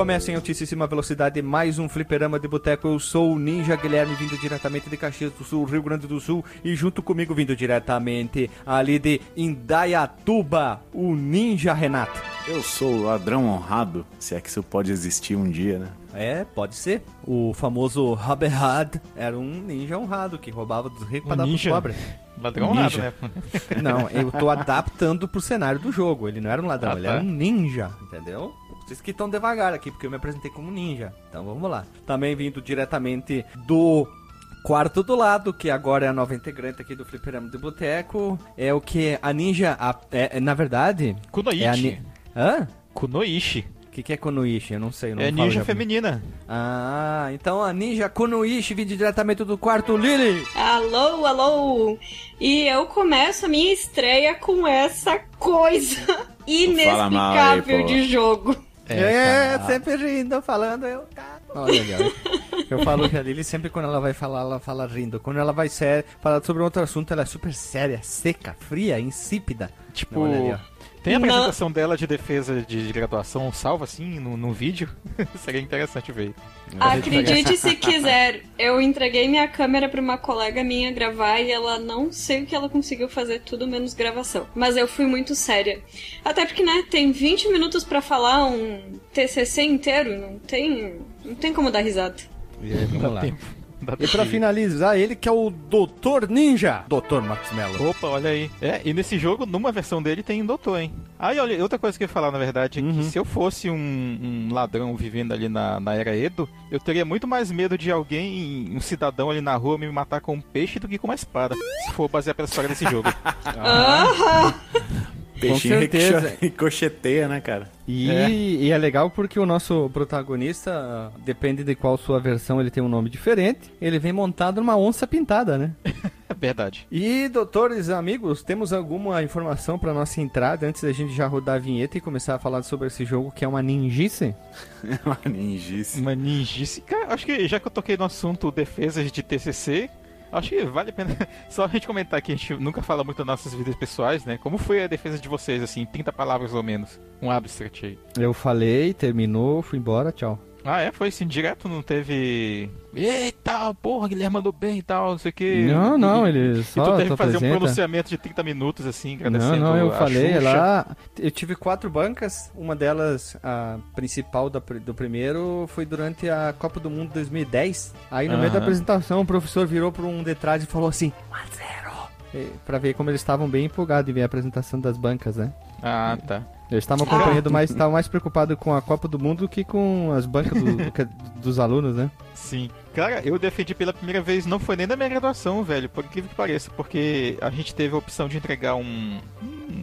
Recomeça em altíssima velocidade mais um fliperama de boteco. Eu sou o Ninja Guilherme, vindo diretamente de Caxias do Sul, Rio Grande do Sul, e junto comigo, vindo diretamente ali de Indaiatuba, o Ninja Renato. Eu sou o ladrão honrado, se é que isso pode existir um dia, né? É, pode ser. O famoso Raberhad era um ninja honrado que roubava dos ricos pra dar pros pobres. Ladrão Ninja. nada, né? Não, eu tô adaptando pro cenário do jogo. Ele não era um ladrão, Ah, ele tá. era um ninja, entendeu? Vocês que estão devagar aqui, porque eu me apresentei como ninja. Então vamos lá. Também vindo diretamente do quarto do lado, que agora é a nova integrante aqui do Fliperama de Boteco. É o que a ninja. a- é, é, na verdade. Kunoichi. É a ni... Hã? Kunoichi. O que, que é Konoichi? Eu não sei. eu Não É ninja japonês. feminina. Ah, então a ninja Konoichi vindo diretamente do quarto Lily. Alô, alô! E eu começo a minha estreia com essa coisa aí, inexplicável pô. de jogo. É, cara. sempre rindo, falando eu. Olha, olha. Eu falo que a Lily sempre quando ela vai falar, ela fala rindo. Quando ela vai séria, falar sobre outro assunto, ela é super séria, seca, fria, insípida. Tipo, Olha ali, ó. Tem a Não. apresentação dela de defesa de graduação salva assim no, no vídeo. Seria interessante ver. Acredite se quiser, eu entreguei minha câmera pra uma colega minha gravar e ela não sei o que ela conseguiu fazer, tudo menos gravação. Mas eu fui muito séria. Até porque, né, tem 20 minutos pra falar um TCC inteiro, não tem, não tem como dar risada. E aí, vamos lá. Tempo. E pra tempo. finalizar, ele que é o Doutor Ninja, Doutor Max Mello. Opa, olha aí. É, e nesse jogo, numa versão dele, tem doutor, hein? Aí, olha, outra coisa que eu ia falar, na verdade, é que Uhum. se eu fosse um, um ladrão vivendo ali na, na era Edo, eu teria muito mais medo de alguém, um cidadão ali na rua, me matar com um peixe do que com uma espada. Se for basear pela história desse jogo. Aham! Peixinho certeza. ricoche- ricocheteia, né, cara? E É. e é legal porque o nosso protagonista, depende de qual sua versão, ele tem um nome diferente. Ele vem montado numa onça pintada, né? É verdade. E, doutores, amigos, temos alguma informação para nossa entrada antes da gente já rodar a vinheta e começar a falar sobre esse jogo que é uma ninjice? Uma ninjice. Uma ninjice. Cara, acho que já que eu toquei no assunto defesas de TCC, acho que vale a pena só a gente comentar que a gente nunca fala muito das nossas vidas pessoais, né? Como foi a defesa de vocês, assim, em 30 palavras ou menos? Um abstract aí. Eu falei, terminou, fui embora, tchau. Ah, é? Foi assim, direto, não teve. Eita, porra, Guilherme mandou bem e tal, não sei o que. Não, não, ele E só tu teve que fazer um apresenta. pronunciamento de 30 minutos, assim, Não, agradecendo não, eu a falei Xuxa. lá. Eu tive quatro bancas. Uma delas, a principal da do primeiro, foi durante a Copa do Mundo 2010. Aí no meio da apresentação, o professor virou para um de trás e falou assim: 1 Pra ver como eles estavam bem empolgados em ver a apresentação das bancas, né? Ah, tá. Eles estavam acompanhando mais, estavam mais preocupados com a Copa do Mundo do que com as bancas do- dos alunos, né? Sim. Cara, eu defendi pela primeira vez, não foi nem na minha graduação, velho, por incrível que pareça, porque a gente teve a opção de entregar um,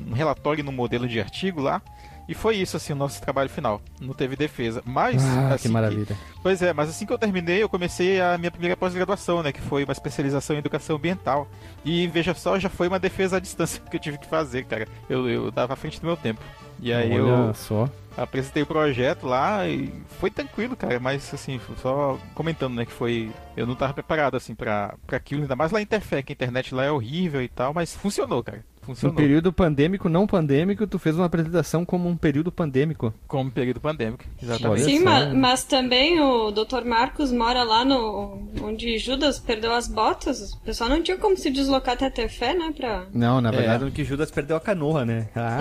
um relatório no modelo de artigo lá, e foi isso, assim, o nosso trabalho final. Não teve defesa. Mas, Ah, assim que maravilha. Pois é, mas assim que eu terminei, eu comecei a minha primeira pós-graduação, né? Que foi uma especialização em educação ambiental. E veja só, já foi uma defesa à distância que eu tive que fazer, cara. Eu, eu dava à frente do meu tempo. E aí Olha eu só. apresentei o projeto lá e foi tranquilo, cara. Mas assim, só comentando, né? Que foi. Eu não tava preparado, assim, pra, pra aquilo. Ainda mais lá em Interfé, que a internet lá é horrível e tal. Mas funcionou, cara. Um Funcionou. período pandêmico, não pandêmico, tu fez uma apresentação como um período pandêmico. Como período pandêmico. Exatamente. Sim, só. ma- mas também o Dr. Marcos mora lá no onde Judas perdeu as botas. O pessoal não tinha como se deslocar até Tefé, né? Pra... Não, na É. verdade, o que Judas perdeu a canoa, né? Ah,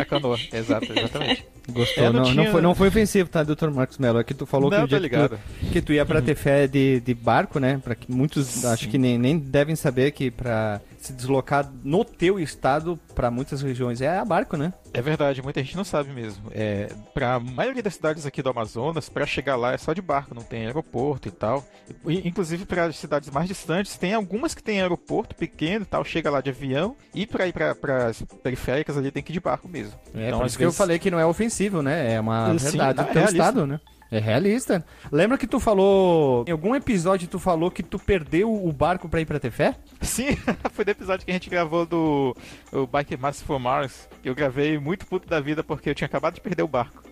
A canoa. Exato, exatamente. gostou. É, não não, não tinha- foi, não foi ofensivo, tá, Dr. Marcos Mello? É que tu falou Não, que o que tu, que tu ia pra ter fé de, de barco, né? Pra que muitos acho que nem, nem devem saber que pra se deslocar no teu estado pra muitas regiões é a barco, né? É verdade, muita gente não sabe mesmo. É, pra maioria das cidades aqui do Amazonas, pra chegar lá é só de barco, não tem aeroporto e tal. E, inclusive para as cidades mais distantes, tem algumas que tem aeroporto pequeno e tal, chega lá de avião, e pra ir para as periféricas ali tem que ir de barco mesmo. É, Então, por isso que eu vezes- falei que não é ofensivo, né? É uma Sim, verdade do é teu realista. estado, né? É realista. Lembra que tu falou. Em algum episódio tu falou que tu perdeu o barco pra ir pra Tefé? Sim, foi do episódio que a gente gravou do o Bike Master for Mars. Eu gravei muito puto da vida porque eu tinha acabado de perder o barco.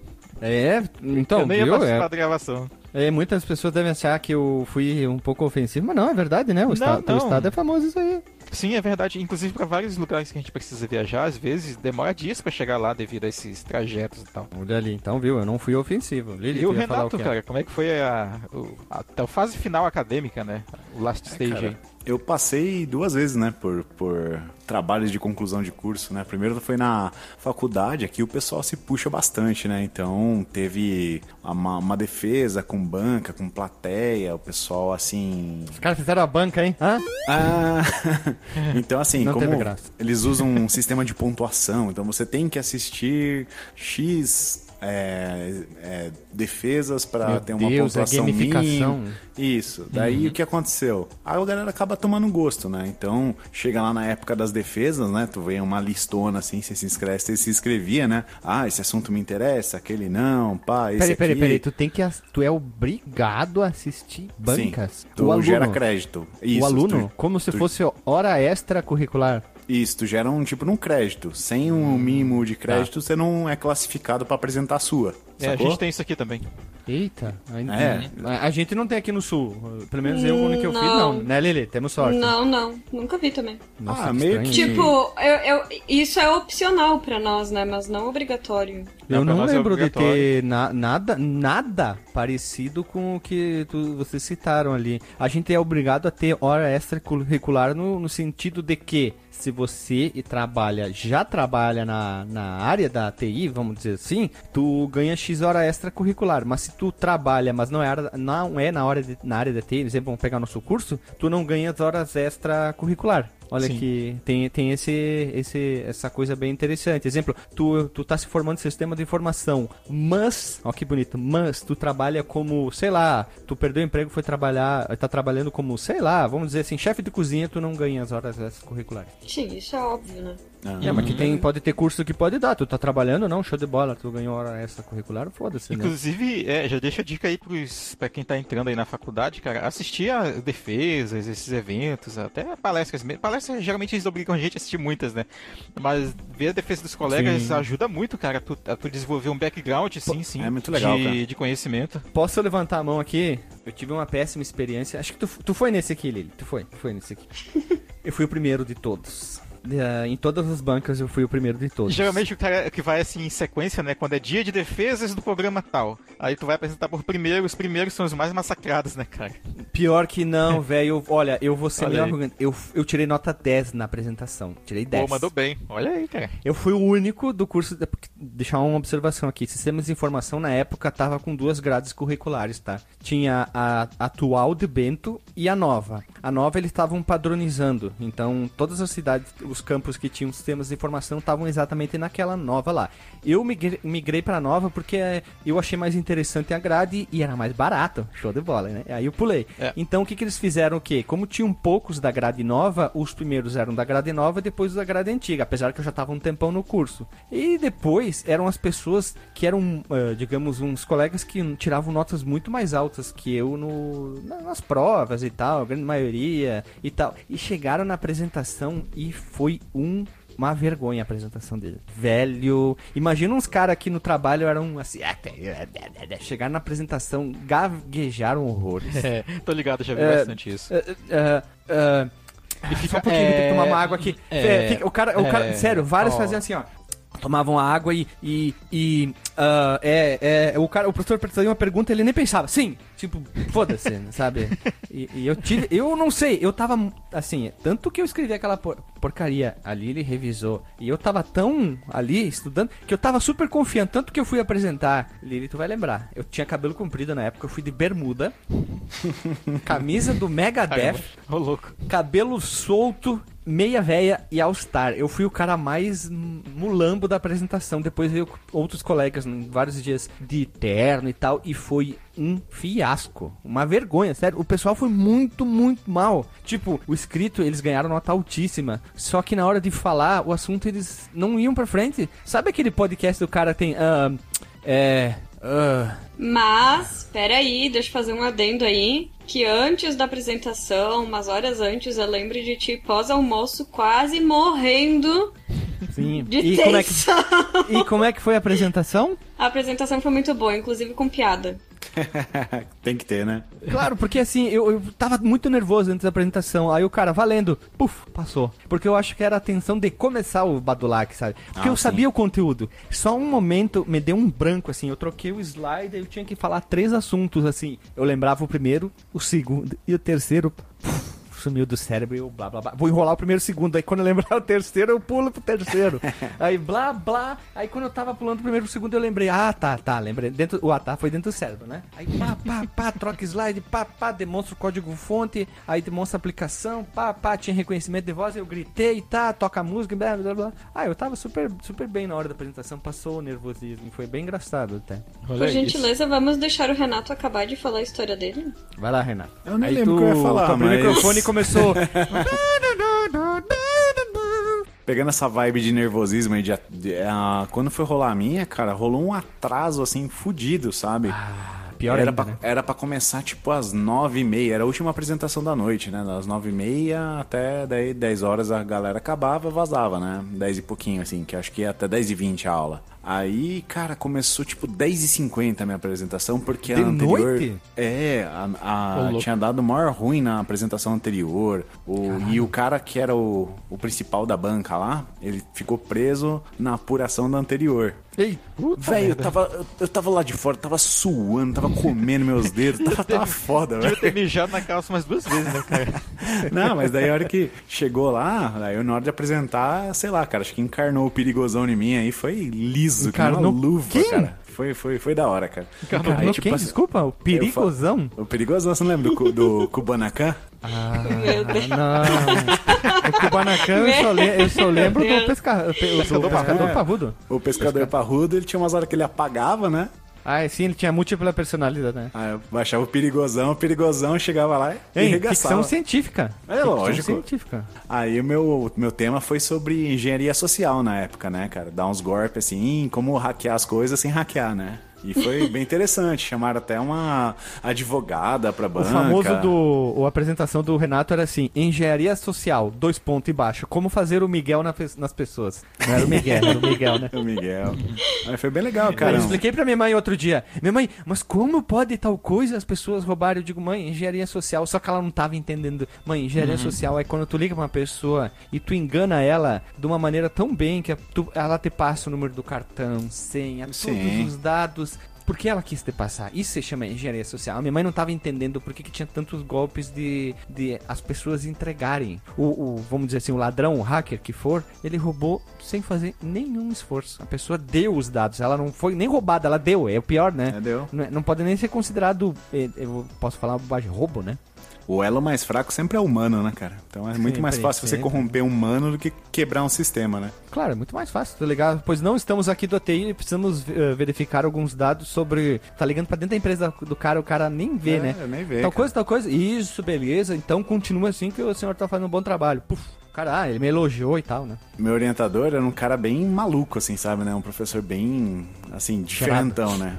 É, então, eu nem ia viu? participar É, da gravação. é, muitas pessoas devem achar que eu fui um pouco ofensivo, mas não, é verdade, né? O, Não, estado, não. estado é famoso isso aí. Sim, é verdade. Inclusive para vários lugares que a gente precisa viajar, às vezes demora dias para chegar lá devido a esses trajetos e tal. Olha ali, então viu, eu não fui ofensivo. Lili, E o Renato, cara, como é que foi a, o- a, a fase final acadêmica, né? O last stage cara, aí. Eu passei duas vezes, né, por, por trabalhos de conclusão de curso, né? Primeiro foi na faculdade, aqui o pessoal se puxa bastante, né? Então teve uma, uma defesa com banca, com plateia, o pessoal assim. Os caras fizeram a banca, hein? Hã? Ah, então assim, Não como eles usam um sistema de pontuação, então você tem que assistir X é, é, defesas para ter uma Deus, é pontuação mínima. Isso. Daí o que aconteceu? Aí a galera acaba tomando gosto, né? Então, chega lá na época das defesas, né? Tu vê uma listona assim, você se inscreve, você se inscrevia, né? Ah, esse assunto me interessa, aquele não, pá, esse Peraí, peraí, aqui... peraí, tu tem que. Tu é obrigado a assistir bancas. Sim, tu o aluno. gera crédito. Isso, o aluno, tu- como se tu- fosse hora extracurricular. Isso, tu gera um tipo num crédito. Sem um mínimo de crédito, você não é classificado pra apresentar a sua. É, a sacou? gente tem isso aqui também. Eita, ainda- É. a, a gente não tem aqui no sul. Pelo menos eu, o único que eu fiz, Não. não. Né, Lili? Temos sorte. Não, não. Nunca vi também. Nossa, Ah, meio que- Tipo, eu, eu- isso é opcional pra nós, né? Mas não obrigatório. Eu Não, não é lembro de obrigatório. ter na- nada, nada parecido com o que tu- vocês citaram ali. A gente é obrigado a ter hora extracurricular no, no sentido de que se você trabalha, já trabalha na, na área da TI, vamos dizer assim, tu ganha X hora extracurricular. Mas se tu trabalha, mas não é, não é na, hora de- na área da TI, por exemplo, vamos pegar nosso curso, tu não ganha as horas extracurricular. Olha Sim. que tem, tem esse, esse, essa coisa bem interessante. Exemplo, tu, tu tá se formando em sistema de informação, mas, ó que bonito, mas tu trabalha como, sei lá, tu perdeu o emprego, foi trabalhar, tá trabalhando como, sei lá, vamos dizer assim, chefe de cozinha, tu não ganha as horas extras curriculares. Sim, isso é óbvio, né? Ah, É, mas que tem, pode ter curso que pode dar, tu tá trabalhando, não, show de bola, tu ganhou hora extra curricular, foda-se, né? Inclusive, é, já deixa a dica aí pros, pra quem tá entrando aí na faculdade, cara, assistir a defesas, esses eventos, até palestras. mesmo. Palestras, geralmente eles obrigam a gente a assistir muitas, né? Mas ver a defesa dos colegas Sim. ajuda muito, cara, a tu, a tu desenvolver um background, sim, sim. é muito legal, de, cara. de conhecimento. Posso levantar a mão aqui? Eu tive uma péssima experiência. Acho que tu, tu foi nesse aqui, Lili. Tu foi, tu foi nesse aqui. eu fui o primeiro de todos. Eh, em todas as bancas eu fui o primeiro de todos. Geralmente o cara que vai assim em sequência, né? Quando é dia de defesas do programa tal. Aí tu vai apresentar por primeiro, os primeiros são os mais massacrados, né, cara? Pior que não, velho. Olha, eu vou ser meio arrogante. Eu, eu tirei nota 10 na apresentação. Tirei 10. Pô, mandou bem. Olha aí, cara. Eu fui o único do curso. de- Deixar uma observação aqui. Sistemas de informação na época tava com duas grades curriculares, tá? Tinha a atual de Bento e a nova. A nova eles estavam padronizando. Então, todas as cidades, os campos que tinham sistemas de informação estavam exatamente naquela nova lá. Eu migrei, pra nova porque eh, eu achei mais interessante a grade e era mais barato. Show de bola, né? Aí eu pulei. É. Então, o que, que eles fizeram? O quê? Como tinham poucos da grade nova, os primeiros eram da grade nova e depois da grade antiga, apesar que eu já tava um tempão no curso. E depois eram as pessoas que eram, eh, digamos, uns colegas que tiravam notas muito mais altas que eu no, na- nas provas e tal, a grande maioria e tal. E chegaram na apresentação e foi um uma vergonha a apresentação dele. Velho. Imagina uns caras aqui no trabalho eram assim. Chegaram na apresentação, gaguejaram horrores. É, tô ligado, já vi É, bastante isso. É, é, é, Só um pouquinho, é, tem que tomar uma água aqui. é, É, fica- o cara, o cara, é, sério, vários ó. faziam assim, ó. Tomavam a água e. e, e ah, é, é, o, cara, o professor fazia uma pergunta ele nem pensava. Sim, tipo, foda-se, sabe? E, e eu tive. Eu não sei, eu tava. Assim, tanto que eu escrevi aquela por- porcaria ali, ele revisou. E eu tava tão ali estudando que eu tava super confiante. Tanto que eu fui apresentar. Lili, tu vai lembrar. Eu tinha cabelo comprido na época, eu fui de bermuda, camisa do Megadeth Ô, louco. cabelo solto, meia véia e all-star. Eu fui o cara mais mulambo da apresentação. Depois veio outros colegas em vários dias de terno e tal. E foi um fiasco. Uma vergonha, sério. O pessoal foi muito, muito mal. Tipo, o escrito, eles ganharam nota altíssima. Só que na hora de falar, o assunto eles não iam pra frente. Sabe aquele podcast do cara tem. ah, é. ah, Mas, peraí, deixa eu fazer um adendo aí. Que antes da apresentação, umas horas antes, eu lembro de ti pós-almoço quase morrendo sim. de E como, é que, tensão. e como é que foi a apresentação? A apresentação foi muito boa, inclusive com piada. Tem que ter, né? Claro, porque assim, eu, eu tava muito nervoso antes da apresentação. Aí o cara, valendo, puf, passou. Porque eu acho que era a tensão de começar o Badulac, sabe? Porque Ah, eu sim. sabia o conteúdo. Só um momento me deu um branco, assim. Eu troquei o slide e eu tinha que falar três assuntos, assim. Eu lembrava o primeiro, o segundo e o terceiro. Sumiu do cérebro e eu blá blá blá. Vou enrolar o primeiro segundo. Aí quando eu lembrar o terceiro, eu pulo pro terceiro. aí blá blá. Aí quando eu tava pulando o primeiro e o segundo, eu lembrei. Ah, tá, tá. Lembrei. Dentro, o ah, tá foi dentro do cérebro, né? Aí pá, pá, pá, troca slide, pá, pá, demonstra o código fonte. Aí demonstra a aplicação, pá, pá, tinha reconhecimento de voz. Eu gritei, tá, toca a música, blá blá blá. Ah, eu tava super, super bem na hora da apresentação. Passou o nervosismo. Foi bem engraçado até. Olha Por isso. gentileza, vamos deixar o Renato acabar de falar a história dele? Vai lá, Renato. Eu nem Aí lembro o que eu ia falar, mas- o microfone e começou. Pegando essa vibe de nervosismo aí, de, de- ah, quando foi rolar a minha, cara, rolou um atraso assim, fudido, sabe? Pior era, ainda, pra, né? era pra começar tipo às nove e meia, era a última apresentação da noite, né? Das nove e meia até daí, 10 horas a galera acabava e vazava, né? 10 e pouquinho, assim, que acho que ia até 10 e 20 a aula. Aí, cara, começou tipo 10 e 50 a minha apresentação, porque De a anterior. noite? É, a, a- tinha dado maior ruim na apresentação anterior. O, e o cara que era o, o principal da banca lá, ele ficou preso na apuração da anterior. Ei, Puta Velho, eu tava, eu, eu tava lá de fora, tava suando, tava comendo meus dedos, tava, tava foda, velho. ter mijado na calça umas duas vezes, né, cara? Não, mas daí a hora que chegou lá, aí eu, na hora de apresentar, sei lá, cara, acho que encarnou o perigosão em mim aí, foi liso, que Encarnou uma luva, quem? cara. Foi, foi, foi da hora, cara. Encarnou Aí, tipo quem? assim, Desculpa, o perigosão? O perigosão, você não lembra do, do Kubanacan? Ah, Meu Deus. não. O Kubanacan eu só, le- eu só lembro do pesca... o pe- o Pescador pescador parrudo. parrudo. O pescador parrudo, ele tinha umas horas que ele apagava, né? Ah, sim, ele tinha múltipla personalidade, né? Aí eu baixava o perigosão, o perigosão chegava lá e Ei, arregaçava. ficção científica. É Ficção lógico. científica. Aí o meu, meu tema foi sobre engenharia social na época, né, cara? Dar uns golpes assim, como hackear as coisas sem hackear, né? E foi bem interessante. Chamaram até uma advogada pra O banca. famoso do. A apresentação do Renato era assim: engenharia social, dois pontos e baixo. Como fazer o Miguel na nas pessoas. Não era o Miguel, era o Miguel, né? O Miguel. Aí foi bem legal, Eu cara. expliquei pra minha mãe outro dia. Minha mãe, mas como pode tal coisa as pessoas roubarem? Eu digo, mãe, engenharia social. Só que ela não tava entendendo. Mãe, engenharia Uhum. social é quando tu liga pra uma pessoa e tu engana ela de uma maneira tão bem que tu- ela te passa o número do cartão, senha, Sim. todos os dados. Por que ela quis te passar? Isso se chama engenharia social. A minha mãe não tava entendendo por que, que tinha tantos golpes de, de as pessoas entregarem. O, o- vamos dizer assim, o ladrão, o hacker que for, ele roubou sem fazer nenhum esforço. A pessoa deu os dados. Ela não foi nem roubada, ela deu. É o pior, né? É, deu. Não, é- não pode nem ser considerado, eh, eu posso falar bobagem, roubo, né? O elo mais fraco sempre é o humano, né, cara? Então é muito mais Sempre, fácil você corromper um humano do que quebrar um sistema, né? Claro, é muito mais fácil, tá ligado? Pois não, estamos aqui do ATI e precisamos eh, verificar alguns dados sobre. Tá ligando pra dentro da empresa do cara, o cara nem vê, É, né? nem vê, Tal cara. coisa, tal coisa. Isso, beleza. Então continua assim que o senhor tá fazendo um bom trabalho. Puf, cara, ah, ele me elogiou e tal, né? Meu orientador era um cara bem maluco, assim, sabe, né? Um professor bem, assim, diferentão, né?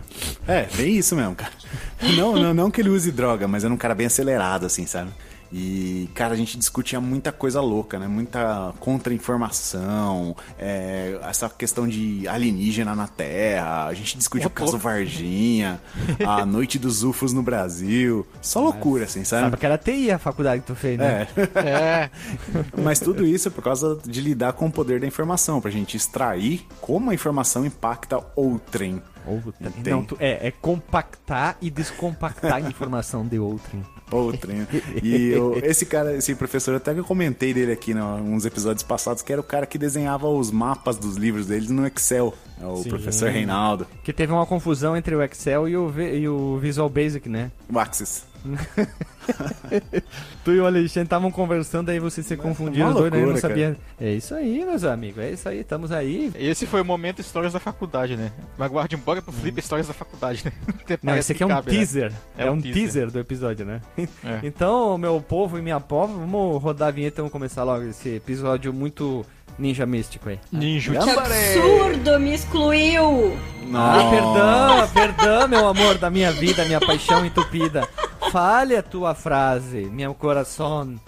É, bem isso mesmo, cara. Não, não, não que ele use droga, mas era um cara bem acelerado, assim, sabe? E, cara, a gente discutia muita coisa louca, né? Muita contra-informação, é, essa questão de alienígena na Terra. A gente discutiu o caso Varginha, a noite dos UFOs no Brasil. Só loucura, assim, sabe? Sabe que era TI a faculdade que tu fez, né? É. É, Mas tudo isso é por causa de lidar com o poder da informação, pra gente extrair como a informação impacta outrem. Ou- Tem. não, tu- é, é compactar e descompactar a informação de outrem. Outrem. E eu- esse cara, esse professor, até que eu comentei dele aqui nos episódios passados, que era o cara que desenhava os mapas dos livros deles no Excel. É o Sim. professor Reinaldo. Que teve uma confusão entre o Excel e o, e o Visual Basic, né? O Axis. Tu e o Alexandre estavam conversando, aí você se confundiu uma os dois, né? Não sabia. É isso aí, meus amigos. É isso aí, estamos aí. esse foi o momento Histórias da Faculdade, né? Mas guarde embora pro Flip Histórias da Faculdade, né? Não, esse aqui é um cabe, né? teaser. É, É um teaser. teaser do episódio, né? É. Então, meu povo e minha pova, vamos rodar a vinheta e vamos começar logo esse episódio muito ninja místico aí. Ninja. Que absurdo, me excluiu! Ah, perdão, perdão, meu amor da minha vida, minha paixão entupida. Fale a tua frase, meu coração.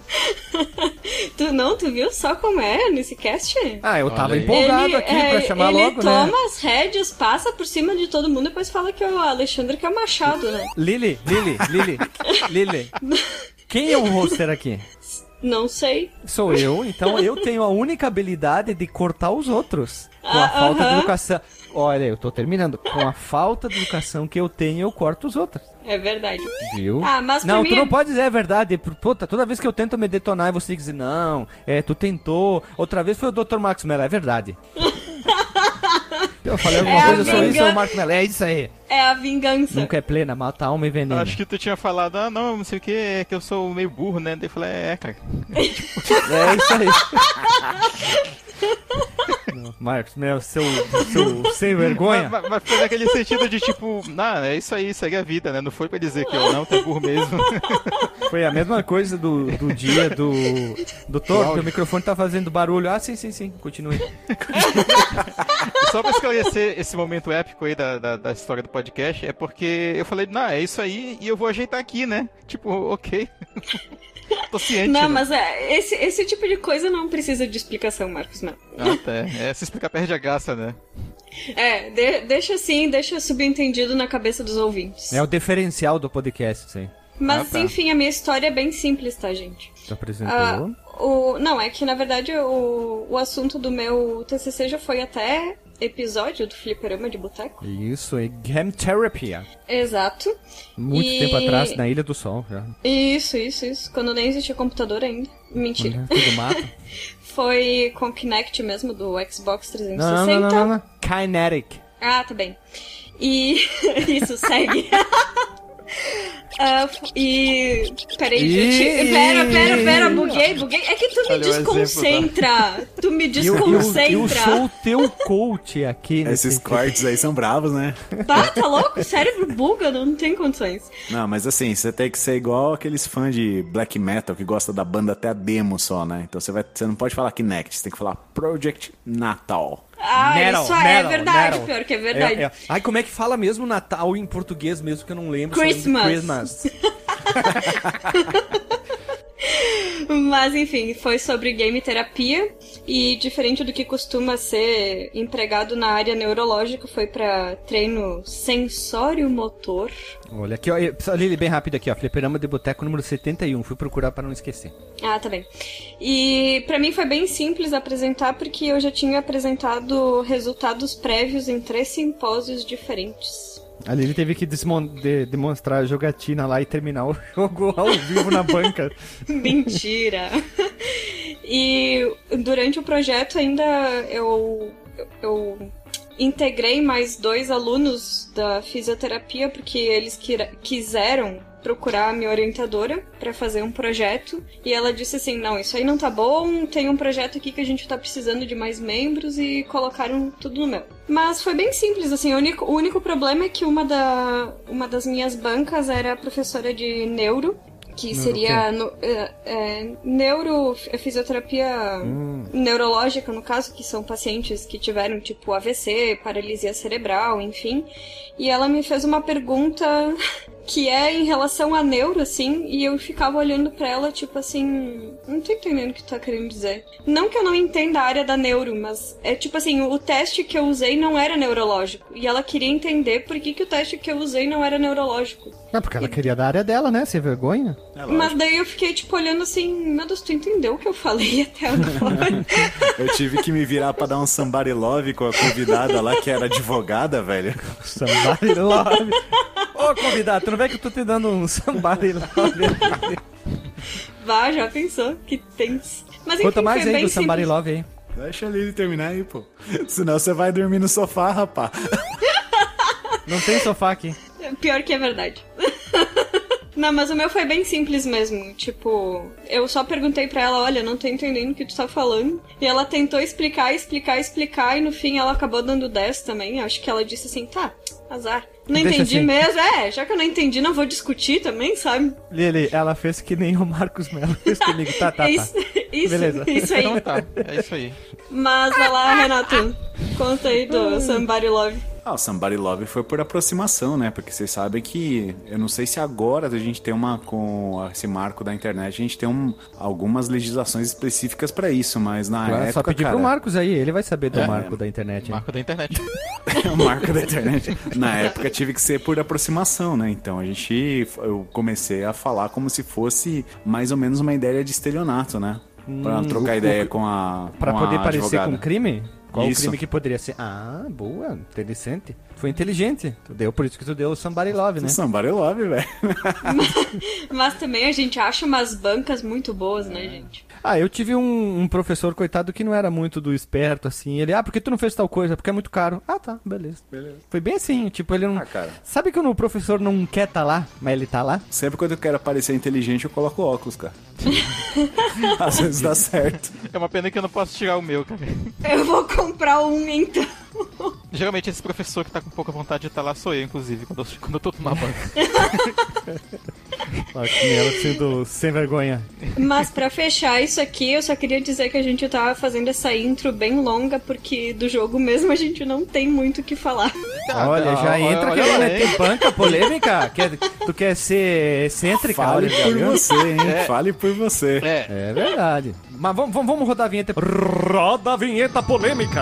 Tu não, tu viu só como é nesse cast? Ah, eu tava aí. empolgado aqui é, pra chamar ele logo, toma né? as rédeas, passa por cima de todo mundo e depois fala que é o Alexandre que é o Machado, né? Lili, Lili, Lili, Lili. Quem é o roster aqui? Não sei. Sou eu, então eu tenho a única habilidade de cortar os outros. Com a Ah, falta de aham. educação. Olha, eu tô terminando. Com a falta de educação que eu tenho, eu corto os outros. É verdade. Viu? Ah, mas não, mim tu é- não pode dizer a verdade. Puta, toda vez que eu tento me detonar, você tem que dizer, não, é, tu tentou. Outra vez foi o Dr. Max Mello, é verdade. eu falei alguma É coisa, eu sou isso, vingança. é o Marco Mello. É isso aí. É a vingança. Nunca é plena, mata a alma e veneno. Acho que tu tinha falado, ah, não, não sei o que, é que eu sou meio burro, né? Daí eu falei, é, cara. É isso aí. Não, Marcos, meu, seu, seu sem vergonha. Mas, mas foi naquele sentido de tipo, não, é isso aí, segue a vida, né? Não foi pra dizer que eu não, é burro mesmo. Foi a mesma coisa do, do dia do. Doutor, teu microfone tá fazendo barulho. Ah, sim, sim, sim. Continue. Só pra esclarecer esse momento épico aí da, da, da história do podcast, é porque eu falei, não, é isso aí e eu vou ajeitar aqui, né? Tipo, ok. Tô ciente. Não, né? mas é, esse, esse tipo de coisa não precisa de explicação, Marcos Melo. Ah, tá. É, se explicar perde a graça, né? É, de- deixa assim, deixa subentendido na cabeça dos ouvintes. É o diferencial do podcast, aí. Mas Ah, tá. enfim, a minha história é bem simples, tá, gente? Tu apresentou. Ah, o, não, é que na verdade o, o assunto do meu TCC já foi até episódio do Fliperama de Boteco. Isso, é Game Therapy. Exato. Muito E- tempo atrás, na Ilha do Sol. Já. Isso, isso, isso. Quando nem existia computador ainda. Mentira. Tudo mato. Foi com o Kinect mesmo do Xbox 360. Não, não, não, não, não. Kinetic. Ah, tá bem. E. Isso, segue. Ah, e. Peraí, gente. Pera, pera, pera, buguei, buguei. É que tu me Olha o exemplo, tá? desconcentra. Tu me Eu, eu, desconcentra. eu sou o teu coach aqui. nesse- Esses cortes aí são bravos, né? Tá, tá louco? O cérebro buga, não tem condições. Não, mas assim, você tem que ser igual aqueles fãs de black metal que gosta da banda até a demo só, né? Então você, vai, você não pode falar Kinect, você tem que falar Project Natal. Ah, Metal, isso é metal, verdade, metal. pior que é verdade. É, é. Ai, como é que fala mesmo Natal em português mesmo que eu não lembro? Christmas. Christmas. Mas enfim, foi sobre game terapia e diferente do que costuma ser empregado na área neurológica, foi pra treino sensório motor. Olha aqui, ó. só Lili, bem rápido aqui, ó. Fliperama de Boteco número 71. Fui procurar pra não esquecer. Ah, tá bem. E pra mim foi bem simples apresentar porque eu já tinha apresentado resultados prévios em três simpósios diferentes. A Lili teve que de- demonstrar a jogatina lá e terminar o jogo ao vivo na banca. Mentira! e durante o projeto ainda eu, eu integrei mais dois alunos da fisioterapia porque eles quiseram procurar a minha orientadora para fazer um projeto e ela disse assim não isso aí não tá bom tem um projeto aqui que a gente tá precisando de mais membros e colocaram tudo no meu. Mas foi bem simples assim o único, o único problema é que uma da uma das minhas bancas era professora de neuro que seria no, é, é, neuro fisioterapia neurológica no caso que são pacientes que tiveram tipo AVC paralisia cerebral enfim. E ela me fez uma pergunta que é em relação a neuro assim e eu ficava olhando pra ela tipo assim não tô entendendo o que tu tá querendo dizer não que eu não entenda a área da neuro mas é tipo assim o teste que eu usei não era neurológico e ela queria entender por que, que o teste que eu usei não era neurológico Ah, porque ela queria da área dela, né? Sem vergonha. mas daí eu fiquei, tipo, olhando assim, meu Deus, tu entendeu o que eu falei até agora? Eu tive que me virar pra dar um somebody love com a convidada lá que era advogada, velho. Somebody love. Ô, convidado, não vê que eu tô te dando um somebody love? Vá, já pensou? Que tens. Mas enfim, Conta mais aí do somebody simples. love aí. Deixa Lili terminar aí, pô. Senão você vai dormir no sofá, rapá. Não tem sofá aqui. Pior que é verdade. Não, mas o meu foi bem simples mesmo. Tipo, eu só perguntei pra ela, olha, não tô entendendo o que tu tá falando. E ela tentou explicar, explicar, explicar, e no fim ela acabou dando 10 também. Acho que ela disse assim, tá, azar. Não Deixa entendi assim. mesmo. É, já que eu não entendi, não vou discutir também, sabe? Lili, ela fez que nem o Marcos Mello fez comigo. Tá, tá, tá. isso, isso, Beleza. isso aí. Então tá, é isso aí. Mas vai lá, Renato. Conta aí do Somebody Love. Ah, o Somebody Love foi por aproximação, né? Porque vocês sabem que eu não sei se agora a gente tem uma com esse marco da internet, a gente tem um, algumas legislações específicas pra isso, mas na Claro, época, só pedir cara, pro Marcos aí, ele vai saber do É. marco da internet. hein? Marco da internet. o marco da internet. Na época tive que ser por aproximação, né? Então a gente eu comecei a falar como se fosse mais ou menos uma ideia de estelionato, né? Pra Hum, trocar o- ideia com a Pra com poder a parecer advogada. com crime? Qual Isso. o crime que poderia ser? Ah, boa, interessante. Foi inteligente. Tu deu, por isso que tu deu o Somebody Love, né? Somebody Love, velho. Mas também a gente acha umas bancas muito boas, né, gente? Ah, eu tive um, um professor, coitado, que não era muito do esperto, assim. Ele, ah, por que tu não fez tal coisa? Porque é muito caro. Ah, tá, beleza. Foi bem assim, tipo, ele não... Ah, cara. Sabe quando o professor não quer tá lá, mas ele tá lá? Sempre quando eu quero parecer inteligente, eu coloco óculos, cara. Às vezes dá certo. É uma pena que eu não posso tirar o meu, cara. Eu vou comprar um então. Geralmente esse professor que tá com pouca vontade de estar lá sou eu, inclusive, quando eu, quando eu tô numa banca. Ó, que ela sendo sem vergonha. Mas pra fechar isso aqui, eu só queria dizer que a gente tava fazendo essa intro bem longa, porque do jogo mesmo a gente não tem muito o que falar. olha, já olha- entra olha querendo meter hein? banca polêmica. Quer, tu quer ser excêntrica? Fale olha, por você, hein? Fale por você. É, É verdade. Mas vamos, vamos, vamos rodar a vinheta. Roda a vinheta polêmica.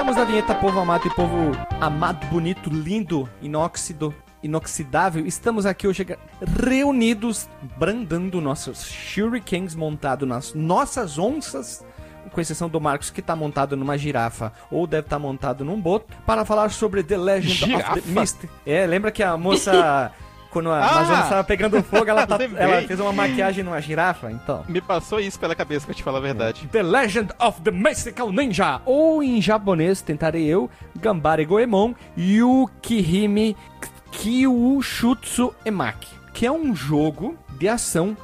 Voltamos à vinheta Povo Amado e Povo Amado, Bonito, Lindo, Inóxido, Inoxidável. Estamos aqui hoje reunidos, brandando nossos shurikens montados nas nossas onças, com exceção do Marcos que está montado numa girafa ou deve estar montado num boto, para falar sobre The Legend of Girafa? the Mist. É, lembra que a moça... Quando a Ah! Amazônia estava pegando fogo, ela, tá- ela fez uma maquiagem numa girafa, então. me passou isso pela cabeça, pra te falar a verdade. The Legend of the Mystical Ninja, ou em japonês, tentarei eu, Gambare Goemon Yukihime Kyushutsu Emaki, que é um jogo de ação,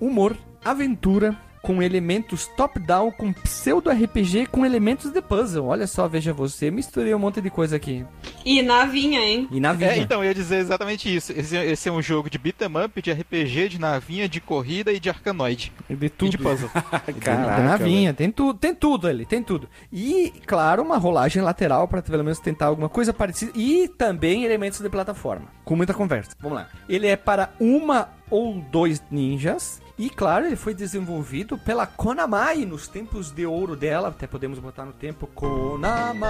humor, aventura, com elementos top-down, com pseudo-RPG, com elementos de puzzle. Olha só, veja você, misturei um monte de coisa aqui. E navinha, hein? E na vida. É, então, eu ia dizer exatamente isso. Esse, esse é um jogo de beat'em up, de RPG, de navinha, de corrida e de arcanoide. de E tudo. de puzzle. tem navinha, tem tudo, tem tudo ali, tem tudo. E, claro, uma rolagem lateral para pelo menos tentar alguma coisa parecida. E também elementos de plataforma, com muita conversa. Vamos lá. Ele é para uma ou dois ninjas. E, claro, ele foi desenvolvido pela Konami nos tempos de ouro dela. Até podemos botar no tempo Konami.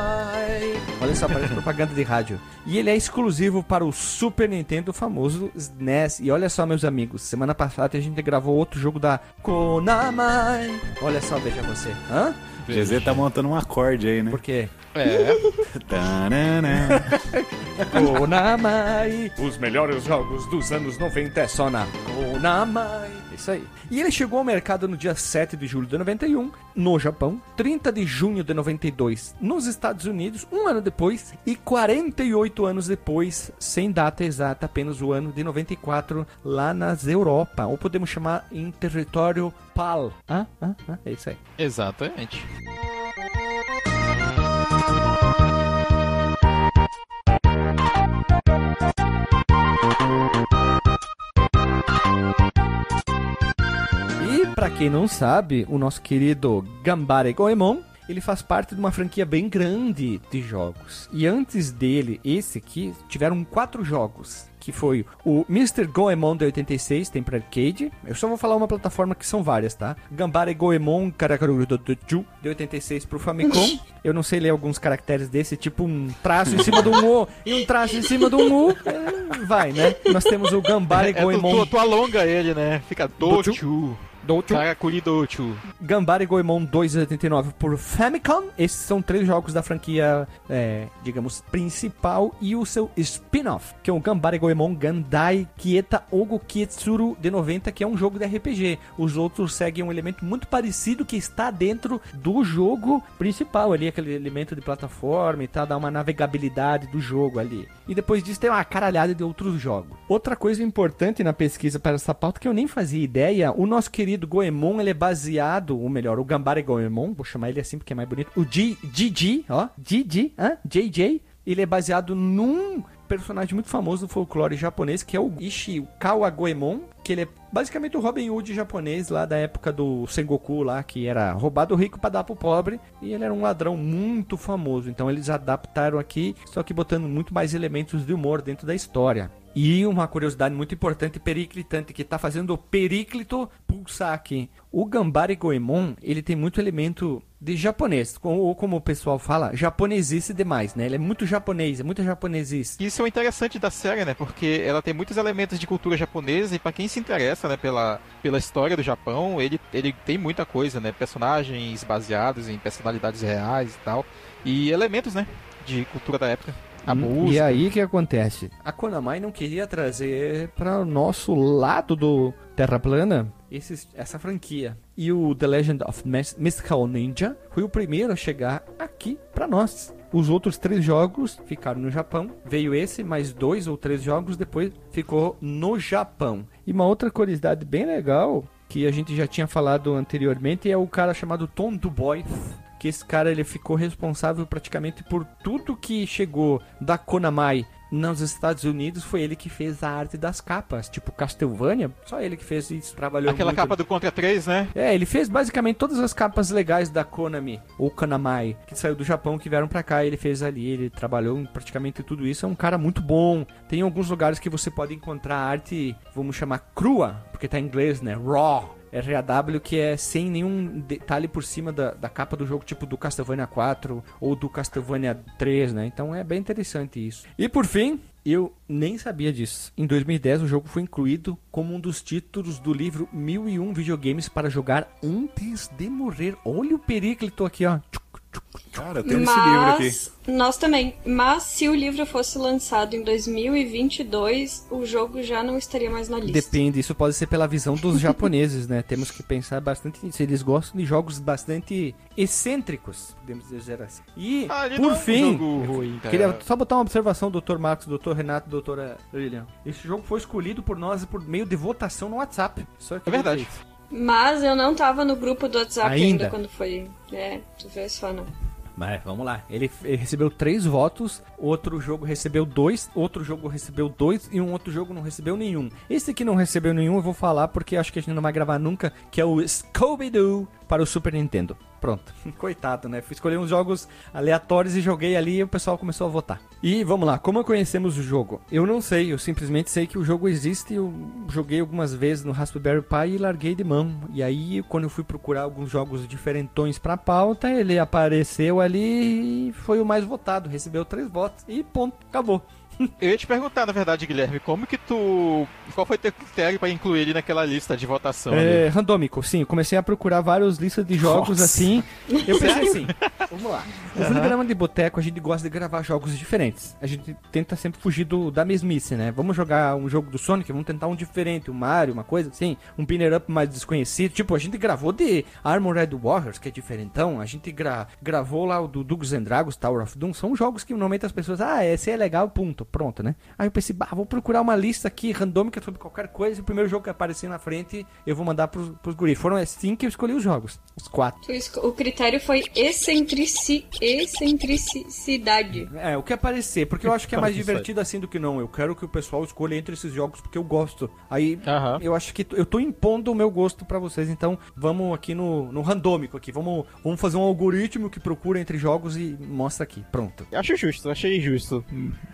Olha só, parece propaganda de rádio. E ele é exclusivo para o Super Nintendo, o famoso SNES. E olha só, meus amigos, semana passada a gente gravou outro jogo da Konami. Olha só, veja você. Hã? GZ tá montando um acorde aí, né? Por quê? É. Konami. Os melhores jogos dos anos 90 é só na Konami. Isso aí. E ele chegou ao mercado no dia 7 de julho de 91, no Japão, 30 de junho de 92 nos Estados Unidos, um ano depois, e 48 anos depois, sem data exata, apenas o ano de 94, lá nas Europa, ou podemos chamar em território PAL. Ah, ah, ah, é isso aí. exatamente. Pra quem não sabe, o nosso querido Gambare Goemon, ele faz parte de uma franquia bem grande de jogos. E antes dele, esse aqui, tiveram quatro jogos que foi o Mr. Goemon de 86, tem pra arcade. Eu só vou falar uma plataforma que são várias, tá? Gambare Goemon Karakaru Ju de 86 pro Famicom. Eu não sei ler alguns caracteres desse, tipo um traço em cima de um O e um traço em cima de um U. É, vai, né? Nós temos o Gambare É, Goemon. tu, tu, tu alonga ele, né? Fica Dochu. Dochu. Dochu. Karakuri Dochu. Gambare Goemon 2,89 por Famicom. Esses são três jogos da franquia, é, digamos, principal e o seu spin-off, que é o Gambare Goemon Gandai Kieta Ogo Kietsuru de 90, que é um jogo de RPG. Os outros seguem um elemento muito parecido que está dentro do jogo principal ali, aquele elemento de plataforma e tal, dá uma navegabilidade do jogo ali. E depois disso tem uma caralhada de outros jogos. Outra coisa importante na pesquisa para essa pauta que eu nem fazia ideia, o nosso querido Goemon, ele é baseado, ou melhor, o Gambare Goemon, vou chamar ele assim porque é mais bonito, o GG, ó, GG, hã? JJ, ele é baseado num personagem muito famoso do folclore japonês, que é o Ishikawa Goemon, que ele é basicamente o Robin Hood japonês lá da época do Sengoku lá, que era roubado rico para dar pro pobre, e ele era um ladrão muito famoso. Então eles adaptaram aqui, só que botando muito mais elementos de humor dentro da história. E uma curiosidade muito importante periclitante que tá fazendo o Periclito pulsar aqui. O Gambare Goemon, ele tem muito elemento de japonês, ou como o pessoal fala, japonesice demais, né? Ele é muito japonês, é muito japonesice. Isso é interessante da série, né? Porque ela tem muitos elementos de cultura japonesa e pra quem se interessa, né, pela, pela história do Japão, ele, ele tem muita coisa, né? Personagens baseados em personalidades reais e tal. E elementos, né? De cultura da época. A Hum, música. E aí o que acontece? A Konami não queria trazer para o nosso lado do Terra Plana esses- essa franquia. E o The Legend of Mys- Mystical Ninja foi o primeiro a chegar aqui para nós. Os outros três jogos ficaram no Japão. Veio esse, mais dois ou três jogos depois ficou no Japão. E uma outra curiosidade bem legal que a gente já tinha falado anteriormente é o cara chamado Tom Dubois que esse cara ele ficou responsável praticamente por tudo que chegou da Konami nos Estados Unidos foi ele que fez a arte das capas, tipo Castlevania, só ele que fez isso, trabalhou Aquela muito. capa do Contra 3, né? É, ele fez basicamente todas as capas legais da Konami, ou Konami, que saiu do Japão, que vieram pra cá, ele fez ali, ele trabalhou em praticamente tudo isso, é um cara muito bom. Tem alguns lugares que você pode encontrar arte, vamos chamar crua, porque tá em inglês, né? Raw. RAW que é sem nenhum detalhe por cima da, da capa do jogo, tipo do Castlevania 4 ou do Castlevania 3, né? Então é bem interessante isso. E por fim, eu nem sabia disso. Em 2010, o jogo foi incluído como um dos títulos do livro 1001 videogames para jogar antes de morrer. Olha o periclito aqui, ó. Cara, eu tenho esse livro aqui. Mas nós também. Mas se o livro fosse lançado em 2022, o jogo já não estaria mais na lista. Depende, isso pode ser pela visão dos japoneses, né? Temos que pensar bastante nisso. Eles gostam de jogos bastante excêntricos, podemos dizer assim. E, Ah, por não é um fim, ruim, queria só botar uma observação, doutor Marcos, doutor Renato, doutora William. Esse jogo foi escolhido por nós por meio de votação no WhatsApp. Só É verdade. Mas eu não tava no grupo do WhatsApp ainda, Ainda? quando foi. É, tu vê só não. Mas vamos lá. Ele, ele recebeu três votos, outro jogo recebeu dois, outro jogo recebeu dois e um outro jogo não recebeu nenhum. Esse aqui não recebeu nenhum, eu vou falar porque acho que a gente não vai gravar nunca, que é o Scooby-Doo para o Super Nintendo. Pronto. Coitado, né? Fui escolher uns jogos aleatórios e joguei ali e o pessoal começou a votar. E vamos lá, como conhecemos o jogo? Eu não sei, eu simplesmente sei que o jogo existe, eu joguei algumas vezes no Raspberry Pi e larguei de mão. E aí, quando eu fui procurar alguns jogos diferentões pra pauta, ele apareceu ali e foi o mais votado, recebeu três votos e ponto, acabou. Eu ia te perguntar, na verdade, Guilherme, como que tu. Qual foi teu critério pra incluir ele naquela lista de votação? É, ali? randômico, sim. Eu comecei a procurar várias listas de jogos Nossa. assim. Eu pensei assim, vamos lá. No Fliperama de Boteco, a gente gosta de gravar jogos diferentes. A gente tenta sempre fugir do, da mesmice, né? Vamos jogar um jogo do Sonic, vamos tentar um diferente, um Mario, uma coisa assim. Um pinner up mais desconhecido. Tipo, a gente gravou de Armored Warriors, que é diferentão. A gente gra gravou lá o do Dungeons and Dragons, Tower of Doom. São jogos que normalmente as pessoas, ah, esse é legal, ponto. Pronto, né? Aí eu pensei, bah, vou procurar uma lista aqui randômica sobre qualquer coisa. E o primeiro jogo que aparecer na frente, eu vou mandar pros, pros guris. Foram assim que eu escolhi os jogos. Os quatro. O critério foi excentrici... excentricidade. É, o que aparecer, porque eu acho que é mais divertido assim do que não. Eu quero que o pessoal escolha entre esses jogos porque eu gosto. Aí Aham. eu acho que eu tô impondo o meu gosto pra vocês, então vamos aqui no, no randômico aqui. Vamos, vamos fazer um algoritmo que procura entre jogos e mostra aqui. Pronto. Acho justo, achei justo.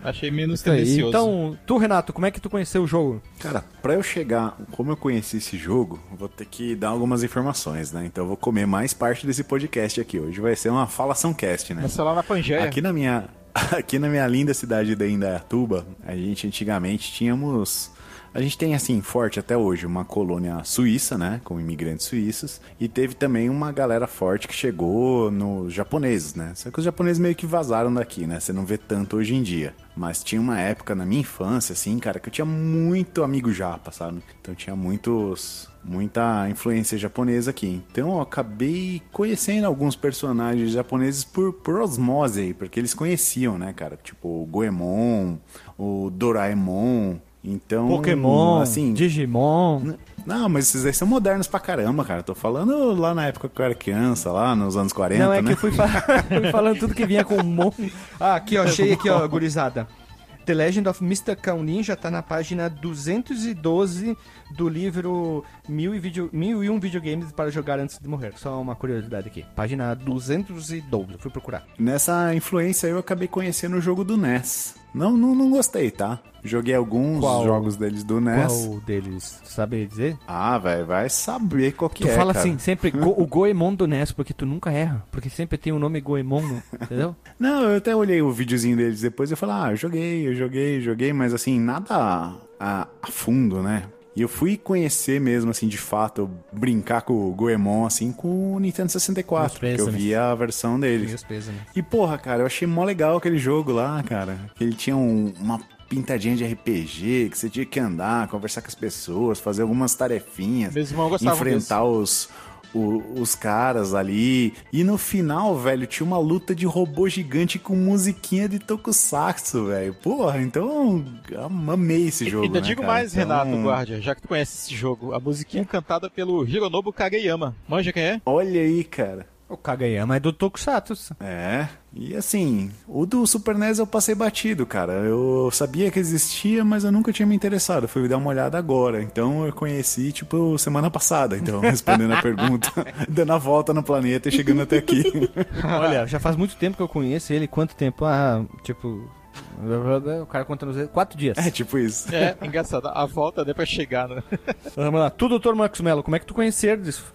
Achei menos tendencioso. Então, tu, Renato, como é que tu conheceu o jogo? Cara, pra eu chegar, como eu conheci esse jogo, vou ter que dar algumas informações, né? Então eu vou comer mais parte desse podcast aqui. Hoje vai ser uma falação cast, né? Começou lá na Pangeia. Aqui na minha aqui na minha linda cidade de Indaiatuba, a gente antigamente tínhamos a gente tem assim forte até hoje uma colônia suíça, né, com imigrantes suíços, e teve também uma galera forte que chegou nos japoneses, né? Só que os japoneses meio que vazaram daqui, né? Você não vê tanto hoje em dia. Mas tinha uma época na minha infância assim, cara, que eu tinha muito amigo japa, sabe? Então tinha muitos muita influência japonesa aqui. Então eu acabei conhecendo alguns personagens japoneses por, por osmose porque eles conheciam, né, cara? Tipo o Goemon, o Doraemon. Então, Pokémon, assim, Digimon. Não, mas esses aí são modernos pra caramba, cara. Tô falando lá na época que eu era criança, lá nos anos 40, Não, é né? que eu fui, fa- fui falando tudo que vinha com um monte. Ah, aqui, ó, achei aqui, ó, gurizada. The Legend of Mr. Cão Ninja tá na página 212 do livro Mil e, video, Mil e um Videogames para Jogar Antes de Morrer. Só uma curiosidade aqui. Página 212, eu fui procurar. Nessa influência eu acabei conhecendo o jogo do NES. Não, não, não gostei, tá? Joguei alguns Qual? jogos deles do NES. Qual deles? Sabe dizer? Ah, velho, vai saber qual que Tu é, fala cara. assim, sempre Go- o Goemon do NES, porque tu nunca erra. Porque sempre tem o nome Goemon, entendeu? Não, eu até olhei o videozinho deles depois e eu falei, ah, eu joguei, eu joguei, joguei, mas assim, nada a, a fundo, né? E eu fui conhecer mesmo, assim, de fato, brincar com o Goemon, assim, com o Nintendo 64, Meus porque eu pêsames. vi a versão pêsames. E porra, cara, eu achei mó legal aquele jogo lá, cara. Que ele tinha um- uma pintadinha de RPG, que você tinha que andar, conversar com as pessoas, fazer algumas tarefinhas, enfrentar os, o- os caras ali. E no final, velho, tinha uma luta de robô gigante com musiquinha de tokusatsu, velho. Porra, então amei esse jogo. Ainda né, digo cara? mais, Então, Renato Guardia, já que tu conhece esse jogo. A musiquinha cantada pelo Hironobu Kageyama. Manja quem é? Olha aí, cara. O Kageyama é do Tokusatsu. É, e assim, o do Super NES eu passei batido, cara. Eu sabia que existia, mas eu nunca tinha me interessado. Fui dar uma olhada agora. Então eu conheci, tipo, semana passada. Então, respondendo a pergunta, dando a volta no planeta e chegando até aqui. Olha, já faz muito tempo que eu conheço ele. Quanto tempo? Ah, tipo. O cara conta nos quatro dias. É, tipo isso. É, engraçado. A volta deu pra chegar, né? Vamos lá. Tu, doutor Marcos Mello, como é que tu conheceu?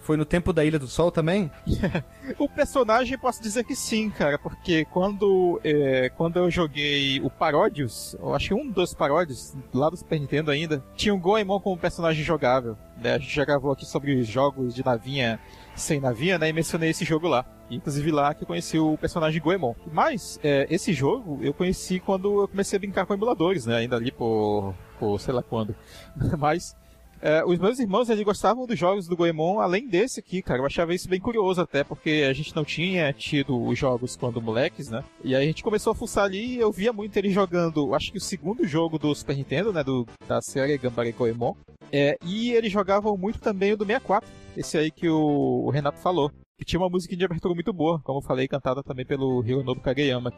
Foi no tempo da Ilha do Sol também? O personagem, posso dizer que sim, cara, porque quando, é, quando eu joguei o Paródios, eu acho que um dos Paródios, lá do Super Nintendo ainda, tinha o Goemon como personagem jogável. Né? A gente já gravou aqui sobre jogos de navinha sem navinha, né? E mencionei esse jogo lá. Inclusive lá que eu conheci o personagem Goemon. Mas é, esse jogo eu conheci quando eu comecei a brincar com emuladores, né? Ainda ali por, por sei lá quando. Mas é, os meus irmãos, eles gostavam dos jogos do Goemon, além desse aqui, cara. Eu achava isso bem curioso até, porque a gente não tinha tido os jogos quando moleques, né? E aí a gente começou a fuçar ali e eu via muito ele jogando, acho que o segundo jogo do Super Nintendo, né? Do, da série Gambare Goemon. É, e eles jogavam muito também o do 64, esse aí que o, o Renato falou. Que tinha uma musiquinha de abertura muito boa, como eu falei, cantada também pelo Hironobu Kageyama.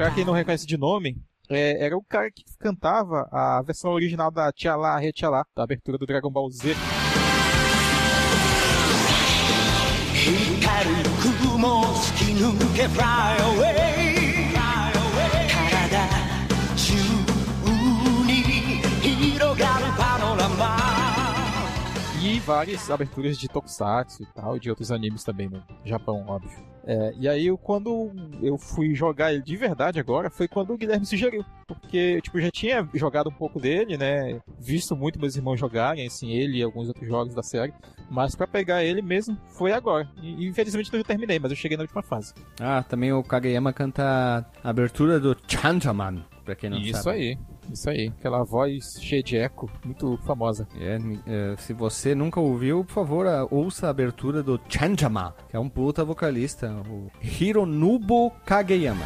Pra quem não reconhece de nome, é, era o cara que cantava a versão original da Tia Lá, Re Tia Lá, da abertura do Dragon Ball Z. 光る雲を突き抜け Fly away várias aberturas de Tokusatsu e tal, de outros animes também no Japão, óbvio. É, e aí, eu- quando eu fui jogar ele de verdade agora, foi quando o Guilherme sugeriu. Porque, tipo, eu já tinha jogado um pouco dele, né? Visto muito meus irmãos jogarem, assim, ele e alguns outros jogos da série. Mas pra pegar ele mesmo, foi agora. E, infelizmente não terminei, mas eu cheguei na última fase. Ah, também o Kageyama canta a abertura do Chanjaman, pra quem não Isso sabe. aí. Isso aí, aquela voz cheia de eco, muito famosa. É, é, se você nunca ouviu, por favor, ouça a abertura do Chanjama, que é um puta vocalista, o Hironobu Kageyama.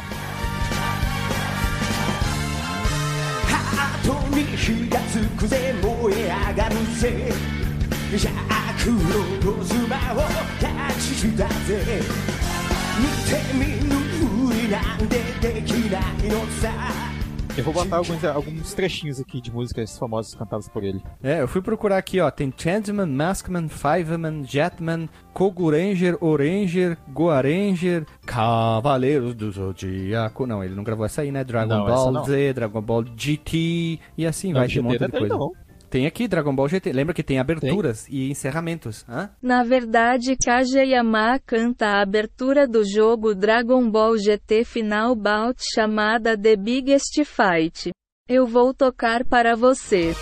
Eu vou botar alguns, alguns trechinhos aqui de músicas famosas cantadas por ele. É, eu fui procurar aqui, ó. Tem Changeman, Maskman, Fiveman, Jetman, Koguranger, Oranger, Goaranger, Cavaleiros do Zodíaco. Não, ele não gravou essa aí, né? Dragon não, Ball Z, Dragon Ball GT e assim não, vai. Tem um monte de coisa. Não. Tem aqui Dragon Ball GT. Lembra que tem aberturas e encerramentos, hã? Na verdade, Kageyama canta a abertura do jogo Dragon Ball GT Final Bout chamada The Biggest Fight. Eu vou tocar para você.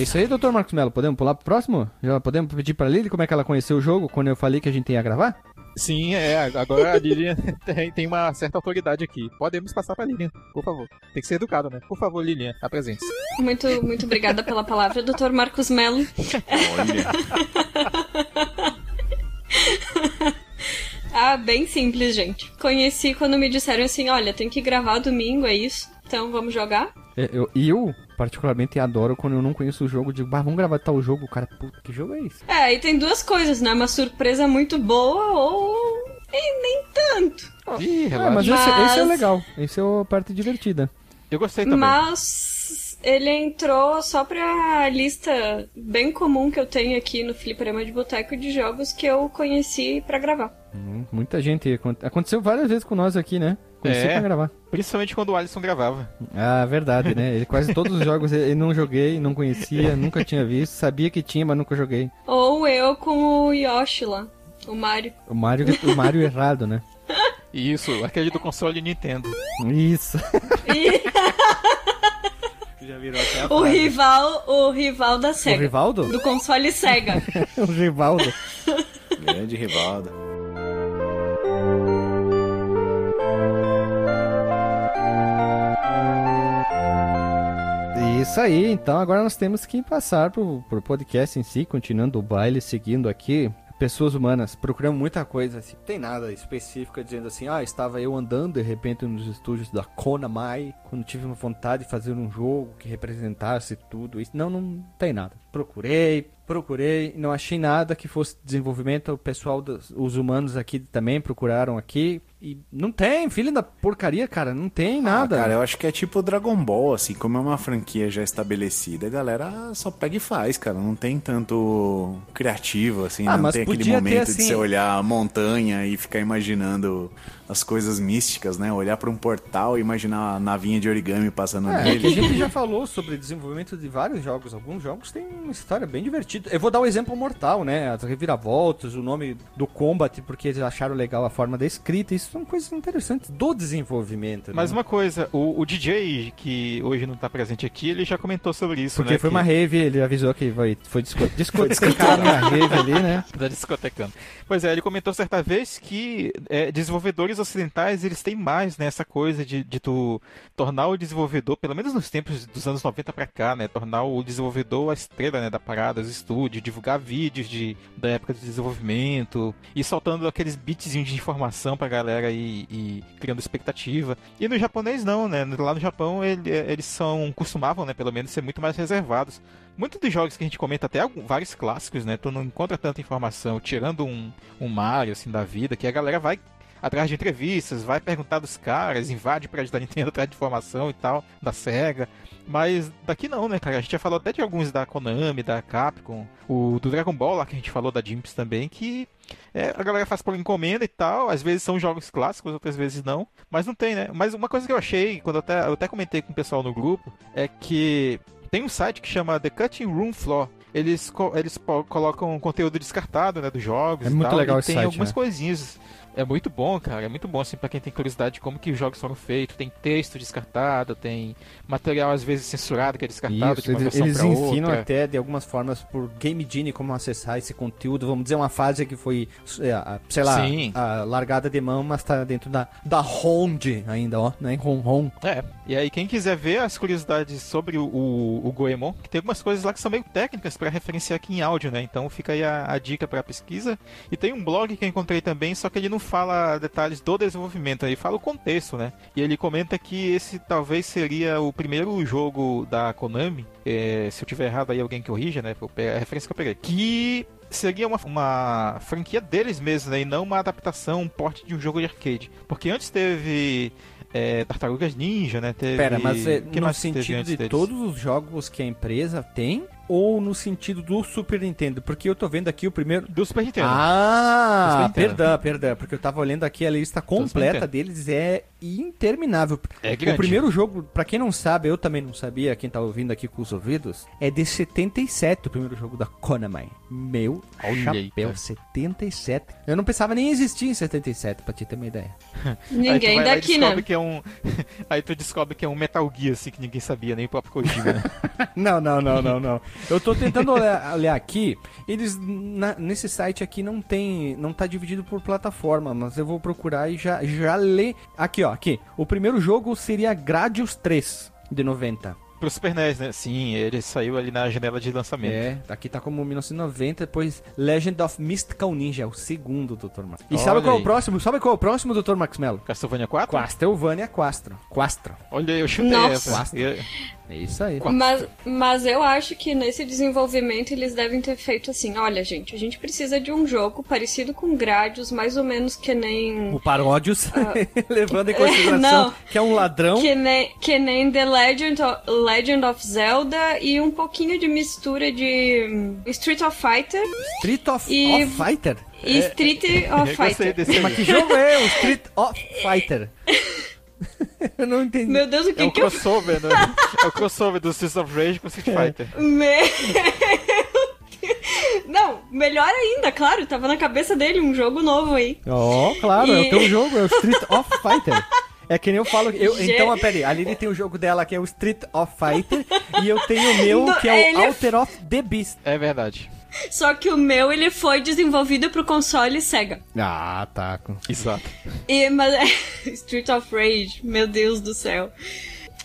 É isso aí, Dr. Marcos Mello. Podemos pular pro próximo? Já podemos pedir pra Lili como é que ela conheceu o jogo quando eu falei que a gente ia gravar? Sim, é, agora a Lilian tem, tem uma certa autoridade aqui. Podemos passar pra Lilian, por favor. Tem que ser educado, né? Por favor, Lilian, apresente-se. Muito, muito obrigada pela palavra, Dr. Marcos Mello. Olha, Ah, bem simples, gente. Conheci quando me disseram assim: olha, tem que gravar domingo, é isso. Então vamos jogar? É, Eu, eu, particularmente, adoro quando eu não conheço o jogo. Digo, bah, vamos gravar tal jogo. O cara, puta, que jogo é esse? É, aí tem duas coisas, né? Uma surpresa muito boa ou. E nem tanto. Ih, Ah, relaxa. mas, Esse, Mas- esse é legal. Esse é a parte divertida. Eu gostei também. Mas ele entrou só pra lista bem comum que eu tenho aqui no Fliperama de Boteco de jogos que eu conheci pra gravar. Hum, Muita gente. acon- Aconteceu várias vezes com nós aqui, né? Conheci É. pra gravar. Principalmente quando o Alisson gravava. Ah, verdade, né? Ele, quase todos os jogos eu não joguei, não conhecia, nunca tinha visto. Sabia que tinha, mas nunca joguei. Ou eu com o Yoshi lá, o Mario. O Mario, o Mario errado, né? Isso, aquele do console Nintendo. Isso. Já virou até a o rival, o rival da O SEGA. Rivaldo? Do console SEGA. o Rivaldo. grande rivalda. Isso aí, então agora nós temos que passar pro, pro podcast em si, continuando o baile, seguindo aqui. Pessoas humanas, procuramos muita coisa, assim, não tem nada específico dizendo assim, ah, estava eu andando de repente nos estúdios da Konami, quando tive uma vontade de fazer um jogo que representasse tudo isso. Não, não tem nada. Procurei, procurei, não achei nada que fosse desenvolvimento. O pessoal, dos, os humanos aqui também procuraram aqui. E não tem, filho da porcaria, cara, não tem nada. Ah, cara, eu acho que é tipo Dragon Ball, assim, como é uma franquia já estabelecida, a galera só pega e faz, cara. Não tem tanto criativo, assim, Ah, não tem aquele ter, momento assim- de você olhar a montanha e ficar imaginando as coisas místicas, né? Olhar pra um portal e imaginar a navinha de origami passando É, nele. a gente já falou sobre desenvolvimento de vários jogos. Alguns jogos têm uma história bem divertida. Eu vou dar o exemplo mortal, né? As reviravoltas, o nome do combat, porque eles acharam legal a forma da escrita. Isso são coisas interessantes do desenvolvimento. Mas né? uma coisa, o, o DJ, que hoje não tá presente aqui, ele já comentou sobre isso, Porque né? foi que- uma rave, ele avisou que foi, foi disco, discotecar na rave ali, né? da discotecando. Pois é, ele comentou certa vez que é, desenvolvedores ocidentais eles têm mais né, essa coisa de, de tu tornar o desenvolvedor, pelo menos nos tempos dos anos 90 pra cá, né, tornar o desenvolvedor a estrela né, da parada, os estúdios, divulgar vídeos de, da época de desenvolvimento e soltando aqueles bitzinhos de informação pra galera e, e criando expectativa. E no japonês não, né? Lá no Japão ele- eles são costumavam, né, pelo menos ser muito mais reservados. Muitos dos jogos que a gente comenta, até algum- vários clássicos, né? Tu não encontra tanta informação, tirando um, um Mario, assim, da vida, que a galera vai atrás de entrevistas, vai perguntar dos caras, invade o prédio da Nintendo atrás de informação e tal, da SEGA. Mas daqui não, né, cara? A gente já falou até de alguns da Konami, da Capcom, o do Dragon Ball lá que a gente falou da Jimps também, que é, a galera faz por encomenda e tal, às vezes são jogos clássicos, outras vezes não, mas não tem, né? Mas uma coisa que eu achei, quando eu até, eu até comentei com o pessoal no grupo, é que tem um site que chama The Cutting Room Floor, eles, co- eles colocam conteúdo descartado, né, dos jogos. É muito tal, legal e esse tem site, algumas né? coisinhas. É muito bom, cara. É muito bom, assim, pra quem tem curiosidade de como que os jogos foram feitos. Tem texto descartado, tem material às vezes censurado que é descartado de Isso, uma eles, eles pra ensinam outra. até de algumas formas por Game Genie como acessar esse conteúdo. Vamos dizer uma fase que foi, é, sei lá, Sim. a largada de mão, mas tá dentro da, da Honda ainda, ó, né? Ron Ron. É, e aí quem quiser ver as curiosidades sobre o, o, o Goemon, que tem algumas coisas lá que são meio técnicas pra referenciar aqui em áudio, né? Então fica aí a, a dica pra pesquisa. E tem um blog que eu encontrei também, só que ele não fala detalhes do desenvolvimento, ele fala o contexto, né? E ele comenta que esse talvez seria o primeiro jogo da Konami, é, se eu tiver errado aí alguém que corrija, né? A referência que eu peguei. Que seria uma, uma franquia deles mesmos, né? E não uma adaptação, um porte de um jogo de arcade. Porque antes teve é, Tartarugas Ninja, né? Teve... Pera, mas é, que no sentido de deles? todos os jogos que a empresa tem ou no sentido do Super Nintendo? Porque eu tô vendo aqui o primeiro. Do Super Nintendo. Do Ah, Super Nintendo. perdão, perdão, porque eu tava olhando aqui a lista completa deles é interminável. É o grande. primeiro jogo, pra quem não sabe, eu também não sabia, quem tá ouvindo aqui com os ouvidos, é de 77 o primeiro jogo da Konami. Meu Olha aí, chapéu, cara. 77. Eu não pensava nem existir em 77, pra te ter uma ideia. Aí Ninguém vai daqui, descobre né? que é um... Aí tu descobre que é um Metal Gear, assim, que ninguém sabia, nem o próprio Kojima, né? Não, não, não, não, não. Eu tô tentando olhar, aqui. Eles na- nesse site aqui não tem, não tá dividido por plataforma, mas eu vou procurar e já já ler aqui, ó, aqui. O primeiro jogo seria Gradius 3 de 90. Pro Super NES, né? Sim, ele saiu ali na janela de lançamento. É, aqui tá como 1990, depois Legend of Mystical Ninja, é o segundo, Dr. Max. E Olha sabe qual é o aí. próximo? Sabe qual é o próximo, Dr. Max Mello? Castlevania 4? Castlevania Quastro. Quastro. Olha, eu chutei Nossa. essa. E- É isso aí. Mas, mas eu acho que nesse desenvolvimento eles devem ter feito assim: olha, gente, a gente precisa de um jogo parecido com Gradius, mais ou menos que nem. O Paródios, levando em consideração não. que é um ladrão. Que nem, que nem The Legend of, Legend of Zelda e um pouquinho de mistura de hum, Street of Fighter Street of, E- of Fighter? e Street Eu of Fighter. desse Mas que jogo é o Street of Fighter? eu não entendi. Meu Deus, o É que o que eu crossover, né? É o crossover do Streets of Rage com Street Fighter. Meu... Não, melhor ainda, claro, tava na cabeça dele um jogo novo aí. Ó, claro, é o E- teu jogo, é o Street of Fighter. É que nem eu falo. Eu, então, peraí, a Lili tem o jogo dela que é o Street of Fighter e eu tenho o meu que é o ele- Alter of the Beast. É verdade. Só que o meu, ele foi desenvolvido pro console Sega. Ah, tá. Exato. E, mas Street of Rage, meu Deus do céu.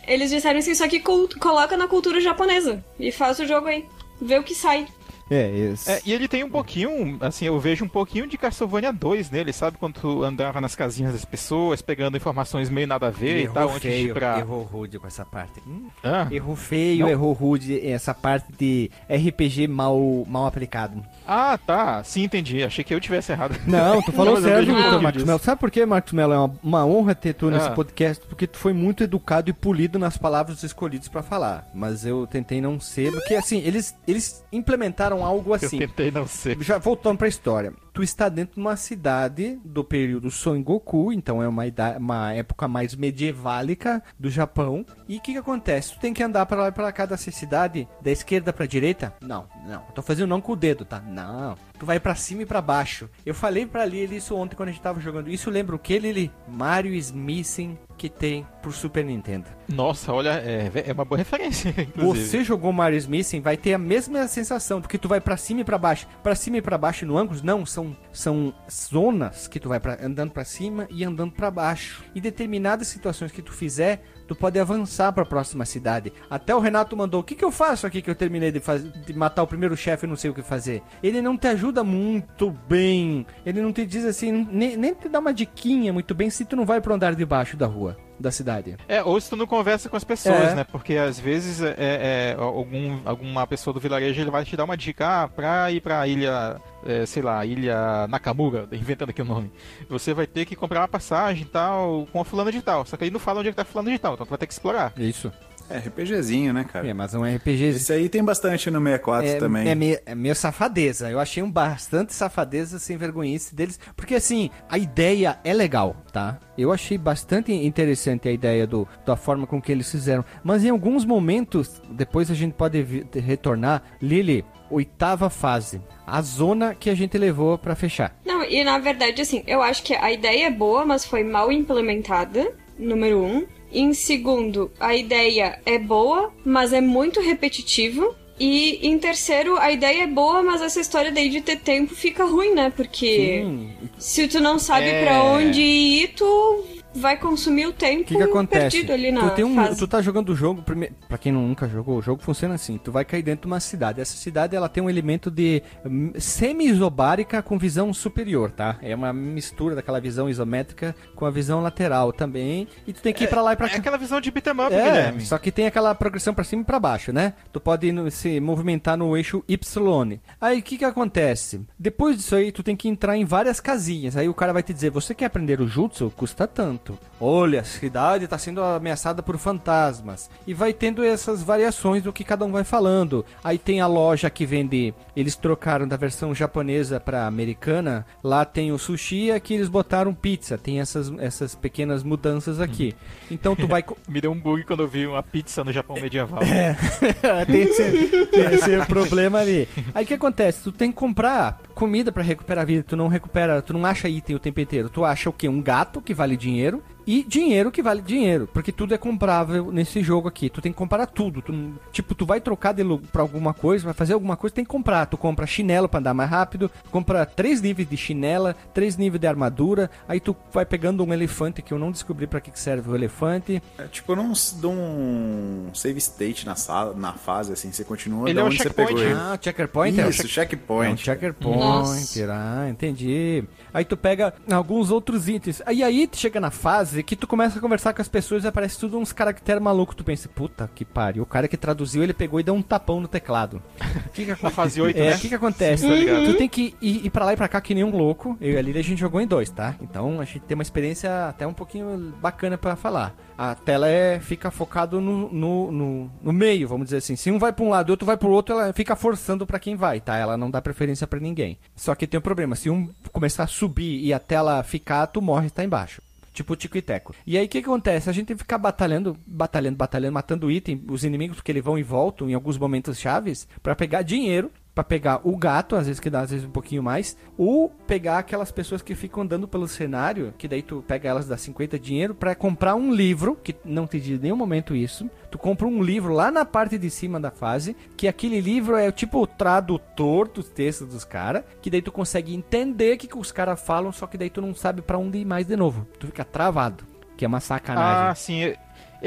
Eles disseram assim, só que coloca na cultura japonesa e faz o jogo aí. Vê o que sai. É, isso. É, e ele tem um pouquinho, assim, eu vejo um pouquinho de Castlevania 2 nele, sabe? Quando tu andava nas casinhas das pessoas, pegando informações meio nada a ver e tal, errou antes de feio, pra... errou rude com essa parte. Hum, Ah, errou feio, Não. errou rude essa parte de RPG mal, mal aplicado. ah, tá. Sim, entendi. Achei que eu tivesse errado. Não, tu falou certo, um Marcos disso. Melo. Sabe por quê, Marcos Melo? É uma, uma honra ter tu nesse Ah. podcast, porque tu foi muito educado e polido nas palavras escolhidas pra falar. Mas eu tentei não ser, porque assim, eles, eles implementaram algo Eu assim. tentei não ser. Já voltando pra história. Tu está dentro de uma cidade do período Songoku, então é uma, ida- uma época mais medieválica do Japão. E o que, que acontece? Tu tem que andar pra lá e pra cá dessa cidade, da esquerda pra direita? Não, não. Eu tô fazendo não com o dedo, tá? Não. Tu vai pra cima e pra baixo. Eu falei pra Lili isso ontem quando a gente tava jogando. Isso lembra o que, Lili? Mario is Missing que tem pro Super Nintendo. Nossa, olha, é, é uma boa referência, inclusive. Você jogou Mario Missing, vai ter a mesma sensação, porque tu vai pra cima e pra baixo. Pra cima e pra baixo no ângulo, não, são, são zonas que tu vai pra, andando pra cima e andando pra baixo. E determinadas situações que tu fizer, tu pode avançar pra próxima cidade. Até o Renato mandou: "O que que eu faço aqui que eu terminei de, faz, de matar o primeiro chefe e não sei o que fazer?". Ele não te ajuda muito bem. Ele não te diz assim, nem, nem te dá uma diquinha muito bem se tu não vai pro andar de baixo da rua, da cidade. É, ou se tu não conversa com as pessoas, É. né? Porque às vezes é, é, algum, alguma pessoa do vilarejo ele vai te dar uma dica ah, pra ir pra ilha, é, sei lá, ilha Nakamura, inventando aqui o nome. Você vai ter que comprar uma passagem e tal com a fulana de tal. Só que aí não fala onde é que tá a fulana de tal, então tu vai ter que explorar. Isso. É, RPGzinho, né, cara? É, mas é um RPG. Esse aí tem bastante no 64 É, também. é, meio, é meio safadeza. Eu achei um bastante safadeza sem vergonhice deles. Porque assim, a ideia é legal, tá? Eu achei bastante interessante a ideia do, da forma com que eles fizeram. Mas em alguns momentos, depois a gente pode retornar. Lily, oitava fase. A zona que a gente levou pra fechar. Não, e na verdade, assim, eu acho que a ideia é boa, mas foi mal implementada, número um. Em segundo, a ideia é boa, mas é muito repetitivo. E em terceiro, a ideia é boa, mas essa história daí de ter tempo fica ruim, né? Porque Sim. se tu não sabe É. pra onde ir, tu vai consumir o tempo O que, que acontece? perdido ali na tu, tem um, fase. tu tá jogando o jogo, prime... pra quem nunca jogou, o jogo funciona assim: tu vai cair dentro de uma cidade. Essa cidade ela tem um elemento de hum, semi-isobárica com visão superior, tá? É uma mistura daquela visão isométrica com a visão lateral também. E tu tem que ir pra lá e pra É cá. aquela visão de beat'em up, É, Guilherme. só que tem aquela progressão pra cima e pra baixo, né? Tu pode ir no- se movimentar no eixo Y. Aí o que que acontece? Depois disso aí, tu tem que entrar em várias casinhas. Aí o cara vai te dizer: "Você quer aprender o jutsu? Custa tanto. Olha, a cidade tá sendo ameaçada por fantasmas." E vai tendo essas variações do que cada um vai falando. Aí tem a loja que vende, eles trocaram da versão japonesa pra americana. Lá tem o sushi, aqui eles botaram pizza. Tem essas essas pequenas mudanças aqui. Então tu vai Me deu um bug quando eu vi uma pizza no Japão medieval. É, tem esse, tem esse problema ali. Aí o que acontece? Tu tem que comprar comida pra recuperar a vida. Tu não recupera, tu não acha item o tempo inteiro. Tu acha o quê? Um gato que vale dinheiro e dinheiro que vale dinheiro. Porque tudo é comprável nesse jogo aqui. Tu tem que comprar tudo. Tu não- tipo, tu vai trocar de pra alguma coisa, vai fazer alguma coisa, tem que comprar. Tu compra chinelo pra andar mais rápido, compra três níveis de chinela, três níveis de armadura. Aí tu vai pegando um elefante que eu não descobri pra que que serve o elefante. É tipo num, num save state na, sala, na fase, assim, você continua Ele de é um onde você checkpoint, pegou ele. Ah, checkpoint é Isso, check- checkpoint. É um checkpoint, Nossa. ah, entendi. Aí tu pega alguns outros itens. Aí aí tu chega na fase que tu começa a conversar com as pessoas e aparece tudo uns caracteres malucos. Tu pensa, puta que pariu. O cara que traduziu, ele pegou e deu um tapão no teclado. O que que acontece? fase 8, É, né? que que acontece? Sim, ligado. Tu tem que ir, ir pra lá e pra cá que nem um louco. Eu e a Lili a gente jogou em dois, tá? Então a gente tem uma experiência até um pouquinho bacana pra falar. A tela é, fica focado no, no, no, no meio, vamos dizer assim. Se um vai pra um lado e outro vai pro outro, ela fica forçando pra quem vai, tá? Ela não dá preferência pra ninguém. Só que tem um problema, se um começar a subir e a tela ficar, tu morre e tá embaixo. Tipo Tico e Teco. E aí o que, acontece? A gente tem que ficar batalhando, batalhando, batalhando, matando item, os inimigos, porque eles vão e voltam em alguns momentos chaves, pra pegar dinheiro, pra pegar o gato, às vezes que dá às vezes um pouquinho mais, ou pegar aquelas pessoas que ficam andando pelo cenário, que daí tu pega elas dá 50 dinheiro, pra comprar um livro, que não te diz em nenhum momento isso. Tu compra um livro lá na parte de cima da fase, que aquele livro é tipo o tradutor dos textos dos caras, que daí tu consegue entender o que, que os caras falam, só que daí tu não sabe pra onde ir mais de novo. Tu fica travado, que é uma sacanagem. Ah, sim.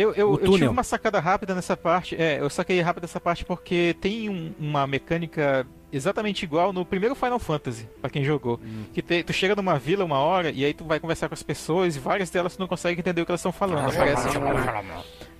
Eu, eu, O eu tive uma sacada rápida nessa parte. É, eu saquei rápido essa parte porque tem um- uma mecânica exatamente igual no primeiro Final Fantasy, pra quem jogou. Hum. Que te- tu chega numa vila uma hora e aí tu vai conversar com as pessoas e várias delas tu não consegue entender o que elas estão falando. Aparece,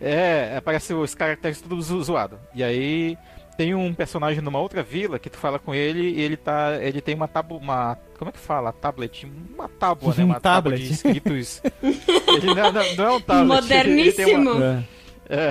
é, aparece os caracteres tudo zo- zoado. E aí tem um personagem numa outra vila que tu fala com ele e ele tá. Ele tem uma tábua. Uma, como é que fala? Tablet? Uma tábua, né? Um Uma tábua tablet. de escritos. ele não, não- não é um tablet. tem uma- Moderníssimo. É. é,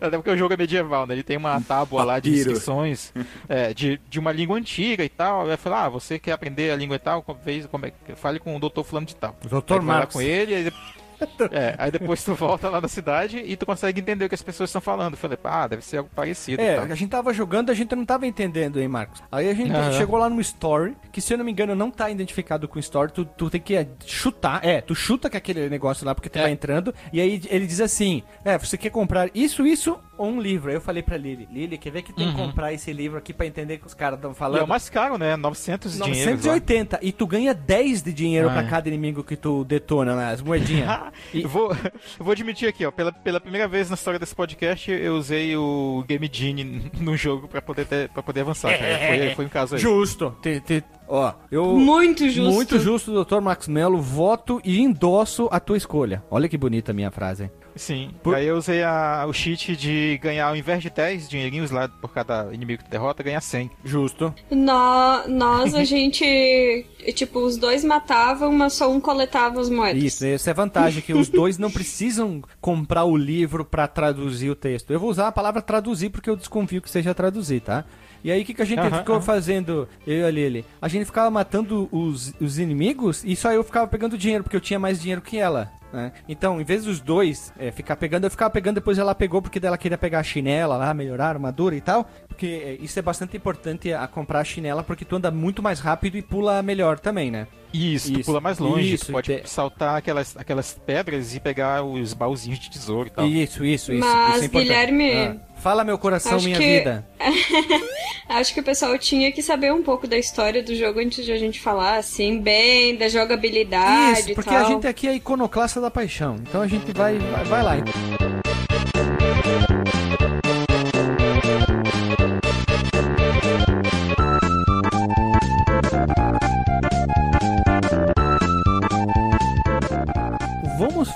até porque o jogo é medieval, né? Ele tem uma tábua lá de inscrições é, de, de uma língua antiga e tal. Aí fala, ah, você quer aprender a língua e tal? Vez, como é, que- fale com o doutor fulano de tal. Vai lá Marcos. com ele, aí, é, aí depois tu volta lá na cidade e tu consegue entender o que as pessoas estão falando. Falei, ah, deve ser algo parecido É, a gente tava jogando, a gente não tava entendendo, hein, Marcos? Aí a gente Aham. chegou lá no story, que se eu não me engano não tá identificado com story, tu, tu tem que é, chutar, é, tu chuta com aquele negócio lá porque tu É. vai entrando, e aí ele diz assim, é, você quer comprar isso, isso um livro? Aí eu falei pra Lili, Lili, quer ver que tem que comprar esse livro aqui pra entender o que os caras estão Uhum. E falando? é o mais caro, né? 900 dinheiros. lá. 980, e tu ganha 10 de dinheiro Ah, pra é. cada inimigo que tu detona, né, as moedinhas. E- Eu vou, eu vou admitir aqui, ó, pela, pela primeira vez na história desse podcast, eu usei o Game Genie no jogo pra poder, ter, pra poder avançar. cara. Foi, foi um caso aí. Justo. Te- te- ó, eu... Muito justo. Muito justo, Dr. Max Mello. Voto e endosso a tua escolha. Olha que bonita a minha frase. hein? Sim. Por- Aí eu usei a- o cheat de ganhar, ao invés de 10 dinheirinhos lá por cada inimigo que derrota, ganhar 100. Justo. Nó- Nós, a gente. E, tipo, os dois matavam, mas só um coletava as moedas. Isso, essa é a vantagem, que os dois não precisam comprar o livro pra traduzir o texto. Eu vou usar a palavra traduzir porque eu desconfio que seja traduzir, tá? E aí o que, que a gente ficou fazendo, eu e a Lili? A gente ficava matando os, os inimigos e só eu ficava pegando dinheiro, porque eu tinha mais dinheiro que ela. né? Então, em vez dos dois é, ficar pegando, eu ficava pegando, depois ela pegou, porque dela queria pegar a chinela lá, melhorar a armadura e tal. Porque é, isso é bastante importante a comprar a chinela, porque tu anda muito mais rápido e pula melhor também, né? Isso, tu Isso, pula mais longe, isso, tu pode te- saltar aquelas, aquelas pedras e pegar os baúzinhos de tesouro e tal. Isso, isso, isso. Mas, isso é. Guilherme, Ah, fala meu coração, acho minha que- vida. Acho que o pessoal tinha que saber um pouco da história do jogo antes de a gente falar, assim, bem, da jogabilidade Isso, e porque tal. a gente aqui é iconoclasta da paixão. Então a gente vai, vai, vai lá.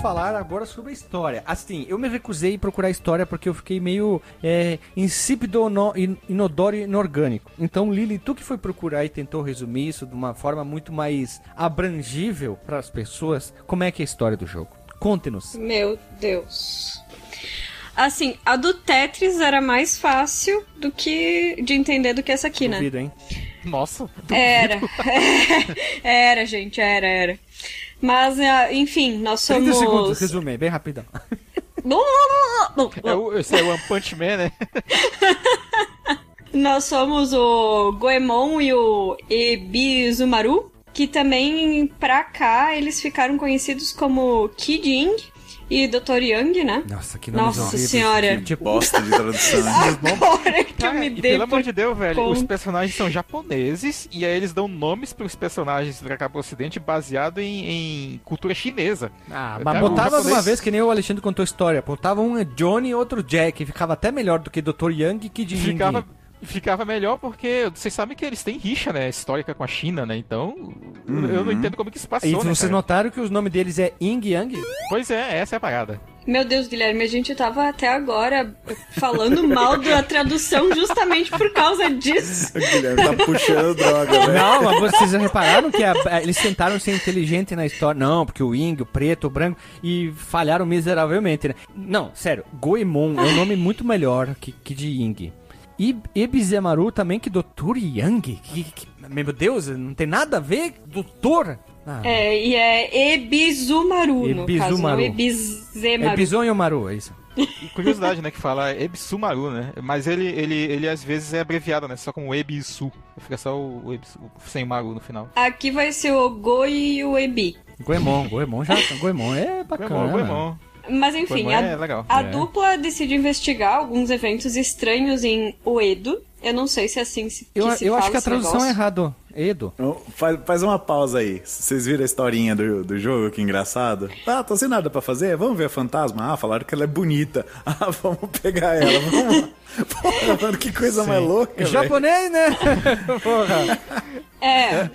Falar agora sobre a história. Assim, eu me recusei a procurar história porque eu fiquei meio é, insípido, no- in- inodoro e inorgânico. Então, Lili, tu que foi procurar e tentou resumir isso de uma forma muito mais abrangível para as pessoas, como é que é a história do jogo? Conte-nos. Meu Deus. Assim, a do Tetris era mais fácil do que de entender do que essa aqui, né? Duvido, hein? Nossa, Era. era, gente, era, era. Mas, ah, enfim, nós 30 somos. segundos, resume, bem rapidão. é o, esse é o One Punch Man, né? Nós somos o Goemon e o Ebizumaru, que também pra cá eles ficaram conhecidos como Kid Ing e Dr. Young, né? Nossa, que nome Nossa horrível. senhora. Que bosta de tradução. Agora que eu me e dei pelo amor de Deus, velho, conta. os personagens são japoneses e aí eles dão nomes pros personagens do Dragão Ocidente baseado em, em cultura chinesa. Ah, Eu mas quero botava de uma japonês. vez que nem o Alexandre contou a história. Botava um Johnny e outro Jack. Ficava até melhor do que Dr. Young e Kid. Ficava, ficava melhor porque vocês sabem que eles têm rixa, né? Histórica com a China, né? Então, eu não entendo como que isso passou, E né, vocês cara? notaram que os nomes deles é Ying Yang? Pois é, essa é a parada. Meu Deus, Guilherme, a gente tava até agora falando mal da tradução justamente por causa disso. O Guilherme tá puxando droga, velho. Não, mas vocês repararam que a- a- eles tentaram ser inteligentes na história. Não, porque o Ying, o preto, o branco, e falharam miseravelmente, né? Não, sério, Goemon é um nome muito melhor que, que de Ying. E Ebizemaru também que Dr. Yang. Que, que- meu Deus, não tem nada a ver, doutor. Ah, É, e é Ebizumaru, no caso, Ebizumaru. não é Ebizemaru. Bizonho Maru, é isso. E curiosidade, né, que fala Ebsumaru, né? Mas ele, ele, ele às vezes é abreviado, né? Só com Ebisu. Fica só o, o Ebisu, sem o Maru no final. Aqui vai ser o Goi e o Ebi. Goemon, Goemon já. Goemon é bacana. Goemon, Goemon. Mas enfim, a, é legal. a É. dupla decide investigar alguns eventos estranhos em Oedo. Eu não sei se é assim se, que Eu, se eu fala acho que a tradução negócio. é errada. Edo. Então, Faz, faz uma pausa aí. Vocês viram a historinha do, do jogo? Que engraçado. Ah, tô sem nada pra fazer? Vamos ver a fantasma? Ah, falaram que ela é bonita. Ah, vamos pegar ela. Vamos lá. Porra, mano, que coisa mais louca, velho. Japonês, né? Porra. É,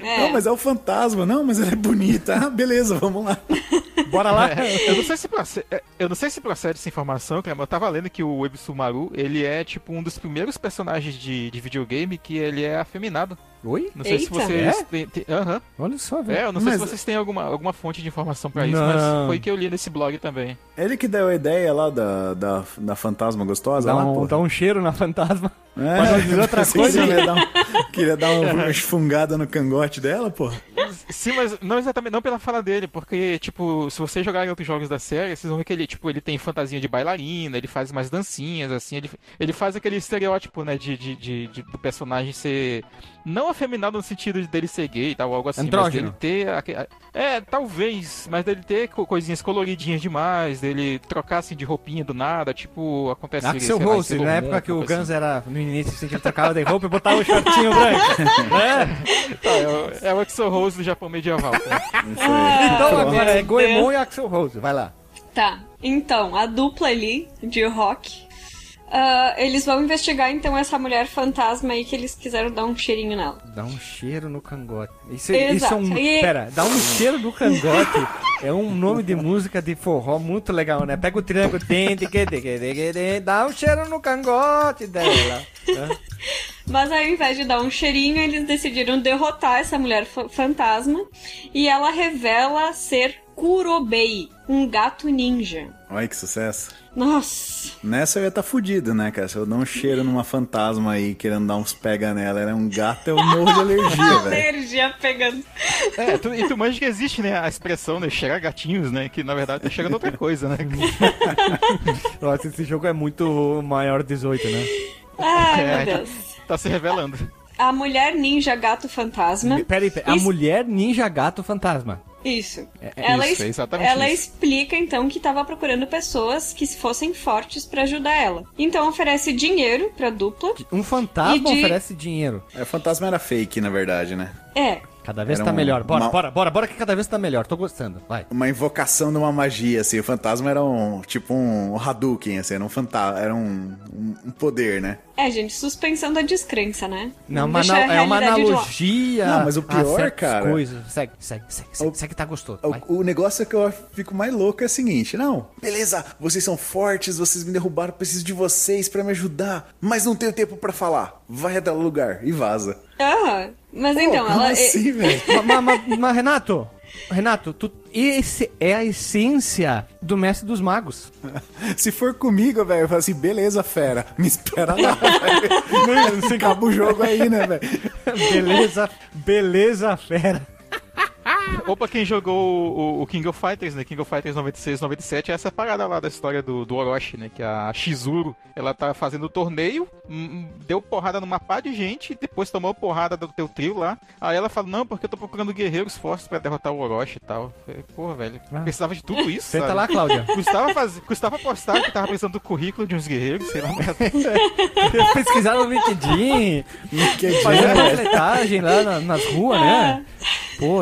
é. Não, mas é o fantasma. Não, mas ela é bonita. Ah, beleza, vamos lá. Bora lá. É, eu não sei se procede, eu não sei se procede essa informação, cara, mas eu tava lendo que o Ebsumaru, ele é tipo um dos primeiros personagens de, de videogame que ele é afeminado. Oi? Não sei se Eita. vocês É? têm, têm- aham. Olha só, velho. É, eu não sei Mas- se vocês têm alguma, alguma fonte de informação pra isso, Não. mas foi que eu li nesse blog também. Ele que deu a ideia lá da, da, da fantasma gostosa Dá lá, um, pô. dá um cheiro na fantasma. É, não dizer outra coisa. Queria dar, um, queria dar uma esfungada no cangote dela, pô. Sim, mas não exatamente, não pela fala dele, porque, tipo, se vocês jogarem outros jogos da série, vocês vão ver que ele, tipo, ele tem fantasia de bailarina, ele faz umas dancinhas, assim, ele, ele faz aquele estereótipo, né, de, de, de- de- do personagem ser, não afeminado no sentido de dele ser gay e tal, algo assim, Andrógeno. mas dele ter, é, talvez, mas dele ter co- coisinhas coloridinhas demais, dele trocar, assim, de roupinha do nada, tipo, acontece... Axel em Rose, na época que o assim. Guns era no início, assim, que ele trocava de roupa e botava o shortinho branco. É? Tá, é, o- é o Axel Rose do Japão medieval, tá? Então Ah, agora é Goemon e Axel Rose. Vai lá. Tá, então, a dupla ali, de rock, ah, eles vão investigar então essa mulher fantasma aí que eles quiseram dar um cheirinho nela. Dá um cheiro no cangote. Isso, é- isso é um. E- Pera, dá um cheiro no cangote. É um nome de música de forró muito legal, né? Pega o triângulo, dá um cheiro no cangote dela. Mas ao invés de dar um cheirinho, eles decidiram derrotar essa mulher fa- fantasma e ela revela ser Kurobei, um gato ninja. Olha que sucesso. Nossa, Nessa eu ia estar tá fudido, né, cara? Se eu dar um cheiro numa fantasma aí querendo dar uns pega nela, era um gato, eu morro de alergia, velho. energia pegando. É, tu, e tu manja que existe, né, a expressão, né, cheirar gatinhos, né, que na verdade tá cheirando outra coisa, né? Nossa, esse jogo é muito maior de 18, né? Ai, É, meu Deus. Tá se revelando. A mulher ninja gato fantasma. Peraí, peraí. A Isso- mulher ninja gato fantasma. Isso. É- ela, isso, es- é exatamente ela isso. explica então que estava procurando pessoas que fossem fortes pra ajudar ela. Então oferece dinheiro pra dupla. Um fantasma de- oferece dinheiro. É, o fantasma era fake, na verdade, né? É. Cada vez Era tá um- melhor. Bora, uma- bora, bora, bora que cada vez tá melhor. Tô gostando. Vai. Uma invocação de uma magia, assim. O fantasma era um, tipo um Hadouken, assim. Era um fantasma, era um, um, poder, né? É, gente, suspensão da descrença, né? Não, anal- a é uma analogia. Não, mas o pior, cara- Coisas. Segue, segue, segue, segue, O- segue que tá gostoso. O, o negócio que eu fico mais louco é o seguinte: não, beleza, vocês são fortes, vocês me derrubaram, preciso de vocês pra me ajudar, mas não tenho tempo pra falar. Vai até o lugar e vaza. Aham. Mas Pô, então, ela. assim, velho? mas, mas- mas, Renato, Renato, tu, esse é a essência do mestre dos magos. Se for comigo, velho, eu falo assim, beleza, fera, me espera lá, velho. Você acaba o jogo aí, né, velho? beleza, beleza, fera. Ou pra quem jogou o, o King of Fighters, né? King of Fighters 96, 97, é essa parada lá da história do, do Orochi, né? Que a Shizuru, ela tá fazendo o torneio, hum, deu porrada numa pá de gente, depois tomou porrada do teu trio lá. Aí ela fala, não, porque eu tô procurando guerreiros fortes pra derrotar o Orochi e tal. Falei, Porra, velho, Ah. precisava de tudo isso, Senta sabe? lá, Cláudia. Custava, fazer, custava postar que tava precisando do currículo de uns guerreiros, sei lá. Pesquisar no LinkedIn, fazer dia, velho. panfletagem lá na- nas ruas, né? Pô,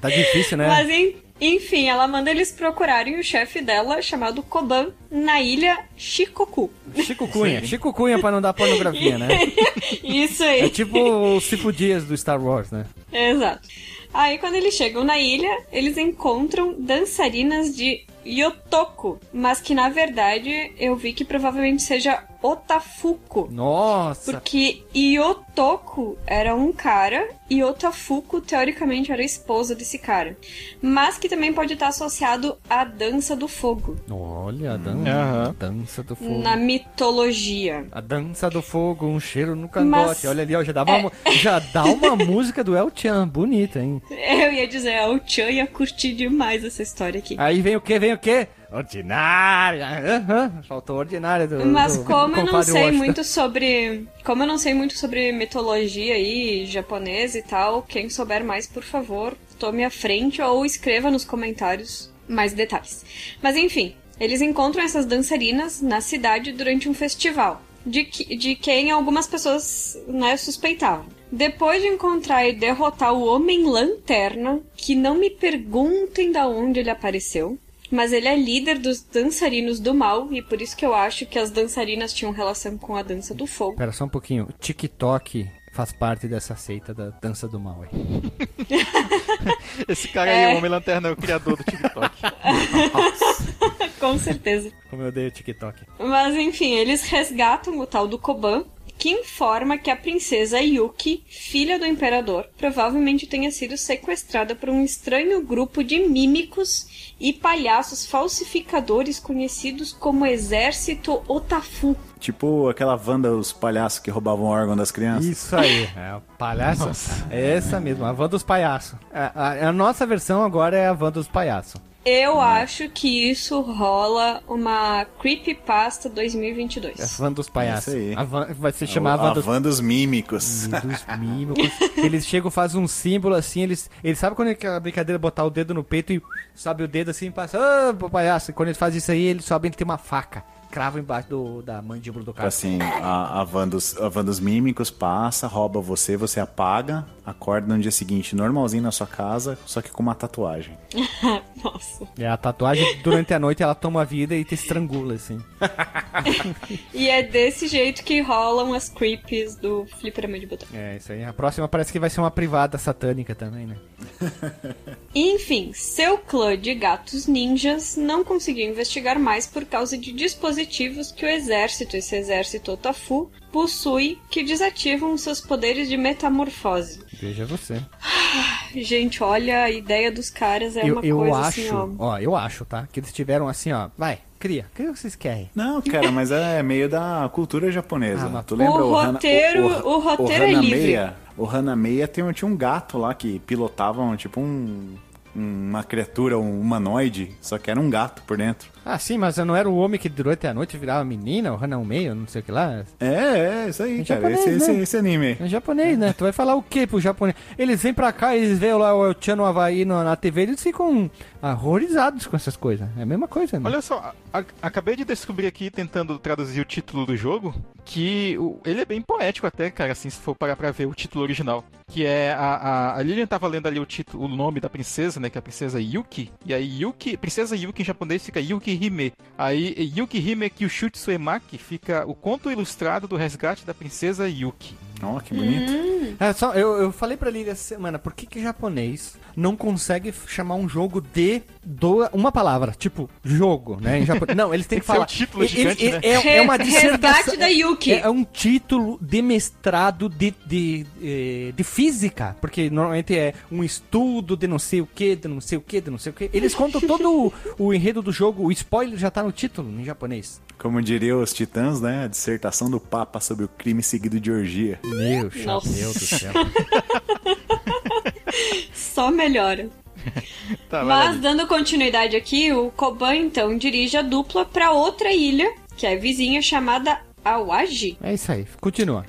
tá difícil, né? Mas en- enfim, ela manda eles procurarem o chefe dela, chamado Koban, na ilha Shikoku. Chico Cunha. Chico Cunha pra não dar pornografia, né? Isso aí. É tipo o Cipo Dias do Star Wars, né? Exato. Aí quando eles chegam na ilha, eles encontram dançarinas de Yotoko, mas que na verdade eu vi que provavelmente seja Otafuku. Nossa. Porque Yotoko era um cara e Otafuku, teoricamente, era a esposa desse cara. Mas que também pode estar associado à dança do fogo, Olha, a dança, Aham. dança do fogo. na mitologia. A dança do fogo, um cheiro no cangote. Mas- Olha ali, ó, já dá uma, mu- já dá uma música do El Chan, bonita, hein? Eu ia dizer, a Chan ia curtir demais essa história aqui. Aí vem o que, vem o que? Ordinária. Aham, Faltou ordinária do Mas do como eu não sei Washington. muito sobre. Como eu não sei muito sobre mitologia aí, japonesa e tal, quem souber mais, por favor, tome à frente ou escreva nos comentários mais detalhes. Mas enfim, eles encontram essas dançarinas na cidade durante um festival. De, que- de quem algumas pessoas né, suspeitavam. Depois de encontrar e derrotar o Homem Lanterna, que não me perguntem da onde ele apareceu, mas ele é líder dos dançarinos do mal, e por isso que eu acho que as dançarinas tinham relação com a dança do fogo. Pera só um pouquinho. O TikTok faz parte dessa seita da dança do mal aí. Esse cara É. aí, o Homem Lanterna, é o criador do TikTok. com certeza. Como eu odeio o TikTok. Mas enfim, eles resgatam o tal do Koban, que informa que a princesa Yuki, filha do imperador, provavelmente tenha sido sequestrada por um estranho grupo de mímicos e palhaços falsificadores conhecidos como Exército Otafu. Tipo aquela Wanda, os palhaços que roubavam o órgão das crianças. Isso aí. É o palhaço. É essa mesmo, a van dos palhaços. A, a- a nossa versão agora é a van dos palhaços. Eu acho que isso rola uma Creepypasta É a 2022. van dos palhaços. Isso aí. A van, vai se A, chamar a van dos van dos mímicos. dos mímicos. Eles chegam, fazem um símbolo assim, eles. Eles sabem quando é aquela brincadeira de botar o dedo no peito e sobe o dedo assim e passa. Ah, pô, palhaço. Quando eles fazem isso aí, eles sobem e tem uma faca. Crava embaixo do, da mandíbula do cara. Assim, a, a, van dos, a van dos mímicos passa, rouba você, você apaga, acorda no dia seguinte normalzinho na sua casa, só que com uma tatuagem. Nossa. É a tatuagem durante a noite ela toma vida e te estrangula, assim. E é desse jeito que rolam as creeps do Fliperama de Botão. É, isso aí. A próxima parece que vai ser uma privada satânica também, né? Enfim, seu clã de gatos ninjas não conseguiu investigar mais por causa de dispositivos dispositivos que o exército, esse exército Otafu, possui que desativam seus poderes de metamorfose. Veja você. Gente, olha, a ideia dos caras é eu uma eu coisa acho, assim, ó. ó, eu acho, tá? Que eles tiveram assim, ó. Vai, cria, cria o que vocês querem. Não, cara, mas é meio da cultura japonesa. Ah, tu lembra O Hana- roteiro- o roteiro é livre. Hanameia- O Hanameia tem, um- tinha um gato lá que pilotava um, tipo um, uma criatura, um humanoide, só que era um gato por dentro. Ah, sim, mas não era o homem que durante a noite virava menina, o Hanao Meio, não sei o que lá. É, é, isso aí, Em cara. japonês, esse, esse, né? esse anime. É japonês, né? Tu vai falar o que pro japonês? Eles vêm pra cá, eles veem lá o El Chan no Havaí no- na TV, eles ficam horrorizados com essas coisas. É a mesma coisa, né? Olha só, a- a- acabei de descobrir aqui, tentando traduzir o título do jogo, que o- ele é bem poético até, cara, assim, se for parar pra ver o título original. Que é a, a, a Lilian tava lendo ali o título, o nome da princesa, né, que é a princesa Yuki. E aí Yuki, princesa Yuki em japonês fica Yuki Hime. Aí Yuki Hime Kyushutsu Emaki fica o conto ilustrado do resgate da princesa Yuki. Ó, que bonito. É, só, eu, eu falei pra Lili essa semana, por que que japonês não consegue chamar um jogo de do, uma palavra? Tipo, jogo, né? Em japonês. Não, eles têm que ser falar. um título gigante, né? é, é uma dissertação. Da Yuki. É um título de mestrado de, de, eh, de física, porque normalmente é um estudo de não sei o que, de não sei o que, de não sei o que. Eles contam todo o, o enredo do jogo, o spoiler já tá no título, em japonês. Como diriam os titãs, né? A dissertação do Papa sobre o crime seguido de orgia. Meu Nossa. chapéu do céu. Só melhora. Tá, Mas dando continuidade aqui, o Koban então dirige a dupla pra outra ilha, que é vizinha chamada Awaji. É isso aí, continua.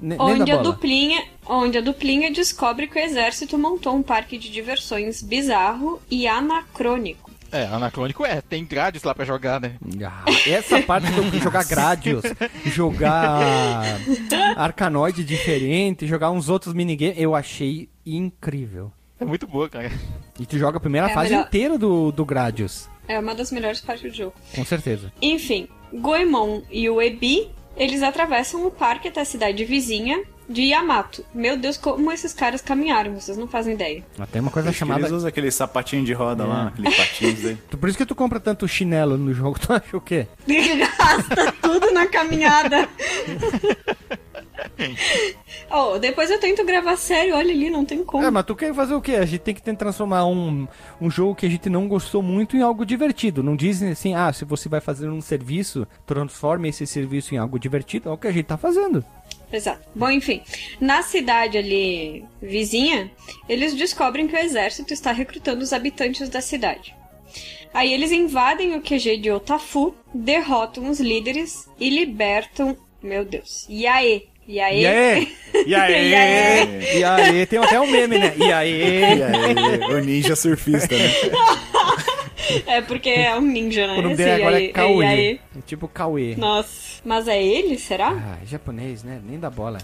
Nem Onde a, duplinha, onde a duplinha descobre que o exército montou um parque de diversões bizarro e anacrônico. É, anacrônico é, tem grades lá pra jogar, né? Ah, essa parte de eu jogar Gradius, jogar Arcanoide diferente, jogar uns outros minigames, eu achei incrível. É muito boa, cara. E tu joga a primeira É fase melhor. inteira do, do Gradius, É uma das melhores partes do jogo. com certeza. Enfim, Goemon e o Ebi, eles atravessam o parque até a cidade vizinha de Yamato. Meu Deus, como esses caras caminharam, vocês não fazem ideia. Até uma coisa Acho chamada. Eles usam aquele sapatinho de roda lá, aqueles patins dele. Por isso que tu compra tanto chinelo no jogo, tu acha o quê? Gasta tudo na caminhada. oh, depois eu tento gravar sério, olha ali, não tem como. É, mas tu quer fazer o quê? A gente tem que tentar transformar um, um jogo que a gente não gostou muito em algo divertido. Não dizem assim, ah, se você vai fazer um serviço, transforme esse serviço em algo divertido. É o que a gente tá fazendo. Exato. Bom, enfim, na cidade ali vizinha, eles descobrem que o exército está recrutando os habitantes da cidade. Aí eles invadem o QG de Otafu, derrotam os líderes e libertam. Meu Deus. Yae. Yae. E aí? E aí? E aí? Tem até um meme, né? E aí? E aí? O ninja surfista, né? É porque é um ninja, né? O nome dele agora é. Yae. É tipo Cauê. Nossa. Mas é ele, será? Ah, é japonês, né? Nem dá bola.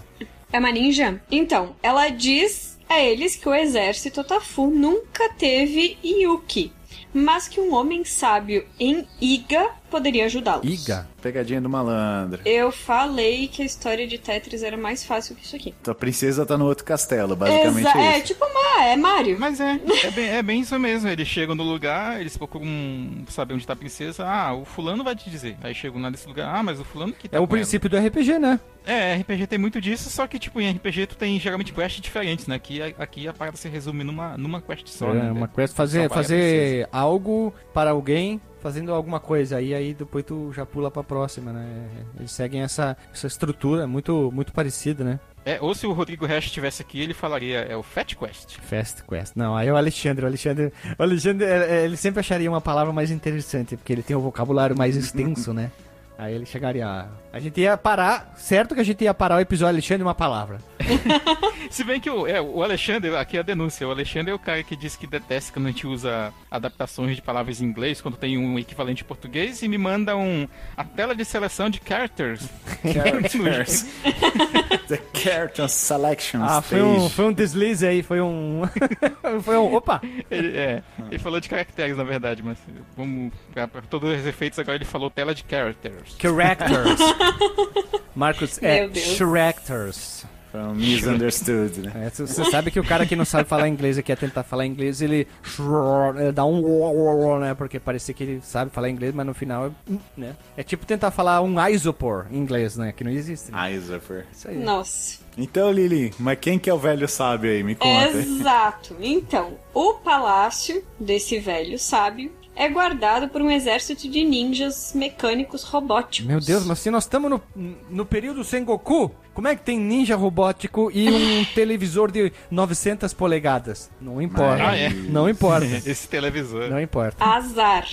É uma ninja? Então, ela diz a eles que o exército Otafu nunca teve Yuki, mas que um homem sábio em Iga poderia ajudá-los. Iga. Pegadinha do malandro. Eu falei que a história de Tetris era mais fácil que isso aqui. Tua princesa tá no outro castelo, basicamente Exa- é é, isso. tipo, uma, é Mario. Mas é, é bem, é bem isso mesmo. Eles chegam no lugar, eles procuram saber onde tá a princesa. Ah, o fulano vai te dizer. Aí chegam lá nesse lugar. Ah, mas o fulano que tá É o com ela. princípio do RPG, né? É, RPG tem muito disso, só que, tipo, em RPG tu tem geralmente quests diferentes, né? Aqui, aqui a parada se resume numa, numa quest só, né? é uma coisa fazer, a fazer algo para alguém fazendo alguma coisa aí aí depois tu já pula pra próxima, né? Eles seguem essa, essa estrutura muito muito parecida, né? É, ou se o Rodrigo Hash estivesse aqui, ele falaria, é o Fat Quest. Fast Quest. Não, aí é o Alexandre, o Alexandre, o Alexandre, é, é, ele sempre acharia uma palavra mais interessante, porque ele tem um vocabulário mais extenso, né? Aí ele chegaria, a- a gente ia parar, certo que a gente ia parar o episódio Alexandre uma palavra. Se bem que o, é, o Alexandre, aqui é a denúncia, o Alexandre é o cara que diz que detesta quando a gente usa adaptações de palavras em inglês, quando tem um equivalente em português, e me manda um, a tela de seleção de characters. Characters. The Character Selection Ah, foi um, foi um deslize aí, foi um foi um, opa, Ele, é, ele falou de caracteres, na verdade, mas vamos, pra, pra todos os efeitos, agora ele falou tela de characters. characters. Marcos, é characters. From misunderstood, né? É, Você sabe que o cara que não sabe falar inglês e quer tentar falar inglês, ele, ele dá um né? Porque parecia que ele sabe falar inglês, mas no final é, né? É tipo tentar falar um isopor em inglês, né? Que não existe. Né? Isopher. Isso aí. Nossa. Então, Lili, mas quem que é o velho sábio aí? Me conta. Exato. Então, o palácio desse velho sábio é guardado por um exército de ninjas mecânicos robóticos. Meu Deus, mas se nós estamos no, no período Sengoku, como é que tem ninja robótico e um televisor de 900 polegadas? Não importa. Ah, é? Não importa. Esse televisor. Não importa. Azar.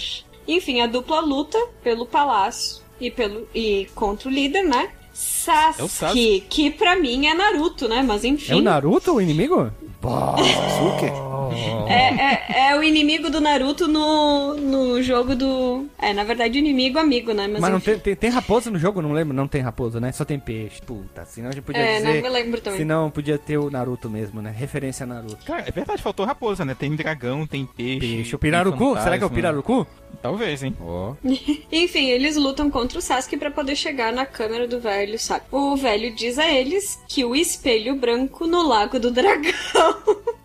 Enfim, a dupla luta pelo palácio e pelo e contra o líder, né? Sasuke, É o Sasuke. que pra mim é Naruto, né? Mas enfim. É o Naruto o inimigo? Sasuke? É, é, é o inimigo do Naruto no, no jogo do. É, na verdade, inimigo amigo, né? Mas, Mas não tem, tem, tem raposa no jogo? Não lembro. Não tem raposa, né? Só tem peixe. Puta, senão a gente podia É, não dizer... me lembro também. Senão podia ter o Naruto mesmo, né? Referência a Naruto. Cara, é verdade, faltou raposa, né? Tem dragão, tem peixe. Peixe. O Pirarucu? Será que é o. Pirarucu? Talvez, hein? Ó. Enfim, eles lutam contra o Sasuke pra poder chegar na câmera do velho, sabe? O velho diz a eles que o espelho branco no Lago do Dragão.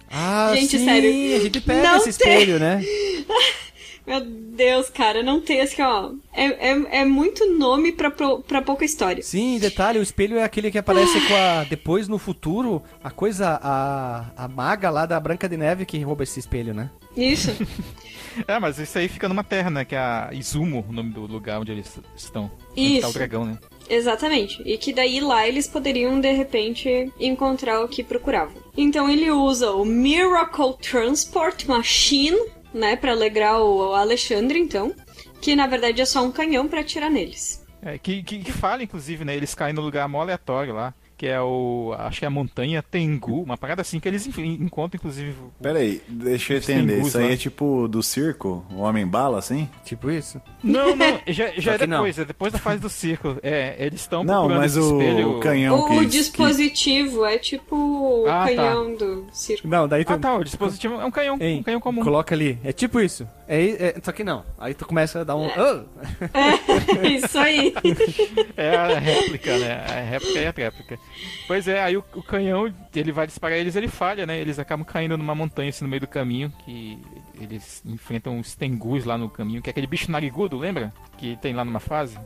Ah, Gente, sim, sério, a gente pega não esse tem- espelho, né? Meu Deus, cara, não tem assim, ó. É, é, é muito nome pra, pra pouca história. Sim, detalhe, o espelho é aquele que aparece com a. Depois no futuro, a coisa. A, a maga lá da Branca de Neve que rouba esse espelho, né? Isso. É, mas isso aí fica numa terra, né? Que é a Izumo, o nome do lugar onde eles estão. Onde tá o Isso. dragão, né? Exatamente. E que daí lá eles poderiam, de repente, encontrar o que procuravam. Então ele usa o Miracle Transport Machine, né, Pra alegrar o Alexandre, então. Que na verdade é só um canhão pra atirar neles. É, que, que, que fala, inclusive, né? Eles caem no lugar mó aleatório lá. Que é o. Acho que é a montanha Tengu, uma parada assim que eles encontram, inclusive. o- Pera aí, deixa eu entender. tengus Isso aí lá. é tipo do circo? O Homem-Bala, assim? Tipo isso. Não, não, já, já é que não. depois, é depois da fase do circo. É, eles estão Não, mas o espelho. canhão que... o que- dispositivo é tipo o Ah, tá. canhão do circo. Não, daí tu. Ah, tá, o dispositivo é um canhão, Ei, um canhão comum. Coloca ali. É tipo isso. É, é- só que não. Aí tu começa a dar um. "Ah!" Isso aí. É a réplica, né? A réplica e a réplica. Pois é, aí o, o canhão, ele vai disparar eles, ele falha, né? Eles acabam caindo numa montanha assim no meio do caminho, que eles enfrentam os tengus lá no caminho, que é aquele bicho narigudo, lembra? Que tem lá numa fase.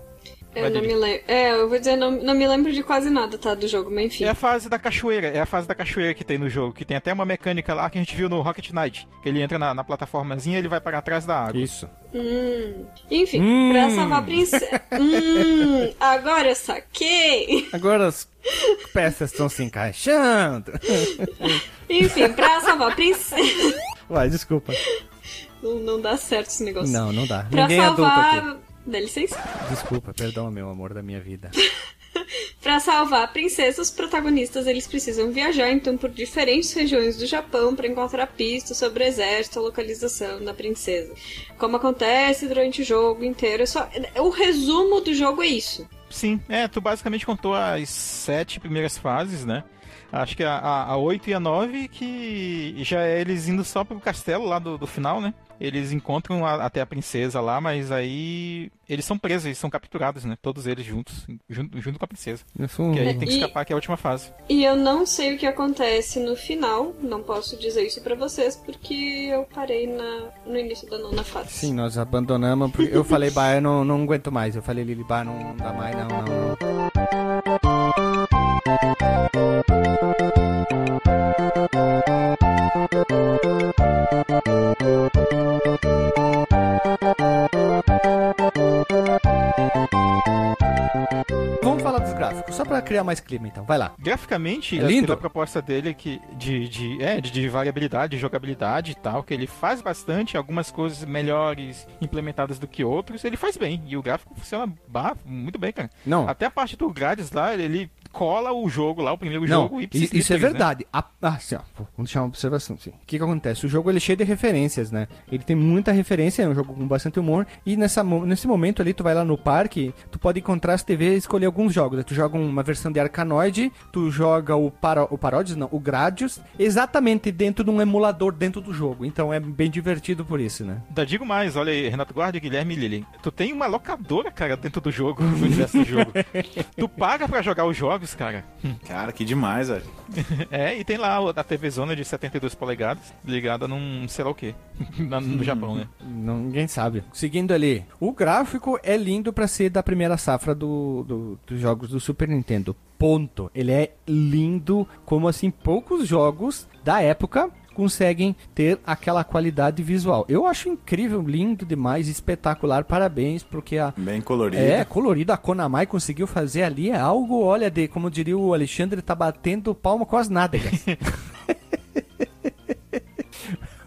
Eu Vai, não me lembro. É, eu vou dizer, não, não me lembro de quase nada, tá? Do jogo, mas enfim. É a fase da cachoeira, é a fase da cachoeira que tem no jogo, que tem até uma mecânica lá que a gente viu no Rocket Knight, que ele entra na, na plataformazinha e ele vai para trás da água. Isso. Hum. Enfim, Hum. pra salvar a princesa. hum, agora eu saquei. Agora as peças estão se encaixando. Enfim, pra salvar a princesa. Vai, desculpa. Não, não dá certo esse negócio. Não, não dá. Pra Ninguém é adulto salvar. aqui. Dá licença. Desculpa, perdão, meu amor da minha vida. Pra salvar a princesa, os protagonistas eles precisam viajar então por diferentes regiões do Japão para encontrar pistas sobre o exército, a localização da princesa. Como acontece durante o jogo inteiro, é só o resumo do jogo é isso. Sim, é, tu basicamente contou as sete primeiras fases, né? Acho que a, a, a 8 e a 9 que já é eles indo só pro castelo lá do, do final, né? Eles encontram a- até a princesa lá, mas aí eles são presos, eles são capturados, né? Todos eles juntos, junto, junto com a princesa. Isso, Que aí tem que E- escapar, que é a última fase. E eu não sei o que acontece no final, não posso dizer isso pra vocês porque eu parei na, no início da nona fase. Sim, nós abandonamos. porque Eu falei, bah, eu não, não aguento mais. Eu falei, Lili, bah, não dá mais, não, não, não. Criar mais clima, então. Vai lá. Graficamente, É a- lindo? pela proposta dele que de, de, é, de, de variabilidade, de jogabilidade e tal, que ele faz bastante, algumas coisas melhores implementadas do que outros, ele faz bem. E o gráfico funciona bah, muito bem, cara. Não, Até a parte do grades lá, ele cola o jogo lá, o primeiro Não, jogo, e i- isso é ipsis literis, né? verdade. A- ah, assim, ó, vou deixar uma observação. Assim. O que, que acontece? O jogo ele é cheio de referências, né? Ele tem muita referência, é um jogo com bastante humor. E nessa, nesse momento ali, tu vai lá no parque, tu pode encontrar as TV e escolher alguns jogos. né? Tu joga uma versão de Arkanoid, tu joga o, para, o não, o Gradius, exatamente dentro de um emulador dentro do jogo. Então é bem divertido por isso, né? Ainda digo mais, olha aí, Renato Guardi, Guilherme Lili. Tu tem uma locadora, cara, dentro do jogo, no universo do jogo. tu paga pra jogar os jogos, jogos, cara. Cara, que demais, velho. É, e tem lá a TV Zona de 72 polegadas, ligada num sei lá o que, no Japão, né? Ninguém sabe. Seguindo ali, o gráfico é lindo pra ser da primeira safra do, do- dos jogos do Super Nintendo. Ponto. Ele é lindo, como assim poucos jogos da época conseguem ter aquela qualidade visual. Eu acho incrível, lindo demais, espetacular. Parabéns, porque a Bem colorido. é colorido a Konami conseguiu fazer ali é algo, olha, de como diria o Alexandre, tá batendo palma com as nádegas.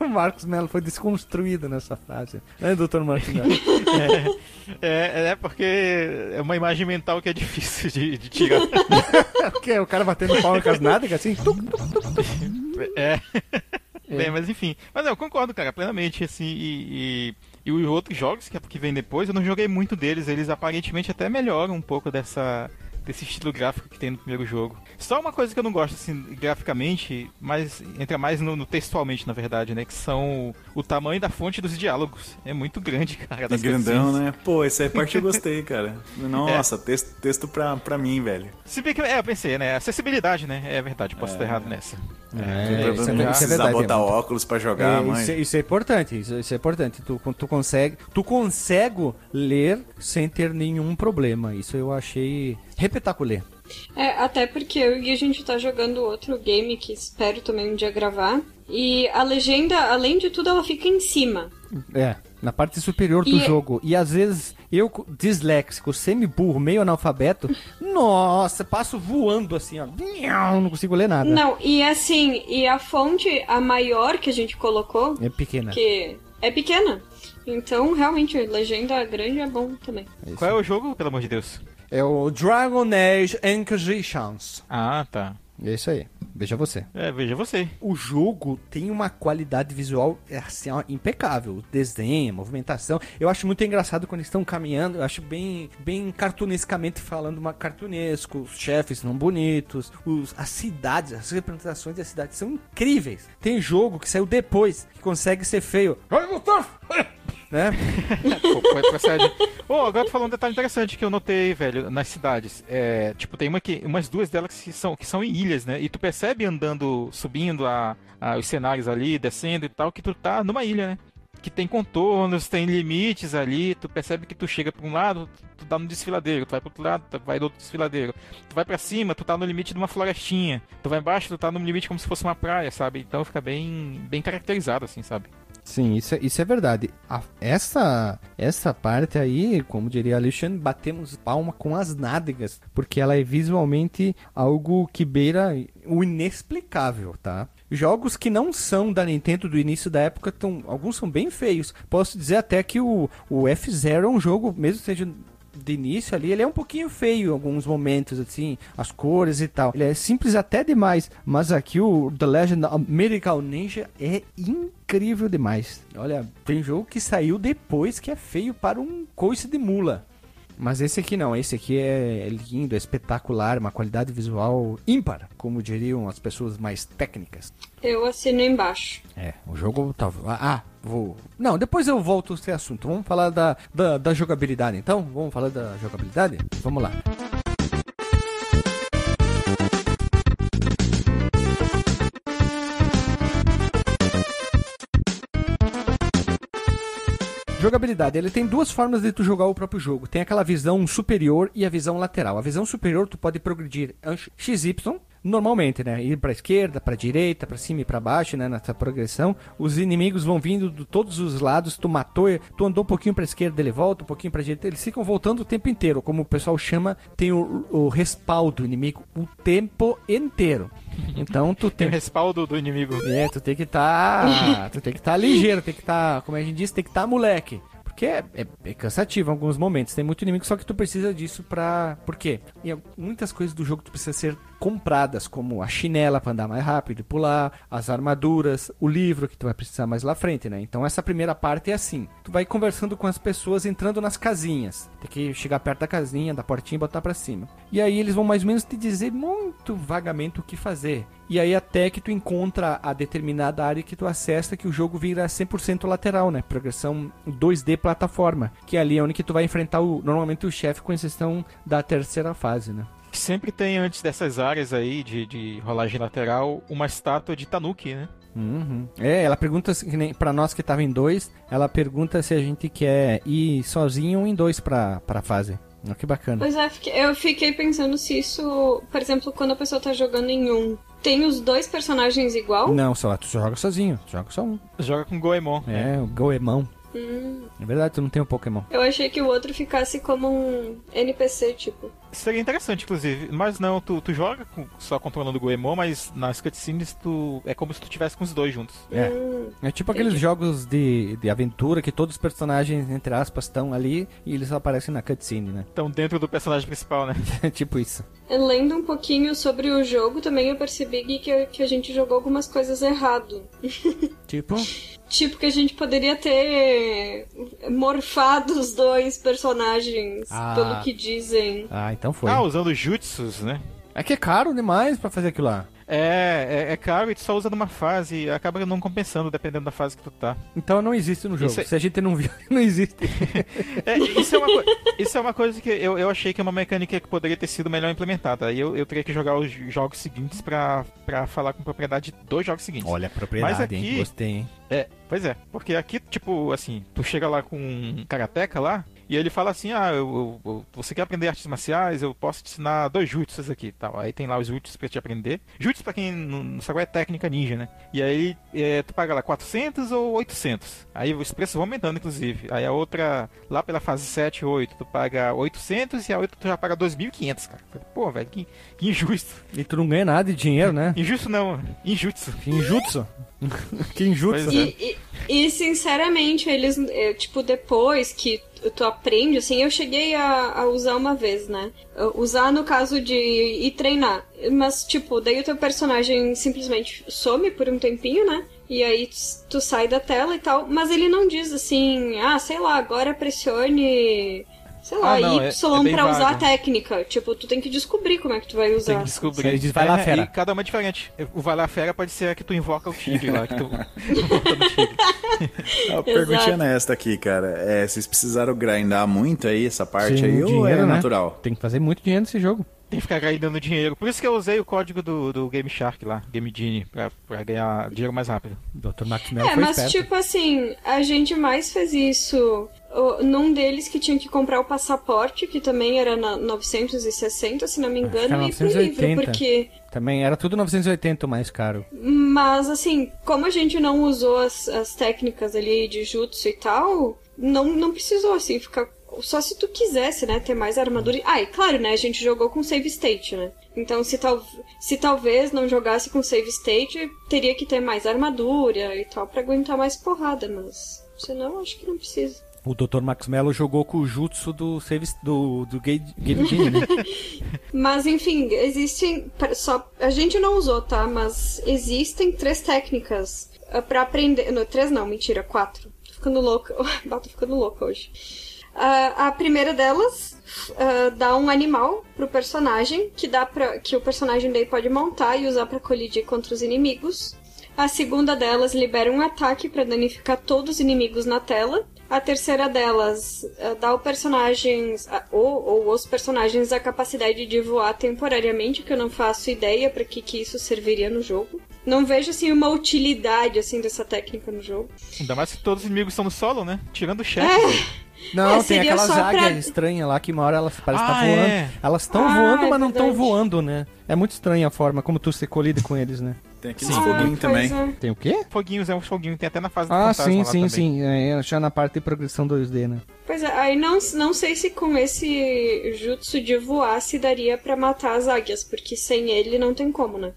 O Marcos Melo foi desconstruído nessa frase. Né, doutor Marcos Melo? É, é porque é uma imagem mental que é difícil de, de tirar. o? O cara batendo palma com as nádegas assim? Tuc, tuc, tuc, tuc. É. Bem, mas enfim. Mas eu concordo, cara, plenamente, assim, e, e, e os outros jogos que, que vem depois, eu não joguei muito deles, eles aparentemente até melhoram um pouco dessa desse estilo gráfico que tem no primeiro jogo. Só uma coisa que eu não gosto, assim, graficamente, mas entra mais no, no textualmente, na verdade, né, que são o, o tamanho da fonte dos diálogos. É muito grande, cara. É grandão, cutscenes. né? Pô, essa aí parte eu gostei, cara. Nossa, texto, texto pra, pra mim, velho. Se bem que, é, eu pensei, né, acessibilidade, né, é verdade, posso estar errado nessa. É, pra isso não é, isso é verdade. botar é muito- óculos pra jogar, É, mãe. isso, é- isso é importante, isso, isso é importante. Tu, tu consegue, tu consegue ler sem ter nenhum problema. Isso eu achei repetaculê. É, até porque eu e a gente tá jogando outro game que espero também um dia gravar. E a legenda, além de tudo, ela fica em cima. É, na parte superior do E- jogo. E às vezes eu, co- disléxico, semi-burro, meio analfabeto, nossa, passo voando assim, ó. Não consigo ler nada. Não, e assim, e a fonte, a maior que a gente colocou, É pequena. que é pequena. Então, realmente, legenda grande é bom também. Qual é o jogo, pelo amor de Deus? É o Dragon Age Inquisitions. Ah, tá. É isso aí. Veja você. É, veja você. O jogo tem uma qualidade visual é, assim, ó, impecável. O desenho, a movimentação. Eu acho muito engraçado quando eles estão caminhando. Eu acho bem, bem cartunescamente falando, uma cartunesco. Os chefes são bonitos. Os, as cidades, as representações das cidades são incríveis. Tem jogo que saiu depois que consegue ser feio. Né? Pô. Ô, agora tu falou um detalhe interessante que eu notei, velho, nas cidades. É, tipo, tem uma que, umas duas delas que são, que são em ilhas, né? E tu percebe andando, subindo a, a- os cenários ali, descendo e tal, que tu tá numa ilha, né? Que tem contornos, tem limites ali, tu percebe que tu chega pra um lado, tu tá no desfiladeiro, tu vai pro outro lado, tu vai do outro desfiladeiro. Tu vai pra cima, tu tá no limite de uma florestinha. Tu vai embaixo, tu tá no limite como se fosse uma praia, sabe? Então fica bem, bem caracterizado, assim, sabe? Sim, isso é, isso é verdade. A- essa, essa parte aí, como diria Alexandre, batemos palma com as nádegas, porque ela é visualmente algo que beira o inexplicável, tá? Jogos que não são da Nintendo do início da época, tão, alguns são bem feios. Posso dizer até que o, o F-Zero é um jogo, mesmo seja de início ali, ele é um pouquinho feio em alguns momentos, assim, as cores e tal. Ele é simples até demais, mas aqui o The Legend of Medical Ninja é incrível demais. Olha, tem jogo que saiu depois que é feio para um coice de mula. Mas esse aqui não, esse aqui é lindo, é espetacular, uma qualidade visual ímpar, como diriam as pessoas mais técnicas. Eu assino embaixo. É, o jogo tá. Ah, vou. Não, depois eu volto a esse assunto. Vamos falar da, da, da jogabilidade então? Vamos falar da jogabilidade? Vamos lá. Jogabilidade, ele tem duas formas de tu jogar o próprio jogo. Tem aquela visão superior e a visão lateral. A visão superior tu pode progredir XY, normalmente, né? Ir pra esquerda, pra direita, pra cima e pra baixo, né? Nessa progressão. Os inimigos vão vindo de todos os lados, tu matou, tu andou um pouquinho pra esquerda, ele volta, um pouquinho pra direita. Eles ficam voltando o tempo inteiro, como o pessoal chama, tem o, o respaldo inimigo o tempo inteiro. Então tu Tem tem respaldo do inimigo. é, tu tem que estar. tu tem que estar ligeiro, tem que estar, como a gente disse, tem que estar moleque. Porque é, é- é cansativo em alguns momentos. Tem muito inimigo, só que tu precisa disso pra. Por quê? E muitas coisas do jogo tu precisa ser compradas, como a chinela pra andar mais rápido e pular, as armaduras, o livro que tu vai precisar mais lá frente, né? Então essa primeira parte é assim. Tu vai conversando com as pessoas entrando nas casinhas. Tem que chegar perto da casinha, da portinha e botar pra cima. E aí eles vão mais ou menos te dizer muito vagamente o que fazer. E aí até que tu encontra a determinada área que tu acessa que o jogo vira 100% lateral, né? Progressão 2D plataforma, que ali é onde que tu vai enfrentar o, normalmente o chefe com exceção da terceira fase, né? Sempre tem antes dessas áreas aí de, de rolagem lateral uma estátua de Tanuki, né? Uhum. É, ela pergunta, se- que nem pra nós que tava em dois, ela pergunta se a gente quer ir sozinho ou em dois pra, pra fase. Olha que bacana. Pois é, eu fiquei pensando se isso, por exemplo, quando a pessoa tá jogando em um, tem os dois personagens igual? Não, só tu joga sozinho, tu joga só um. Joga com Goemon. É, o Goemon. Hum, É verdade, tu não tem um Pokémon. eu achei que o outro ficasse como um NPC, tipo. Seria interessante, inclusive. Mas não, tu, tu joga com- só controlando o Goemon, mas nas cutscenes tu é como se tu tivesse com os dois juntos. É. É tipo aqueles jogos de, de aventura que todos os personagens, entre aspas, estão ali e eles só aparecem na cutscene, né? Então dentro do personagem principal, né? É tipo isso. Lendo um pouquinho sobre o jogo, também eu percebi que, que a gente jogou algumas coisas errado. Tipo, Tipo que a gente poderia ter morfado os dois personagens, Ah. pelo que dizem. ah, então foi. Ah, usando jutsus, né? É que é caro demais pra fazer aquilo lá. É, é, é caro e tu só usa numa fase e acaba não compensando dependendo da fase que tu tá. Então não existe no jogo. É- Se a gente não viu, não existe. É, isso, é uma co- isso é uma coisa que eu, eu achei que é uma mecânica que poderia ter sido melhor implementada. Aí eu, eu teria que jogar os jogos seguintes pra, pra falar com propriedade dos jogos seguintes. Olha propriedade, Mas aqui- hein? Gostei, hein? É, pois é. Porque aqui, tipo, assim, tu chega lá com um karateka lá, e ele fala assim, ah, eu, eu- você quer aprender artes marciais, eu posso te ensinar dois jutsus aqui tal. Aí tem lá os jutsus pra te aprender. Jutsus, pra quem não sabe, é técnica ninja, né? E aí é, tu paga lá 400 ou 800. Aí os preços vão aumentando, inclusive. Aí a outra, lá pela fase 7, 8, tu paga 800 e a outra tu já paga 2.500, cara. Pô, velho, que, que injusto. E tu não ganha nada de dinheiro, né? Injusto não, injutsu. Que injutsu. que injutsu. É. E, e, e, sinceramente, eles, é, tipo, depois que tu aprende, assim, eu cheguei a, a usar uma vez, né? Usar no caso de ir treinar. Mas, tipo, daí o teu personagem simplesmente some por um tempinho, né? E aí tu, tu sai da tela e tal. Mas ele não diz assim, ah, sei lá, agora pressione. Sei lá, Ah, não, é- Y é bem pra usar a técnica. Tipo, tu tem que descobrir como é que tu vai usar. Tem que descobrir. Diz, vai lá, É, fera. E cada uma é diferente. O vai lá, fera pode ser a que tu invoca o tigre lá, que tu invoca no tigre. Uma perguntinha Exato. nesta aqui, cara. É, vocês precisaram grindar muito aí essa parte Sim, aí ou dinheiro, é né? natural? Tem que fazer muito dinheiro nesse jogo. Tem que ficar ganhando dinheiro. Por isso que eu usei o código do, do Game Shark lá, Game Genie, pra, pra ganhar dinheiro mais rápido. Dr. Mel É, foi mas esperto. tipo assim, a gente mais fez isso num deles que tinha que comprar o passaporte, que também era na 960, se não me que engano, e pro livro, 980. porque. Também era tudo 980 o mais caro. Mas assim, como a gente não usou as, as técnicas ali de jutsu e tal, não, não precisou assim ficar. Só se tu quisesse, né, ter mais armadura. Ah, e claro, né, a gente jogou com save state, né? Então, se, tal, se talvez não jogasse com save state, teria que ter mais armadura e tal pra aguentar mais porrada, mas senão acho que não precisa. O Dr. Max Mello jogou com o jutsu do do, do Game Genie, né? Mas enfim, existem. pra- Só, a gente não usou, tá? Mas existem três técnicas ah, pra aprender. Não, três não, mentira, quatro. Tô ficando louca. Bah, tô ficando louca hoje. Ah, a primeira delas ah, dá um animal pro personagem que dá para que o personagem daí pode montar e usar pra colidir contra os inimigos. A segunda delas libera um ataque pra danificar todos os inimigos na tela. A terceira delas ah, dá ao personagem ou, ou os personagens a capacidade de voar temporariamente, que eu não faço ideia pra que, que isso serviria no jogo. Não vejo assim uma utilidade assim dessa técnica no jogo. Ainda mais que todos os inimigos estão no solo, né? Tirando o chefe. Não, É, tem aquelas águias pra- estranhas lá que uma hora elas parecem estar Ah, voando. é. Elas estão Ah, voando, é mas não estão voando, né? É muito estranha a forma como tu se colide com eles, né? Tem aqueles Ah, foguinhos pois também. é. Tem o quê? Foguinhos, é um foguinho, tem até na fase do Ah, sim, lá sim, também. sim. É, já na parte de progressão 2D, né? Pois é, aí não, não sei se com esse jutsu de voar se daria pra matar as águias, porque sem ele não tem como, né?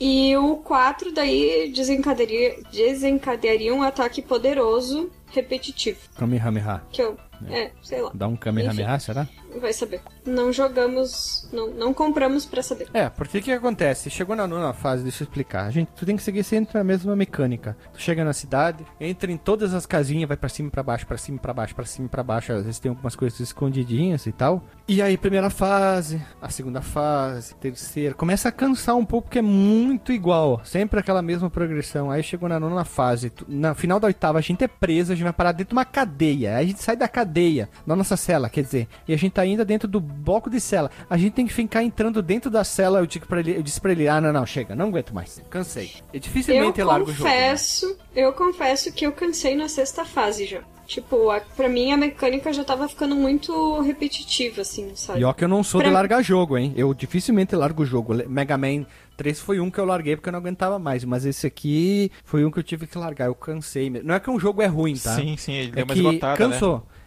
E o 4 daí desencadearia, desencadearia um ataque poderoso, repetitivo. Kamehameha. Que eu. É, sei lá. Dá um Kamehameha, será? Vai saber. Não jogamos. Não, não compramos pra saber. É, porque o que acontece? Chegou na nona fase, deixa eu explicar. A gente, tu tem que seguir sempre a mesma mecânica. Tu chega na cidade, entra em todas as casinhas, vai pra cima pra baixo, pra cima pra baixo, pra cima pra baixo. Às vezes tem algumas coisas escondidinhas e tal. E aí, primeira fase, a segunda fase, terceira. Começa a cansar um pouco, porque é muito igual. Sempre aquela mesma progressão. Aí chegou na nona fase. tu- na final da oitava, a gente é preso, a gente vai parar dentro de uma cadeia. Aí a gente sai da cadeia, da nossa cela, quer dizer. E a gente tá ainda dentro do bloco de cela. A gente tem que ficar entrando dentro da cela. Eu, digo pra ele, eu disse pra ele, ah, não, não, chega, não aguento mais. Cansei. Eu Eu dificilmente largo o jogo. né? confesso, eu confesso que eu cansei na sexta fase já. Tipo, a, pra mim a mecânica já tava ficando muito repetitiva, assim, sabe? E ó que eu não sou Pra- de largar jogo, hein? Eu dificilmente largo o jogo. Mega Man 3 foi um que eu larguei porque eu não aguentava mais. Mas esse aqui foi um que eu tive que largar. Eu cansei mesmo. Não é que um jogo é ruim, tá? Sim, sim, ele É deu uma que esgotada, né?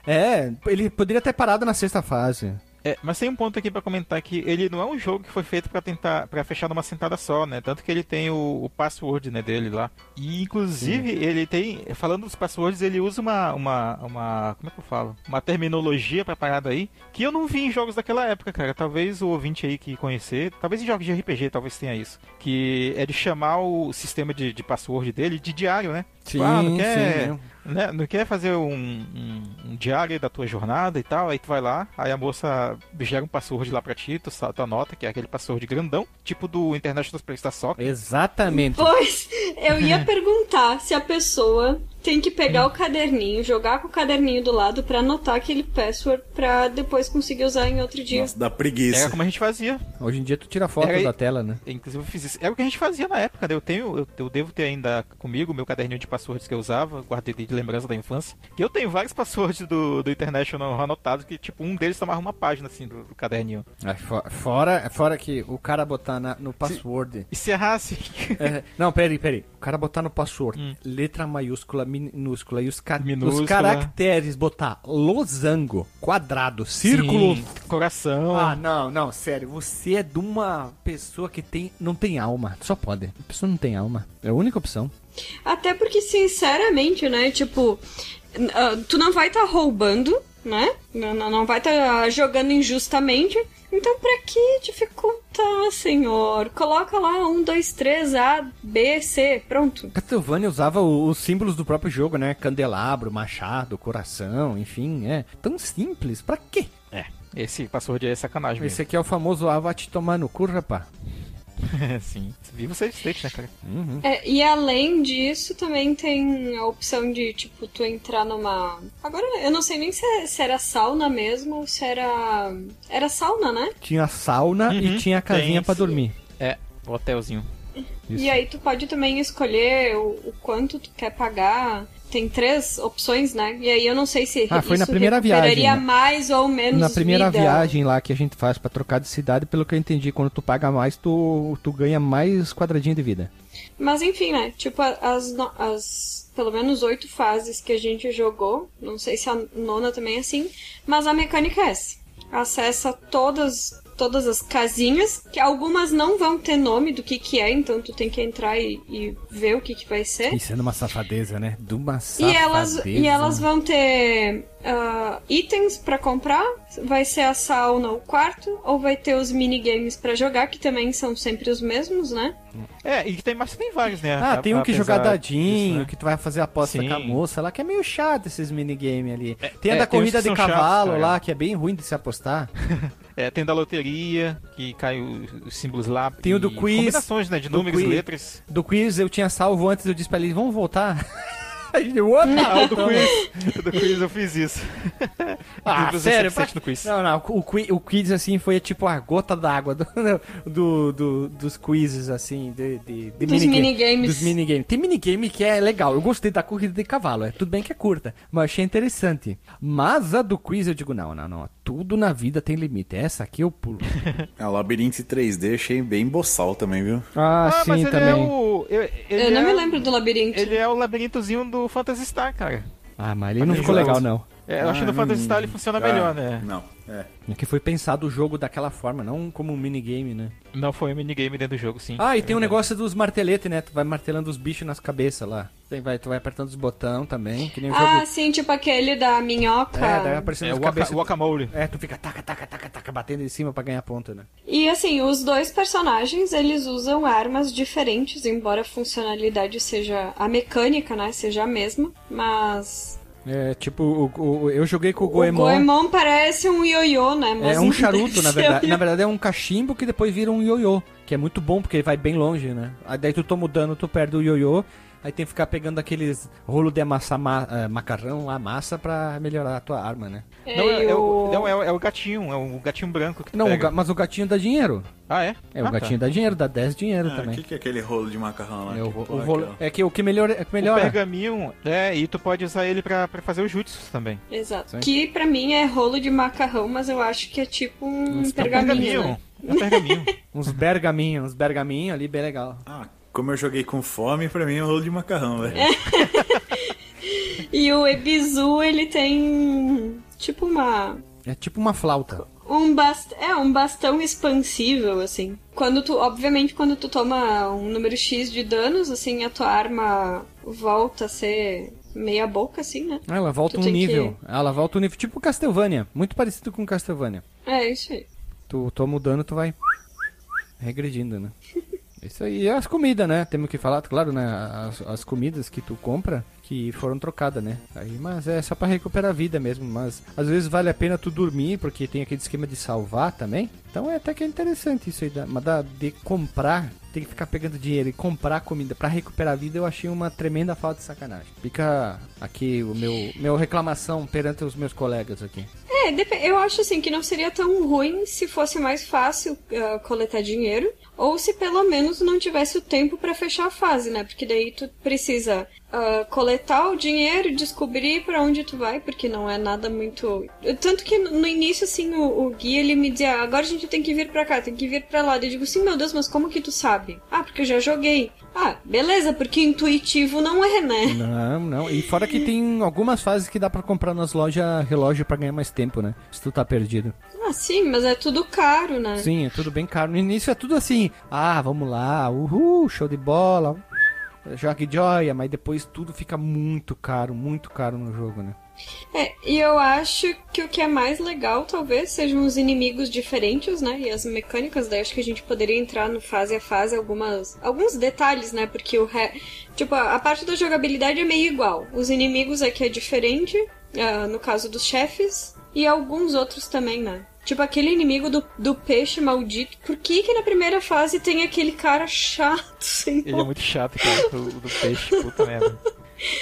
É, ele poderia ter parado na sexta fase. É, mas tem um ponto aqui pra comentar que ele não é um jogo que foi feito pra tentar para fechar numa sentada só, né? Tanto que ele tem o, o password, né, dele lá. E inclusive ele tem, falando dos passwords, ele usa uma uma uma, como é que eu falo? Uma terminologia pra parada aí que eu não vi em jogos daquela época, cara. Talvez o ouvinte aí que conhecer, talvez em jogos de RPG, talvez tenha isso, que é de chamar o sistema de, de password dele de diário, né? Tipo, ah, não quer, sim. Né, não quer fazer um, um, um diário da tua jornada e tal, aí tu vai lá, aí a moça gera um password lá pra ti, tu, tu anota, que é aquele password grandão, tipo do International Superstar Soccer. Exatamente. Pois, eu ia perguntar se a pessoa tem que pegar o caderninho, jogar com o caderninho do lado pra anotar aquele password pra depois conseguir usar em outro dia. Nossa, dá preguiça. Era como a gente fazia. Hoje em dia tu tira foto Era- da tela, né? Inclusive eu fiz isso. Era o que a gente fazia na época, né? Eu tenho, eu, eu devo ter ainda comigo o meu caderninho de passwords que eu usava, guardei de lembrança da infância. E eu tenho vários passwords do, do International anotados, que tipo, um deles tomava uma página assim do, do caderninho. Fo- Fora, fora que o cara botar na- no password. E se errasse. É, não, peraí, peraí. O cara botar no password Hum. letra maiúscula, minúscula e os, ca- Minúscula. os caracteres botar losango, quadrado, círculo. Sim, coração. Ah, não, não, sério. Você é de uma pessoa que tem, não tem alma. Só pode. A pessoa não tem alma. É a única opção. Até porque, sinceramente, né, tipo, ah, tu não vai estar roubando, né? Não, não, vai estar jogando injustamente. Então, pra que dificultar, senhor? Coloca lá um, dois, três, A, B, C, pronto. Castlevania usava os símbolos do próprio jogo, né? Candelabro, machado, coração, enfim, é. Tão simples. Pra quê? É, esse password aí é sacanagem Esse aqui é o famoso ah, vai te tomar no cu, rapá. Sim. Viva o save state, né, cara? É, e além disso, também tem a opção de, tipo, tu entrar numa. Agora, eu não sei nem se, se era sauna mesmo ou se era. Era sauna, né? Tinha sauna e Uhum, tinha a casinha sim. dormir. É, o hotelzinho. Isso. E aí tu pode também escolher o, o quanto tu quer pagar. Tem três opções, né? E aí eu não sei se Ah, foi na primeira viagem, né? mais ou menos Na primeira vida. viagem lá que a gente faz pra trocar de cidade, pelo que eu entendi, quando tu paga mais, tu, tu ganha mais quadradinho de vida. Mas enfim, né? Tipo, as, as pelo menos oito fases que a gente jogou. Não sei se a nona também é assim. Mas a mecânica é essa. Acessa todas, todas as casinhas, que algumas não vão ter nome do que que é, então tu tem que entrar e, e ver o que que vai ser. Isso é numa safadeza, né? De uma E safadeza. elas, e elas vão ter ah, itens pra comprar. Vai ser a sauna o quarto, ou vai ter os minigames pra jogar, que também são sempre os mesmos, né? É, e tem, mas tem vários, né? Ah, tem um que jogar dadinho, né? que tu vai fazer aposta Sim. com a moça lá, que é meio chato esses minigames ali. tem a é, da corrida de chatos, cavalo lá, que é bem ruim de se apostar. É, tem da loteria, que cai os símbolos lá. Tem o do quiz, Combinações, né? De números e quiz. letras. Do quiz eu tinha salvo antes, eu disse pra ele, vamos voltar? A what? Ah, o do quiz. O do quiz eu fiz isso. Ah, sério? 17 no quiz. Não, não, o, qui- o quiz assim foi tipo a gota d'água do, do, do- dos quizzes assim, de, de, de Dos minigame- minigames. Dos minigames. Tem minigame que é legal, eu gostei da corrida de cavalo, é tudo bem que é curta, mas achei interessante. Mas a do quiz eu digo, não, não, não, tudo na vida tem limite, essa aqui eu pulo. É, o labirinto 3D achei bem boçal também, viu? Ah, Ah, sim, mas ele também. é o. Eu, ele Eu não é me lembro do labirinto. Ele é o labirintozinho do Phantasy Star, cara. Ah, mas ele não ficou legal, não. É, eu acho que no Ah, Phantasy hum. Star ele funciona Ah, melhor, né? Não, é. É que foi pensado o jogo daquela forma, não como um minigame, né? Não foi um minigame dentro do jogo, sim. Ah, e É tem um verdade. negócio dos marteletes, né? Tu vai martelando os bichos nas cabeças lá. Tem, vai, tu vai apertando os botões também, que nem o Ah, jogo. sim, tipo aquele da minhoca. É, daí aparecendo É as o waka, cabeças. Guacamole. É, tu fica taca, taca, taca, taca, batendo em cima pra ganhar ponto, né? E assim, os dois personagens, eles usam armas diferentes, embora a funcionalidade seja a mecânica, né, seja a mesma, mas É, tipo, o, o- eu joguei com o o Goemon. Goemon parece um ioiô, né, mas É um charuto, na verdade. Na verdade é um cachimbo que depois vira um ioiô. Que é muito bom, porque ele vai bem longe, né? Aí daí tu toma o dano, tu perde o ioiô. Aí tem que ficar pegando aqueles rolo de amassar ma- eh, macarrão, a massa pra melhorar a tua arma, né? É, Não, é, é o, o- não, é, o- é o gatinho, é o gatinho branco que tu Não, o pega. ga- mas o gatinho dá dinheiro. Ah, é? É, o Ah, gatinho tá. dá dinheiro, dá 10 dinheiro Ah, o também. que, que é aquele rolo de macarrão lá? É, o, Que o rolo- aquela? é que o que melhora, é que O melhora. pergaminho, é, e tu pode usar ele pra, pra fazer os jutsus também. Exato. Sim. Que pra mim é rolo de macarrão, mas eu acho que é tipo um Uns É um pergaminho. né? É um pergaminho. Uns bergaminhos, uns bergaminhos ali, bem legal. Ah, como eu joguei com fome, pra mim é um rolo de macarrão, velho. E o Ebizu, ele tem tipo uma É tipo uma flauta. um bast... é um bastão expansível assim. Quando tu, obviamente, quando tu toma um número X de danos, assim, a tua arma volta a ser meia boca assim, né? Ah, Ela volta Tu um tem que- nível. Ela volta um nível. Tipo Castlevania. Muito parecido com Castlevania. É isso aí. Tu toma o dano, tu vai regredindo, né? Isso aí. E as comidas, né? Temos que falar, claro, né? As, as comidas que tu compra que foram trocadas, né? Aí, mas é só pra recuperar a vida mesmo. Mas às vezes vale a pena tu dormir, porque tem aquele esquema de salvar também. Então é até que é interessante isso aí. Mas da, de comprar, tem que ficar pegando dinheiro e comprar comida pra recuperar a vida, eu achei uma tremenda falta de sacanagem. Fica aqui o meu, meu reclamação perante os meus colegas aqui. É, eu acho assim que não seria tão ruim se fosse mais fácil ah, coletar dinheiro, ou se pelo menos não tivesse o tempo pra fechar a fase, né? Porque daí tu precisa ah, coletar o dinheiro, descobrir pra onde tu vai, porque não é nada muito. Tanto que no início, assim, o, o guia ele me dizia: "Ah, agora a gente tem que vir pra cá, tem que vir pra lá. Eu digo assim: meu Deus, mas como que tu sabe? Ah, porque eu já joguei. Ah, beleza, porque intuitivo não é, né? Não, não. E fora que tem algumas fases que dá pra comprar nas lojas relógio pra ganhar mais tempo, né? Se tu tá perdido. Ah, sim, mas é tudo caro, né? Sim, é tudo bem caro. No início é tudo assim, ah, vamos lá, uhul, show de bola, jogue joia, mas depois tudo fica muito caro, muito caro no jogo, né? É, e eu acho que o que é mais legal, talvez, sejam os inimigos diferentes, né? E as mecânicas, daí acho que a gente poderia entrar no fase a fase algumas, alguns detalhes, né? Porque o re... tipo, a parte da jogabilidade é meio igual. Os inimigos aqui é diferente, ah, no caso dos chefes, e alguns outros também, né? Tipo, aquele inimigo do, do peixe maldito. Por que que na primeira fase tem aquele cara chato, assim? Ele é muito chato, cara, do, do peixe, puta merda.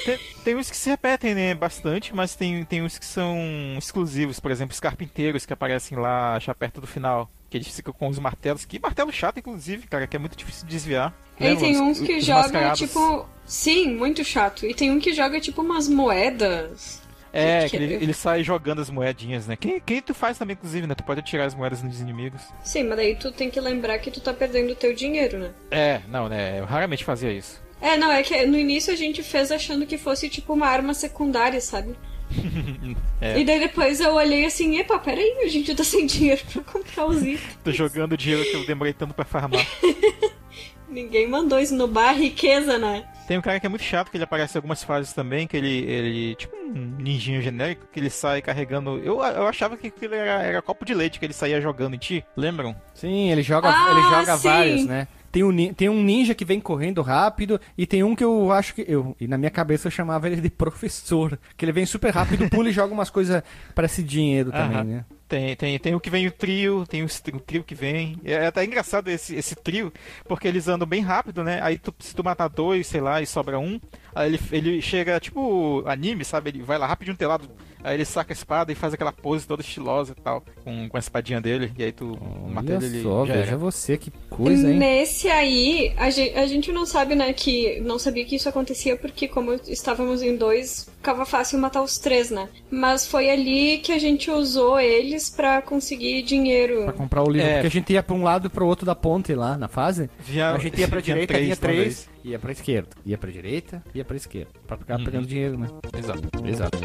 Tem, tem uns que se repetem, né, bastante, mas tem, tem uns que são exclusivos, por exemplo, os carpinteiros que aparecem lá já perto do final. Que eles ficam com os martelos. Que martelo chato, inclusive, cara, que é muito difícil de desviar. E Lembra tem uns que jogam, tipo. Sim, muito chato. E tem um que joga, tipo, umas moedas. É, que- ele, ele sai jogando as moedinhas, né? Quem, quem tu faz também, inclusive, né? Tu pode atirar as moedas nos inimigos. Sim, mas daí tu tem que lembrar que tu tá perdendo o teu dinheiro, né? É, não, né? Eu raramente fazia isso. É, não, é que no início a gente fez achando que fosse tipo uma arma secundária, sabe? É. E daí depois eu olhei assim, epa, peraí, a gente tá sem dinheiro pra comprar os itens. Tô jogando dinheiro que eu demorei tanto pra farmar. Ninguém mandou isso no bar, riqueza, né? Tem um cara que é muito chato, que ele aparece em algumas fases também, que ele, ele tipo um ninjinho genérico, que ele sai carregando... Eu, eu achava que aquilo era, era copo de leite que ele saía jogando em ti, lembram? Sim, ele joga, Ah, ele joga sim. vários, né? Tem um, tem um ninja que vem correndo rápido e tem um que eu acho que eu e na minha cabeça eu chamava ele de professor, que ele vem super rápido, pula e joga umas coisas parece dinheiro também, Aham. né? Tem, tem, tem o que vem o trio, tem o, o trio que vem. É até engraçado esse, esse trio, porque eles andam bem rápido, né? Aí tu- se tu matar dois, sei lá, e sobra um, aí ele, ele chega tipo anime, sabe? Ele vai lá rapidinho telado, aí ele saca a espada e faz aquela pose toda estilosa e tal, com, com a espadinha dele, e aí tu mata Olha ele ele só, já veja era. você que coisa, hein? Nesse aí, a gente, a gente não sabe, né, que. Não sabia que isso acontecia porque, como estávamos em dois, ficava fácil matar os três, né? Mas foi ali que a gente usou eles pra conseguir dinheiro. Pra comprar o livro, É. porque a gente ia pra um lado e pro outro da ponte lá na fase. Vinha- a gente ia pra direita, três ia pra esquerda, ia pra direita, ia pra esquerda, pra ficar Uhum. pegando dinheiro, né? Exato. Exato.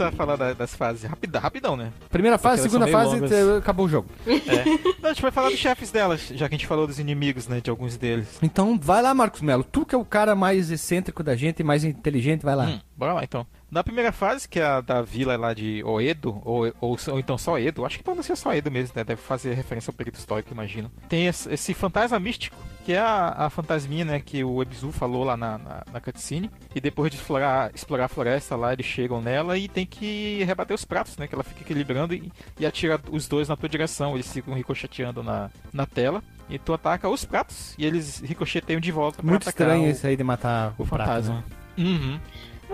Começar a falar da- das fases. Rapidão, né? Primeira fase, segunda fase, longas. acabou o jogo. É. Não, a gente vai falar dos chefes delas, já que a gente falou dos inimigos, né? De alguns deles. Então vai lá, Marcos Melo. Tu que é o cara mais excêntrico da gente, mais inteligente, vai lá. Hum, bora lá então. Na primeira fase, que é a da vila lá de Oedo, ou, ou, ou então só Edo, acho que pode ser só Edo mesmo, né? Deve fazer referência ao período histórico, imagino. Tem esse, fantasma místico, que é a, a fantasminha, né, que o Ebizu falou lá na, na, na cutscene. E depois de explorar, explorar a floresta lá, eles chegam nela e tem que rebater os pratos, né? Que ela fica equilibrando e, e atira os dois na tua direção. Eles ficam ricocheteando na, na tela. E tu ataca os pratos e eles ricocheteiam de volta pra Muito estranho o, isso aí de matar o, o fantasma. né? Uhum.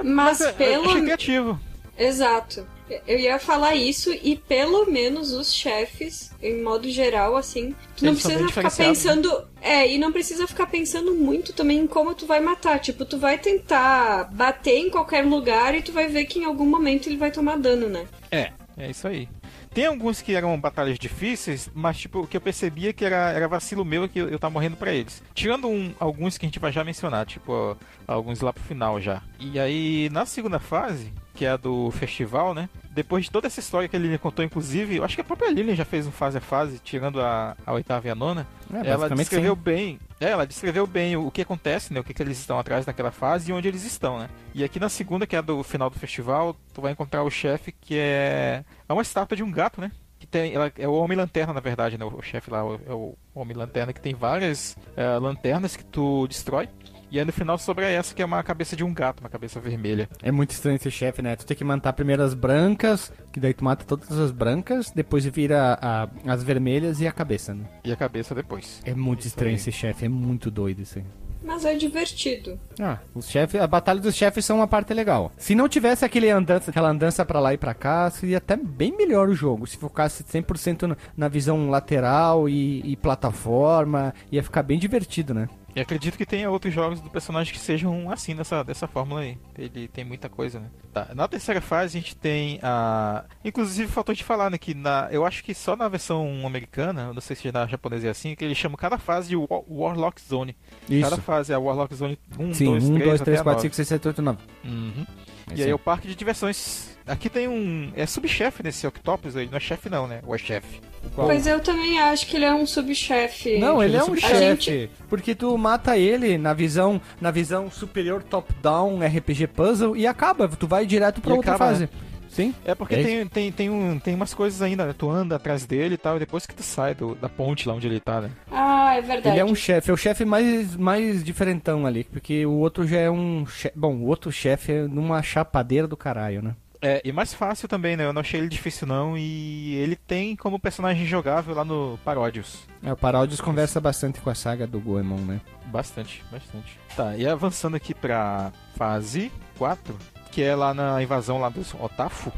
Mas eu pelo. criativo. Exato. Eu ia falar isso e pelo menos os chefes, em modo geral, assim, tu não Eles precisa ficar diferenciados, pensando. É, e não precisa ficar pensando muito também em como tu vai matar. Tipo, tu vai tentar bater em qualquer lugar e tu vai ver que em algum momento ele vai tomar dano, né? É, é isso aí. Tem alguns que eram batalhas difíceis, mas tipo, o que eu percebia que era, era vacilo meu que eu, eu tava morrendo pra eles. Tirando um- alguns que a gente vai já mencionar, tipo, ó, alguns lá pro final já. E aí, na segunda fase, que é a do festival, né? Depois de toda essa história que a Lilian contou, inclusive, eu acho que a própria Lilian já fez um fase a fase, tirando a, a oitava e a nona. É, ela descreveu sim. bem. É, ela descreveu bem o, o que acontece, né? O que, que eles estão atrás daquela fase e onde eles estão, né? E aqui na segunda, que é a do final do festival, tu vai encontrar o chefe que é. É uma estátua de um gato, né? Que tem. Ela, é o Homem-Lanterna, na verdade, né? O, chefe lá é o Homem-Lanterna, que tem várias é, lanternas que tu destrói. E aí no final sobra essa que é uma cabeça de um gato, uma cabeça vermelha. É muito estranho esse chefe, né? Tu tem que matar primeiro as brancas, que daí tu mata todas as brancas, depois vira a- as vermelhas e a cabeça, né? E a cabeça depois. É muito Isso estranho aí. esse chefe, é muito doido isso aí. Mas é divertido. Ah, os chefes, a batalha dos chefes são uma parte legal. Se não tivesse aquele andança, aquela andança pra lá e pra cá, seria até bem melhor o jogo. Se focasse 100% no- na visão lateral e, e plataforma, ia ficar bem divertido, né? E acredito que tenha outros jogos do personagem que sejam assim, dessa, dessa fórmula aí. Ele tem muita coisa, né? Tá, na terceira fase a gente tem a. Inclusive, faltou te falar, né? Que na... eu acho que só na versão americana, não sei se na japonesa é assim, que eles chamam cada fase de War- Warlock Zone. Cada fase é a Warlock Zone 1, Sim, 2, 1, 3, 2, 3, até 4, a 9. 5, 6, 7, 8, 9. Uhum. É E isso aí aí. o parque de diversões. Aqui tem um. É subchefe nesse Octopus aí, não é chefe não, né? Ou é chefe? Qual? Pois eu também acho que ele é um subchefe. Não, ele é um chefe. gente- Porque tu mata ele na visão, na visão superior top-down RPG puzzle e acaba. Tu vai direto pra E outra acaba, fase. né? Sim. É porque É tem, tem, tem, um, tem umas coisas ainda, né? Tu anda atrás dele e tal, e depois que tu sai do- da ponte lá onde ele tá, né? Ah, é verdade. Ele é um chefe, é o chefe mais, mais diferentão ali, porque o outro já é um chefe. Bom, o outro chefe é numa chapadeira do caralho, né? É, e mais fácil também, né? Eu não achei ele difícil não, e ele tem como personagem jogável lá no Paródios. É, o Paródios conversa bastante com a saga do Goemon, né? Bastante, bastante. Tá, e avançando aqui pra fase 4, que é lá na invasão lá dos Otafu.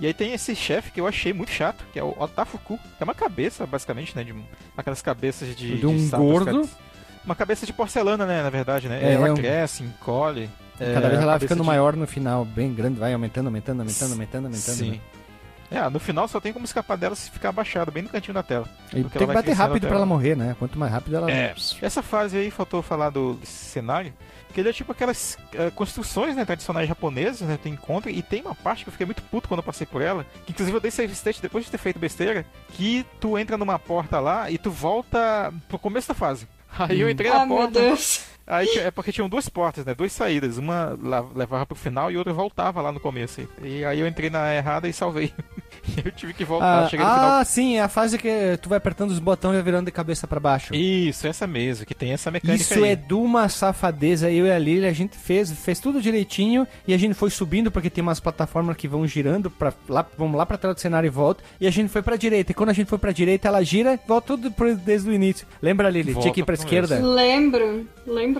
E aí tem esse chefe que eu achei muito chato, que é o Otafuku. É uma cabeça, basicamente, né? De aquelas cabeças de. De um estátuas gordo. Uma cabeça de porcelana, né? Na verdade, né? É, ela é um- cresce, encolhe. É, Cada vez ela vai ficando de- maior no final, bem grande, vai aumentando, aumentando, aumentando, aumentando, aumentando. Sim. né? É, no final só tem como escapar dela se ficar abaixada, bem no cantinho da tela. E tem que bater rápido pra ela morrer, né? Quanto mais rápido ela. É. Essa fase aí faltou falar do cenário, que ele é tipo aquelas eh, construções né, tradicionais japonesas, né? Tu encontra, e tem uma parte que eu fiquei muito puto quando eu passei por ela, que inclusive eu dei save state depois de ter feito besteira, que tu entra numa porta lá e tu volta pro começo da fase. Aí eu entrei na Ah, meu porta. Deus. Aí é porque tinham duas portas, né? Duas saídas. Uma levava pro final e outra voltava lá no começo. E aí eu entrei na errada e salvei. E eu tive que voltar. Ah, Cheguei no final. ah, sim, é a fase que tu vai apertando os botões e vai virando de cabeça pra baixo. Isso, essa mesmo, que tem essa mecânica Isso aí. é de uma safadeza. Eu e a Lili, a gente fez, fez tudo direitinho e a gente foi subindo porque tem umas plataformas que vão girando para lá, vamos lá pra tela do cenário e volta. E a gente foi pra direita. E quando a gente foi pra direita, ela gira e volta tudo desde o início. Lembra, Lili? Volta Tinha que ir pra pro esquerda. começo. Lembro,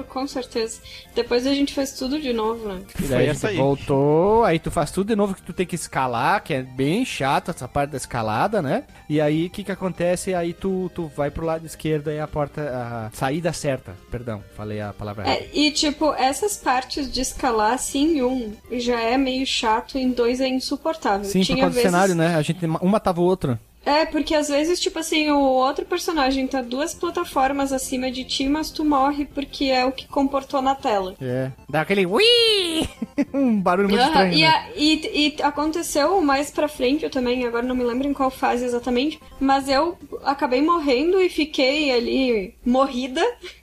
lembro com certeza. Depois a gente fez tudo de novo, né? E daí a essa gente aí. voltou, aí tu faz tudo de novo que tu tem que escalar, que é bem chato essa parte da escalada, né? E aí o que que acontece? Aí tu, tu vai pro lado esquerdo e a porta, a saída certa, perdão, falei a palavra errada. É, e tipo, essas partes de escalar assim em um já é meio chato, em dois é insuportável. Sim, por Tinha causa do vezes... cenário, né? A gente uma matava o outro. É, porque às vezes, tipo assim, o outro personagem tá duas plataformas acima de ti, mas tu morre porque é o que comportou na tela. É. Dá aquele ui! um barulho muito estranho, e, né? a- e- e aconteceu mais pra frente, eu também, agora não me lembro em qual fase exatamente, mas eu acabei morrendo e fiquei ali morrida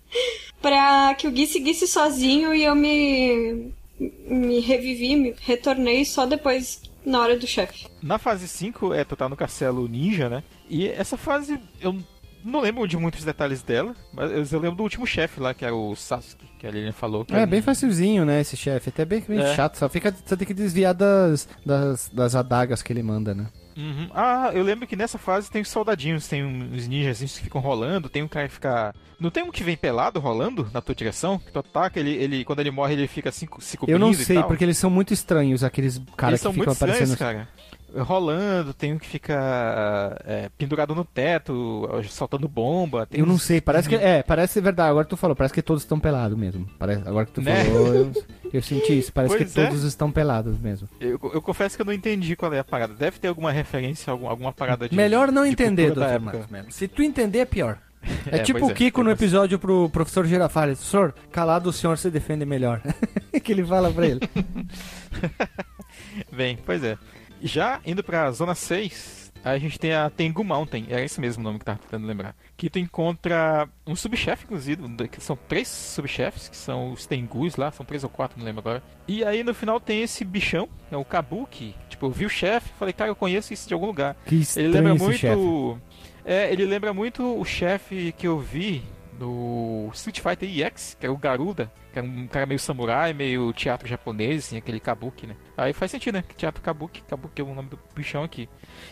pra que o Gui seguisse sozinho e eu me me revivi, me retornei só depois na hora do chefe. Na fase 5, é, tu tá no castelo ninja, né? E essa fase, eu não lembro de muitos detalhes dela, mas eu lembro do último chefe lá, que era o Sasuke, que a Lilian falou. Que É, bem um- facilzinho, né, esse chefe. Até bem, bem É. chato, só fica, você tem que desviar das, das, das adagas que ele manda, né? Uhum. Ah, eu lembro que nessa fase tem os soldadinhos, tem uns ninjas que ficam rolando, tem um cara que fica. Não tem um que vem pelado rolando na tua direção? Que tu ataca, ele, ele quando ele morre, ele fica assim, se cobrindo Eu não sei, porque eles são muito estranhos, aqueles caras que são ficam muito estranhos, aparecendo. cara. Rolando, tem um que fica é, pendurado no teto, soltando bomba. Eu não uns- sei, parece que. É, parece verdade. Agora que tu falou, parece que todos estão pelados mesmo. Parece, agora que tu Né? falou, eu, eu senti isso. Parece Pois que é. todos estão pelados mesmo. Eu, eu confesso que eu não entendi qual é a parada. Deve ter alguma referência, algum, alguma parada de. Melhor não de entender, doutor. Marcos. Se tu entender, é pior. É, É, tipo o é, Kiko no é. episódio pro professor Girafales. Professor, calado o senhor se defende melhor. que ele fala pra ele. Bem, pois é. Já indo pra zona 6, a gente tem a Tengu Mountain, era esse mesmo nome que tava tentando lembrar. Que tu encontra um subchefe, inclusive, que são três subchefes, que são os Tengus lá, são três ou quatro, não lembro agora. E aí no final tem esse bichão, é o Kabuki. Tipo, eu vi o chefe, falei, cara, eu conheço isso de algum lugar. Que Ele lembra muito. chefe. É, ele lembra muito o chefe que eu vi no Street Fighter EX, que é o Garuda, que é um cara meio samurai, meio teatro japonês, assim, aquele kabuki, né? Aí faz sentido, né? Que teatro kabuki, kabuki é o nome do bichão aqui.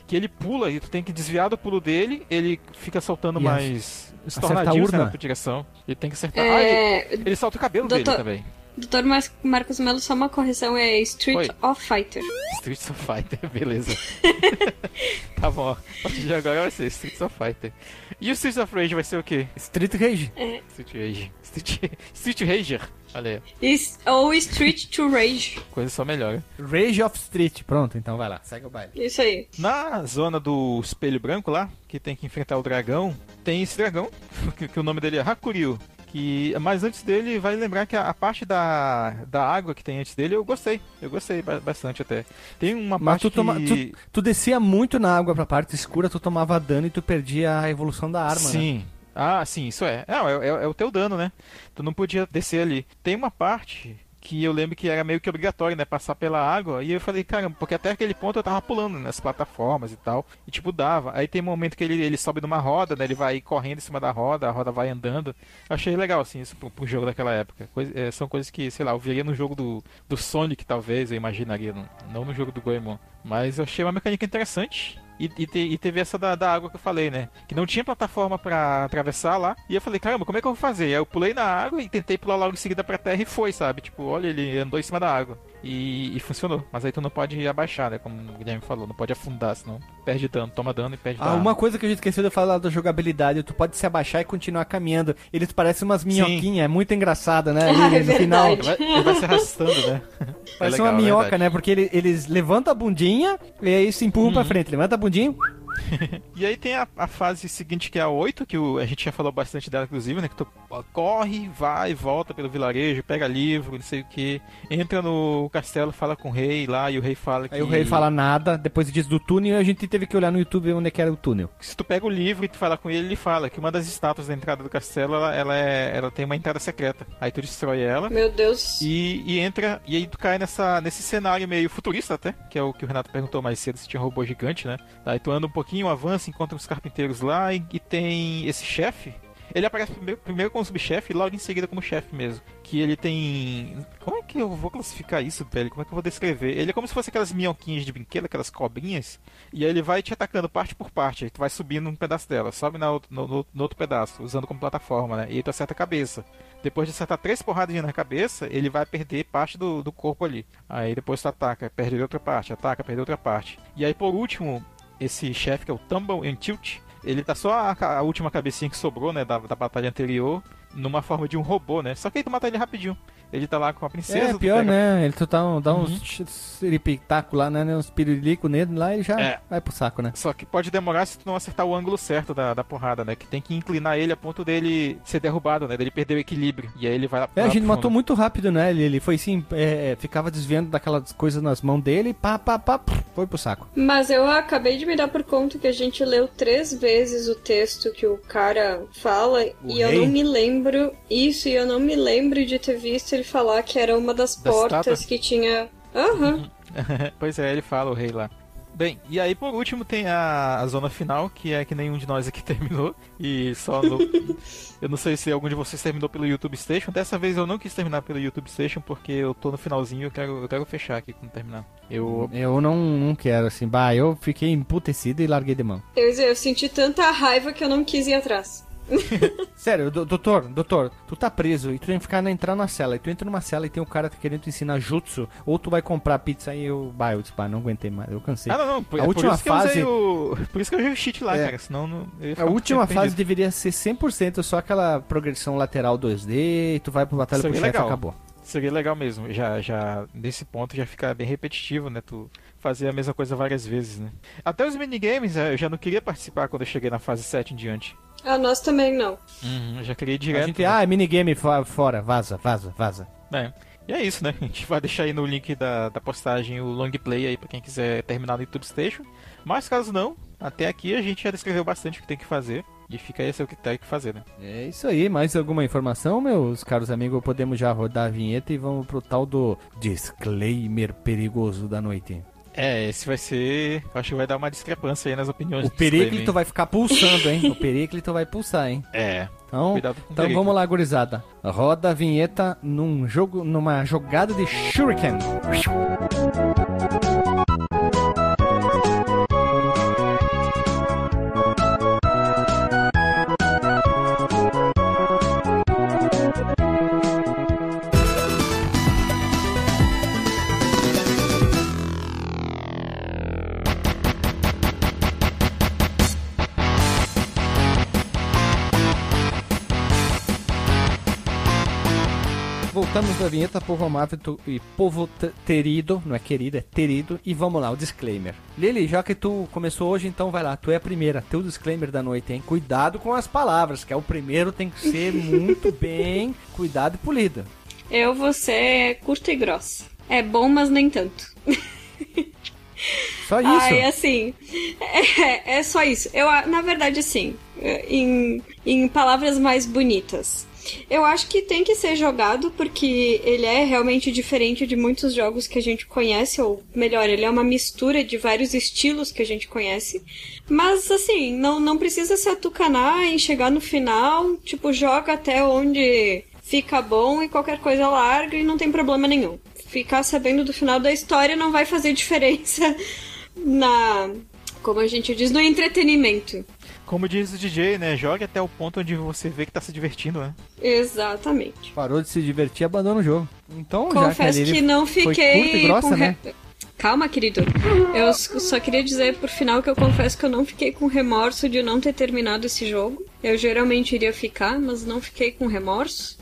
Que ele pula e tu tem que desviar do pulo dele, ele fica soltando E mais estornadinhos né, na tua direção. Ele tem que acertar. Ah, ele, É, ele solta o cabelo Doutor- dele também. Dr. Mar Marcos Melo, só uma correção, é Street Oi. of Fighter. Streets of Fighter, beleza. tá bom, a partir de agora vai ser Streets of Fighter. E o Streets of Rage vai ser o quê? Street Rage. Street Rage. Street, Street Rager. Olha aí, Is- ou Street to Rage. coisa só melhora. Rage of Street. Pronto, então vai lá, segue o baile. Isso aí. Na zona do espelho branco lá, que tem que enfrentar o dragão, tem esse dragão, que, que o nome dele é Hakuryu. Que, mas antes dele, vai lembrar que a, a parte da, da água que tem antes dele, eu gostei. Eu gostei ba- bastante até. Tem uma Mas parte tu, toma, que... tu, tu descia muito na água pra parte escura, tu tomava dano e tu perdia a evolução da arma, né? Sim. Ah, sim, isso é. Não, é, é- é o teu dano, né? Tu não podia descer ali. Tem uma parte que eu lembro que era meio que obrigatório, né? Passar pela água. E eu falei, caramba, porque até aquele ponto eu tava pulando nas plataformas e tal. E tipo, dava. Aí tem um momento que ele, ele sobe numa roda, né? Ele vai correndo em cima da roda, a roda vai andando. Eu achei legal, assim, isso pro, pro jogo daquela época. Coisa- é, são coisas que, sei lá, eu veria no jogo do, do Sonic, talvez, eu imaginaria. Não, não no jogo do Goemon. Mas eu achei uma mecânica interessante. E, e, te- e teve essa da, da água que eu falei, né? Que não tinha plataforma pra atravessar lá. E eu falei, caramba, como é que eu vou fazer? Aí eu pulei na água e tentei pular logo em seguida pra terra e foi, sabe? Tipo, olha, ele andou em cima da água. E, e funcionou. Mas aí tu não pode abaixar, né? Como o Guilherme falou, não pode afundar, senão perde dano, toma dano e perde Ah, dano. uma coisa que a gente esqueceu de falar da jogabilidade, tu pode se abaixar e continuar caminhando. Eles parecem umas minhoquinhas, é muito engraçado, né? Ah, é no final. Ele vai, ele vai se arrastando, né? Parece É legal, uma é minhoca, verdade. né? Porque ele- eles levantam a bundinha e aí se empurram Uhum. pra frente. Levanta a bundinha. E aí tem a, a fase seguinte, que é a 8, que o- a gente já falou bastante dela, inclusive, né? Que tu corre, vai, volta pelo vilarejo, pega livro, não sei o que. Entra no castelo, fala com o rei lá, e o rei fala que... Aí o rei fala nada, depois diz do túnel e a gente teve que olhar no YouTube onde é que era o túnel. Se tu pega o livro e tu fala com ele, ele fala que uma das estátuas da entrada do castelo, ela, ela, é, ela tem uma entrada secreta. Aí tu destrói ela. Meu Deus. E, e entra, e aí tu cai nessa, nesse cenário meio futurista até, que é o que o Renato perguntou mais cedo, se tinha um robô gigante, né? Aí tu anda um pouquinho, avança, encontra os carpinteiros lá e, e tem esse chefe. Ele aparece primeiro, primeiro como subchefe e logo em seguida como chefe mesmo. Que ele tem. Como é que eu vou classificar isso, velho? Como é que eu vou descrever? Ele é como se fosse aquelas minhoquinhas de brinquedo, aquelas cobrinhas. E aí ele vai te atacando parte por parte. Tu vai subindo um pedaço dela, sobe na outra- no, no- no outro pedaço, usando como plataforma, né? E aí tu acerta a cabeça. Depois de acertar três porradinhas na cabeça, ele vai perder parte do, do corpo ali. Aí depois tu ataca, perde outra parte, ataca, perde outra parte. E aí por último, esse chefe que é o Tumble and Tilt, ele tá só a, a última cabecinha que sobrou, né, da, da batalha anterior, numa forma de um robô, né? Só que aí tu mata ele rapidinho. Ele tá lá com a princesa. É, pior, pega- né? Ele tu dá, um- dá Uhum. uns lá, né? Uns pirilico nele lá e já É. vai pro saco, né? Só que pode demorar se tu não acertar o ângulo certo da, da porrada, né? Que tem que inclinar ele a ponto dele ser derrubado, né? Dele perder o equilíbrio. E aí ele vai lá É, a lá gente pro matou muito rápido, né? Ele, ele foi assim, é, ficava desviando daquelas coisas nas mãos dele, pá, pá, pá, foi pro saco. Mas eu acabei de me dar por conta que a gente leu três vezes o texto que o cara fala O e eu rei? não me lembro isso, e eu não me lembro de ter visto ele falar que era uma das Da portas estátua? que tinha. Aham. pois é, ele fala, o rei lá. Bem, e aí por último tem a, a zona final, que é que nenhum de nós aqui terminou. E só no. eu não sei se algum de vocês terminou pelo YouTube Station. Dessa vez eu não quis terminar pelo YouTube Station, porque eu tô no finalzinho eu quero, eu quero fechar aqui quando terminar. Eu. Eu não, não quero, assim, bah, eu fiquei emputecido e larguei de mão. Eu, eu senti tanta raiva que eu não quis ir atrás. Sério, do- doutor, doutor, tu tá preso e tu tem que ficar na, entrar na cela. E tu entra numa cela e tem um cara querendo te ensinar jutsu, ou tu vai comprar pizza e eu, bah, eu disse, bah, não aguentei mais, eu cansei. Ah, não, não. Por, A é última fase- que eu usei o. Por isso que eu usei o cheat lá, É. cara. Senão não. A última fase deveria ser 100% só aquela progressão lateral 2D, e tu vai pro batalha pro Seria chefe e acabou. Seria legal mesmo. Já, já, nesse ponto já fica bem repetitivo, né? Tu fazer a mesma coisa várias vezes, né? Até os minigames, eh, eu já não queria participar quando eu cheguei na fase 7 em diante. Ah, nós também não. Uhum, já queria ir A direto. gente, né? ah, minigame fo- fora, vaza, vaza, vaza. É. E é isso, né? A gente vai deixar aí no link da, da postagem o long play aí pra quem quiser terminar no YouTube Station. Mas caso não, até aqui a gente já descreveu bastante o que tem que fazer. E fica esse o que tem que fazer, né? É isso aí, mais alguma informação, meus caros amigos? Podemos já rodar a vinheta e vamos pro tal do disclaimer perigoso da noite. É, esse vai ser. Acho que vai dar uma discrepância aí nas opiniões O hein? vai ficar pulsando, hein? O períclito vai pulsar, hein? É. Então, então vamos lá, gurizada. Roda a vinheta num jogo, numa jogada de Shuriken. Voltamos da vinheta, povo tu- e povo te- terido, não é querido, é terido. E vamos lá, o disclaimer. Lili, já que tu começou hoje, então vai lá, tu é a primeira. Teu disclaimer da noite, hein? Cuidado com as palavras, que é o primeiro, tem que ser muito bem cuidado e polido. Eu vou ser curta e grossa. É bom, mas nem tanto. Só isso. Ai, assim, é, é só isso. Eu, na verdade, assim, em, em palavras mais bonitas. Eu acho que tem que ser jogado porque ele é realmente diferente de muitos jogos que a gente conhece, ou melhor, ele é uma mistura de vários estilos que a gente conhece. Mas, assim, não, não precisa se atucanar em chegar no final, tipo, joga até onde fica bom e qualquer coisa larga e não tem problema nenhum. Ficar sabendo do final da história não vai fazer diferença na. Como a gente diz, no entretenimento. Como diz o DJ, né? Jogue até o ponto onde você vê que tá se divertindo, né? Exatamente. Parou de se divertir, abandona o jogo. Então, já que, Confesso que não foi fiquei curta e grossa, com né? Calma, querido. Eu só queria dizer por final que eu confesso que eu não fiquei com remorso de não ter terminado esse jogo. Eu geralmente iria ficar, mas não fiquei com remorso.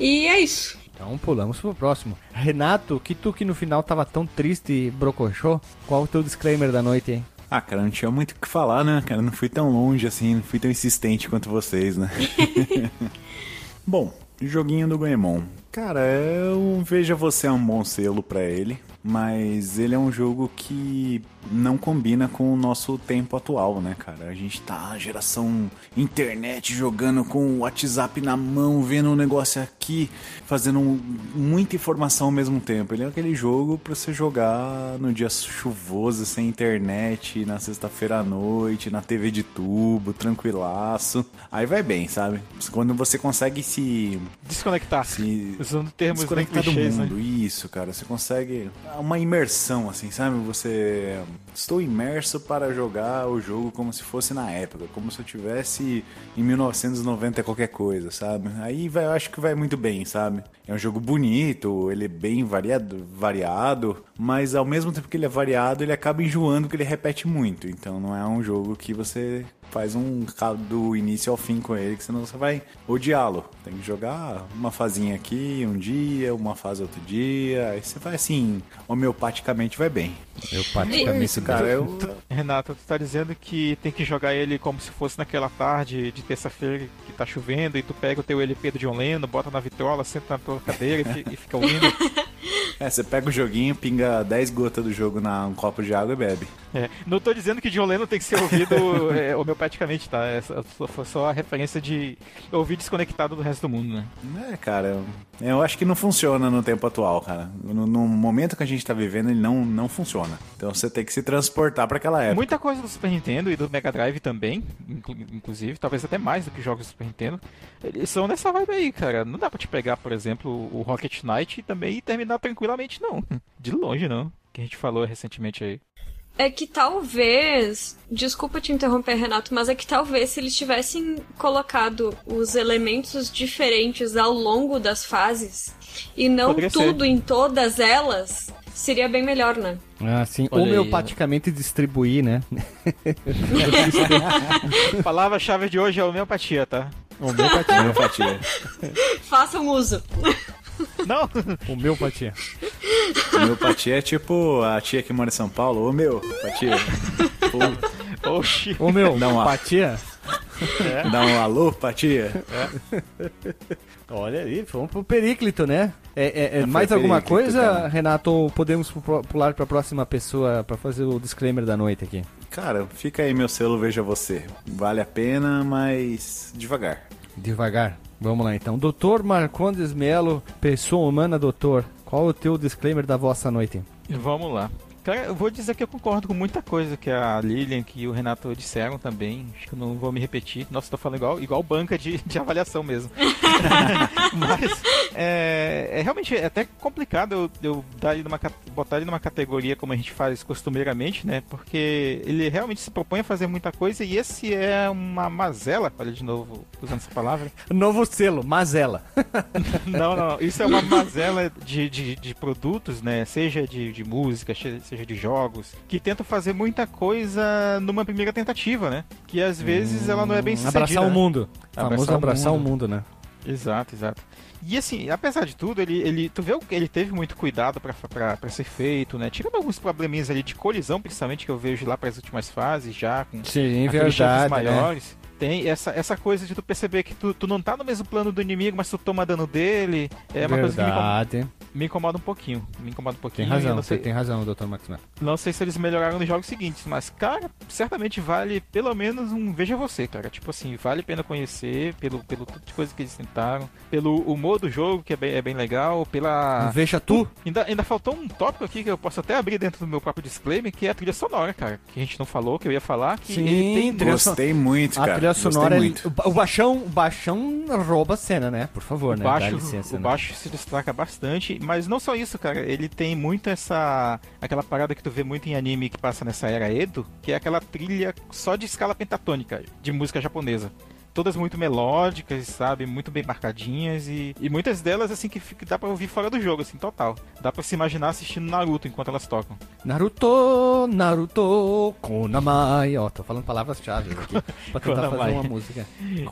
E é isso. Então pulamos pro próximo. Renato, que tu que no final tava tão triste e brocochô, qual o teu disclaimer da noite, hein? Ah, cara, não tinha muito o que falar, né, cara? Não fui tão longe assim, não fui tão insistente quanto vocês, né? Bom, joguinho do Goemon. Cara, eu veja você é um bom selo pra ele, mas ele é um jogo que não combina com o nosso tempo atual, né, cara? A gente tá geração internet jogando com o WhatsApp na mão, vendo um negócio aqui, fazendo muita informação ao mesmo tempo. Ele é aquele jogo pra você jogar no dia chuvoso, sem internet, na sexta-feira à noite, na TV de tubo, tranquilaço. Aí vai bem, sabe? Quando você consegue se Desconectar. se Usando termos desconectar do né? mundo. Isso, cara. Você consegue uma imersão, assim, sabe? Você. Estou imerso para jogar o jogo como se fosse na época, como se eu tivesse em 1990 qualquer coisa, sabe? Aí vai, eu acho que vai muito bem, sabe? É um jogo bonito, ele é bem variado, variado, mas ao mesmo tempo que ele é variado, ele acaba enjoando que ele repete muito. Então não é um jogo que você faz um do início ao fim com ele, que senão você vai odiá-lo. Tem que jogar uma fazinha aqui um dia, uma fase outro dia, aí você vai assim, homeopaticamente vai bem. Eu É isso, cara. Eu, Renato, tu tá dizendo que tem que jogar ele como se fosse naquela tarde de terça-feira que tá chovendo e tu pega o teu LP do John Lennon, bota na vitrola, senta na tua cadeira e e fica ouvindo. É, você pega o joguinho, pinga 10 gotas do jogo na um copo de água e bebe. É, não tô dizendo que John Lennon tem que ser ouvido é, homeopaticamente, tá? É só, só- a referência de ouvir desconectado do resto do mundo, né? É, cara, eu, acho que não funciona no tempo atual, cara. No, no momento que a gente tá vivendo, ele não, não funciona. Então você tem que se transportar pra aquela época. Muita coisa do Super Nintendo e do Mega Drive também, inclu- inclusive, talvez até mais do que jogos do Super Nintendo, eles são nessa vibe aí, cara. Não dá pra te pegar, por exemplo, o Rocket Knight e também terminar tranquilamente, não. De longe, não. Que a gente falou recentemente aí. É que talvez. Desculpa te interromper, Renato, mas é que talvez se eles tivessem colocado os elementos diferentes ao longo das fases e não Poderia ser. tudo em todas elas, seria bem melhor, né? Ah, sim. Olha aí, Homeopaticamente distribuir, né? Palavra-chave de hoje é homeopatia, tá? Homeopatia. Homeopatia. Façam uso. Não! Homeopatia. Homeopatia é tipo a tia que mora em São Paulo. Ô meu, patia. Oxi! Ô meu, Não, a- patia? Dá um alô, patia. Olha aí, vamos pro Períclito, né? É, é- é mais alguma coisa, cara. Renato? Ou podemos pu- pular pra próxima pessoa pra fazer o disclaimer da noite aqui? Cara, fica aí meu selo, veja você. Vale a pena, mas devagar. Devagar. Vamos lá então. Doutor Marcondes Melo, pessoa humana, doutor. Qual o teu disclaimer da vossa noite? Vamos lá. Cara, eu vou dizer que eu concordo com muita coisa que a Lilian que e o Renato disseram também. Acho que eu não vou me repetir. Nossa, tô falando igual, igual banca de, de avaliação mesmo. Mas é, é realmente é até complicado eu, eu dar ele numa, botar ele numa categoria como a gente faz costumeiramente, né? Porque ele realmente se propõe a fazer muita coisa e esse é uma mazela, olha de novo usando essa palavra. Novo selo, Mazela. Não, não, isso é uma mazela de, de, de produtos, né? Seja de, de música, seja de jogos, que tentam fazer muita coisa numa primeira tentativa, né? Que às vezes ela não é bem sucedida. Abraçar o né? mundo. Famoso Abraçar o abraçar o mundo. mundo, né? Exato, exato. E assim, apesar de tudo, ele, ele tu vê que ele teve muito cuidado pra ser feito, né? Tirando alguns probleminhas ali de colisão, principalmente que eu vejo lá pras últimas fases já, com Sim, aqueles chefes verdade. né? Tem essa, essa coisa de tu perceber que tu, tu não tá no mesmo plano do inimigo, mas tu toma dano dele. É uma coisa que me incomoda, Verdade. me incomoda um pouquinho. Me incomoda um pouquinho. Tem razão, não você sei, tem razão, doutor Max Melo. não sei se eles melhoraram nos jogos seguintes, mas, cara, certamente vale pelo menos um Veja Você, cara. Tipo assim, vale a pena conhecer pelo, pelo tipo de coisa que eles tentaram, pelo humor do jogo, que é bem, é bem legal, pela. Veja tu. Ainda, ainda faltou um tópico aqui que eu posso até abrir dentro do meu próprio disclaimer, que é a trilha sonora, cara. Que a gente não falou, que eu ia falar, que Sim, ele tem Gostei muito, A cara. Trilha sonora. muito. O, o baixão, o baixão rouba a cena, né? Por favor, O né? baixo, Dá licença, o né? baixo se destaca bastante, mas não só isso, cara. Ele tem muito essa. aquela parada que tu vê muito em anime que passa nessa era Edo, que é aquela trilha só de escala pentatônica de música japonesa. Todas muito melódicas, sabe? Muito bem marcadinhas e, e muitas delas, assim, que fica- dá pra ouvir fora do jogo, assim, total. Dá pra se imaginar assistindo Naruto enquanto elas tocam. Naruto, Naruto, Konamai. Ó, tô falando palavras-chave aqui pra tentar Konamai. fazer uma música.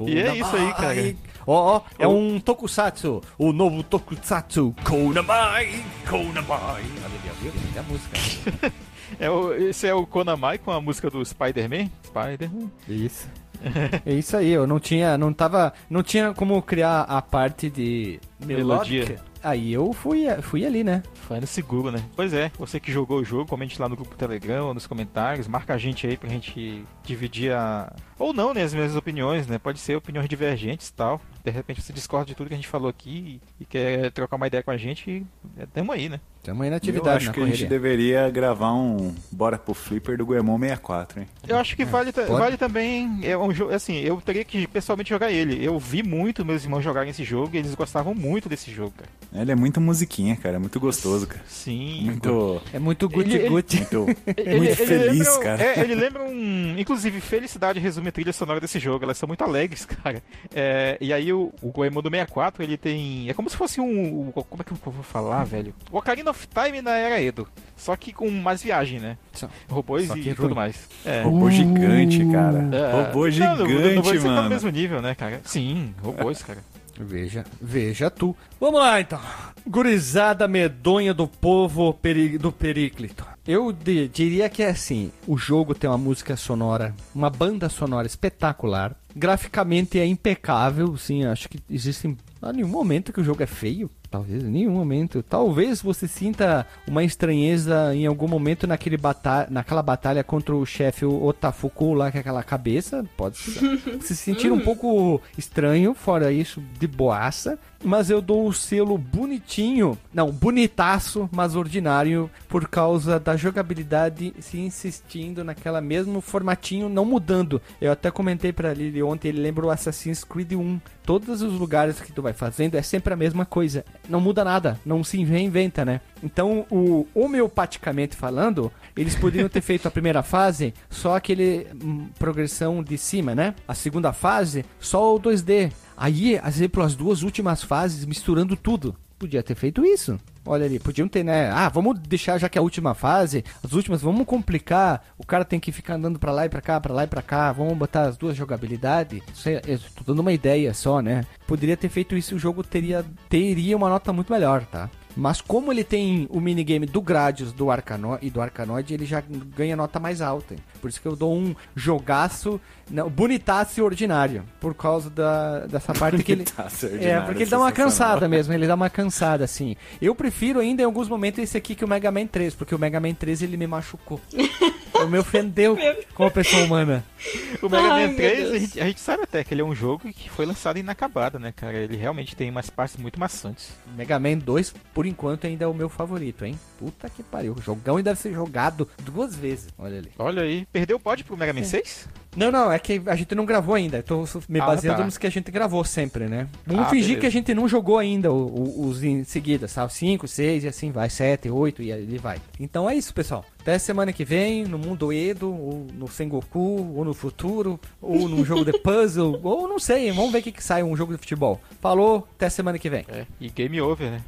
E é isso aí, cara. Ó, ó, é um tokusatsu. O novo tokusatsu. Konamai, Konamai. Olha viu? A música. É o, esse é o Konamai com a música do Spider-Man. Spider-Man. Isso. É isso aí, eu não tinha, não tava, não tinha como criar a parte de Melodia. melódica. Aí eu fui, fui ali, né? Foi no seguro, né? Pois é, você que jogou o jogo, comente lá no grupo Telegram ou nos comentários, marca a gente aí pra gente dividir a. Ou não, né? As mesmas opiniões, né? Pode ser opiniões divergentes e tal. De repente você discorda de tudo que a gente falou aqui e, quer trocar uma ideia com a gente, e é, tamo aí, né? Tamo aí na Eu atividade, acho na que a gente correria. deveria gravar um Bora pro Flipper do Goemon 64, hein? Eu acho que vale, ta- pode. vale também. É um jogo, assim, eu teria que pessoalmente jogar ele. Eu vi muito meus irmãos jogarem esse jogo e eles gostavam muito desse jogo, cara. Ele é muito musiquinha, cara. É muito gostoso, cara. Sim. Muito. É muito guti-guti. Muito, Ele- muito ele feliz, lembra- cara. É, ele lembra um. Inclusive, Felicidade resume a trilha sonora desse jogo. Elas são muito alegres, cara. É, e aí, o, o Goemon do 64, ele tem. É como se fosse um. o- Como é que eu vou falar, velho? O Ocarina of Time na era Edo. Só que com mais viagem, né? Só- Robôs só e que tudo mais. É. Robô gigante, cara. É, Robô não, não, não vou gigante, que tá no mano. mesmo nível, né, cara? Sim, robôs, cara. Veja, veja tu. Vamos lá então. Gurizada medonha do povo peri- do Períclito. Eu di- diria que é assim: o jogo tem uma música sonora, uma banda sonora espetacular. Graficamente é impecável, sim. Acho que existe. Há nenhum momento que o jogo é feio. talvez, em nenhum momento. Talvez você sinta uma estranheza em algum momento naquele bata naquela batalha contra o chefe Otafuku lá com aquela cabeça. Pode se sentir um pouco estranho, fora isso, de boaça. Mas eu dou o selo bonitinho, não, bonitaço, mas ordinário, por causa da jogabilidade se insistindo naquela mesmo formatinho, não mudando. Eu até comentei pra Lili ontem, ele lembra o Assassin's Creed 1. Todos os lugares que tu vai fazendo é sempre a mesma coisa. Não muda nada, não se reinventa, né? Então, o homeopaticamente falando, eles poderiam ter feito a primeira fase só aquele hum, progressão de cima, né? A segunda fase, só o 2D. Aí, às vezes, pelas duas últimas fases, misturando tudo. Podia ter feito isso. Olha ali, podiam ter, né? Ah, vamos deixar já que é a última fase, as últimas, vamos complicar. O cara tem que ficar andando pra lá e pra cá, pra lá e pra cá. Vamos botar as duas jogabilidades. Tô dando uma ideia só, né? Poderia ter feito isso, o jogo teria, teria uma nota muito melhor, tá? Mas como ele tem o minigame do Gradius do Arcano e do Arcanoid, ele já ganha nota mais alta. Por isso que eu dou um jogaço, não, bonitaço e ordinário. Por causa da, dessa parte que ele. Bonitaço e É, porque ele dá uma cansada mesmo, ele dá uma cansada, assim. Eu prefiro ainda em alguns momentos esse aqui que o Mega Man 3, porque o Mega Man 3 ele me machucou. Ele me ofendeu como pessoa humana. O Mega Ai, Man meu 3, Deus. a gente, a gente sabe até que ele é um jogo que foi lançado inacabado, né, cara? Ele realmente tem umas partes muito maçantes. Mega Man 2, por enquanto, ainda é o meu favorito, hein? Puta que pariu. O jogão e deve ser jogado duas vezes. Olha ali. Olha aí, perdeu o pod pro Mega Man 6? Não, não, é que a gente não gravou ainda. Eu tô me Ah, baseando tá. nos que a gente gravou sempre, né? Vamos Ah, fingir beleza. que a gente não jogou ainda o- o- os em seguida, sabe? 5, 6 e assim vai, 7, 8 e aí vai. Então é isso, pessoal. Até semana que vem, no mundo Edo, ou no Sengoku, ou no futuro, ou num jogo de puzzle, ou não sei, vamos ver o que, que sai um jogo de futebol. Falou, até semana que vem. É, e game over, né?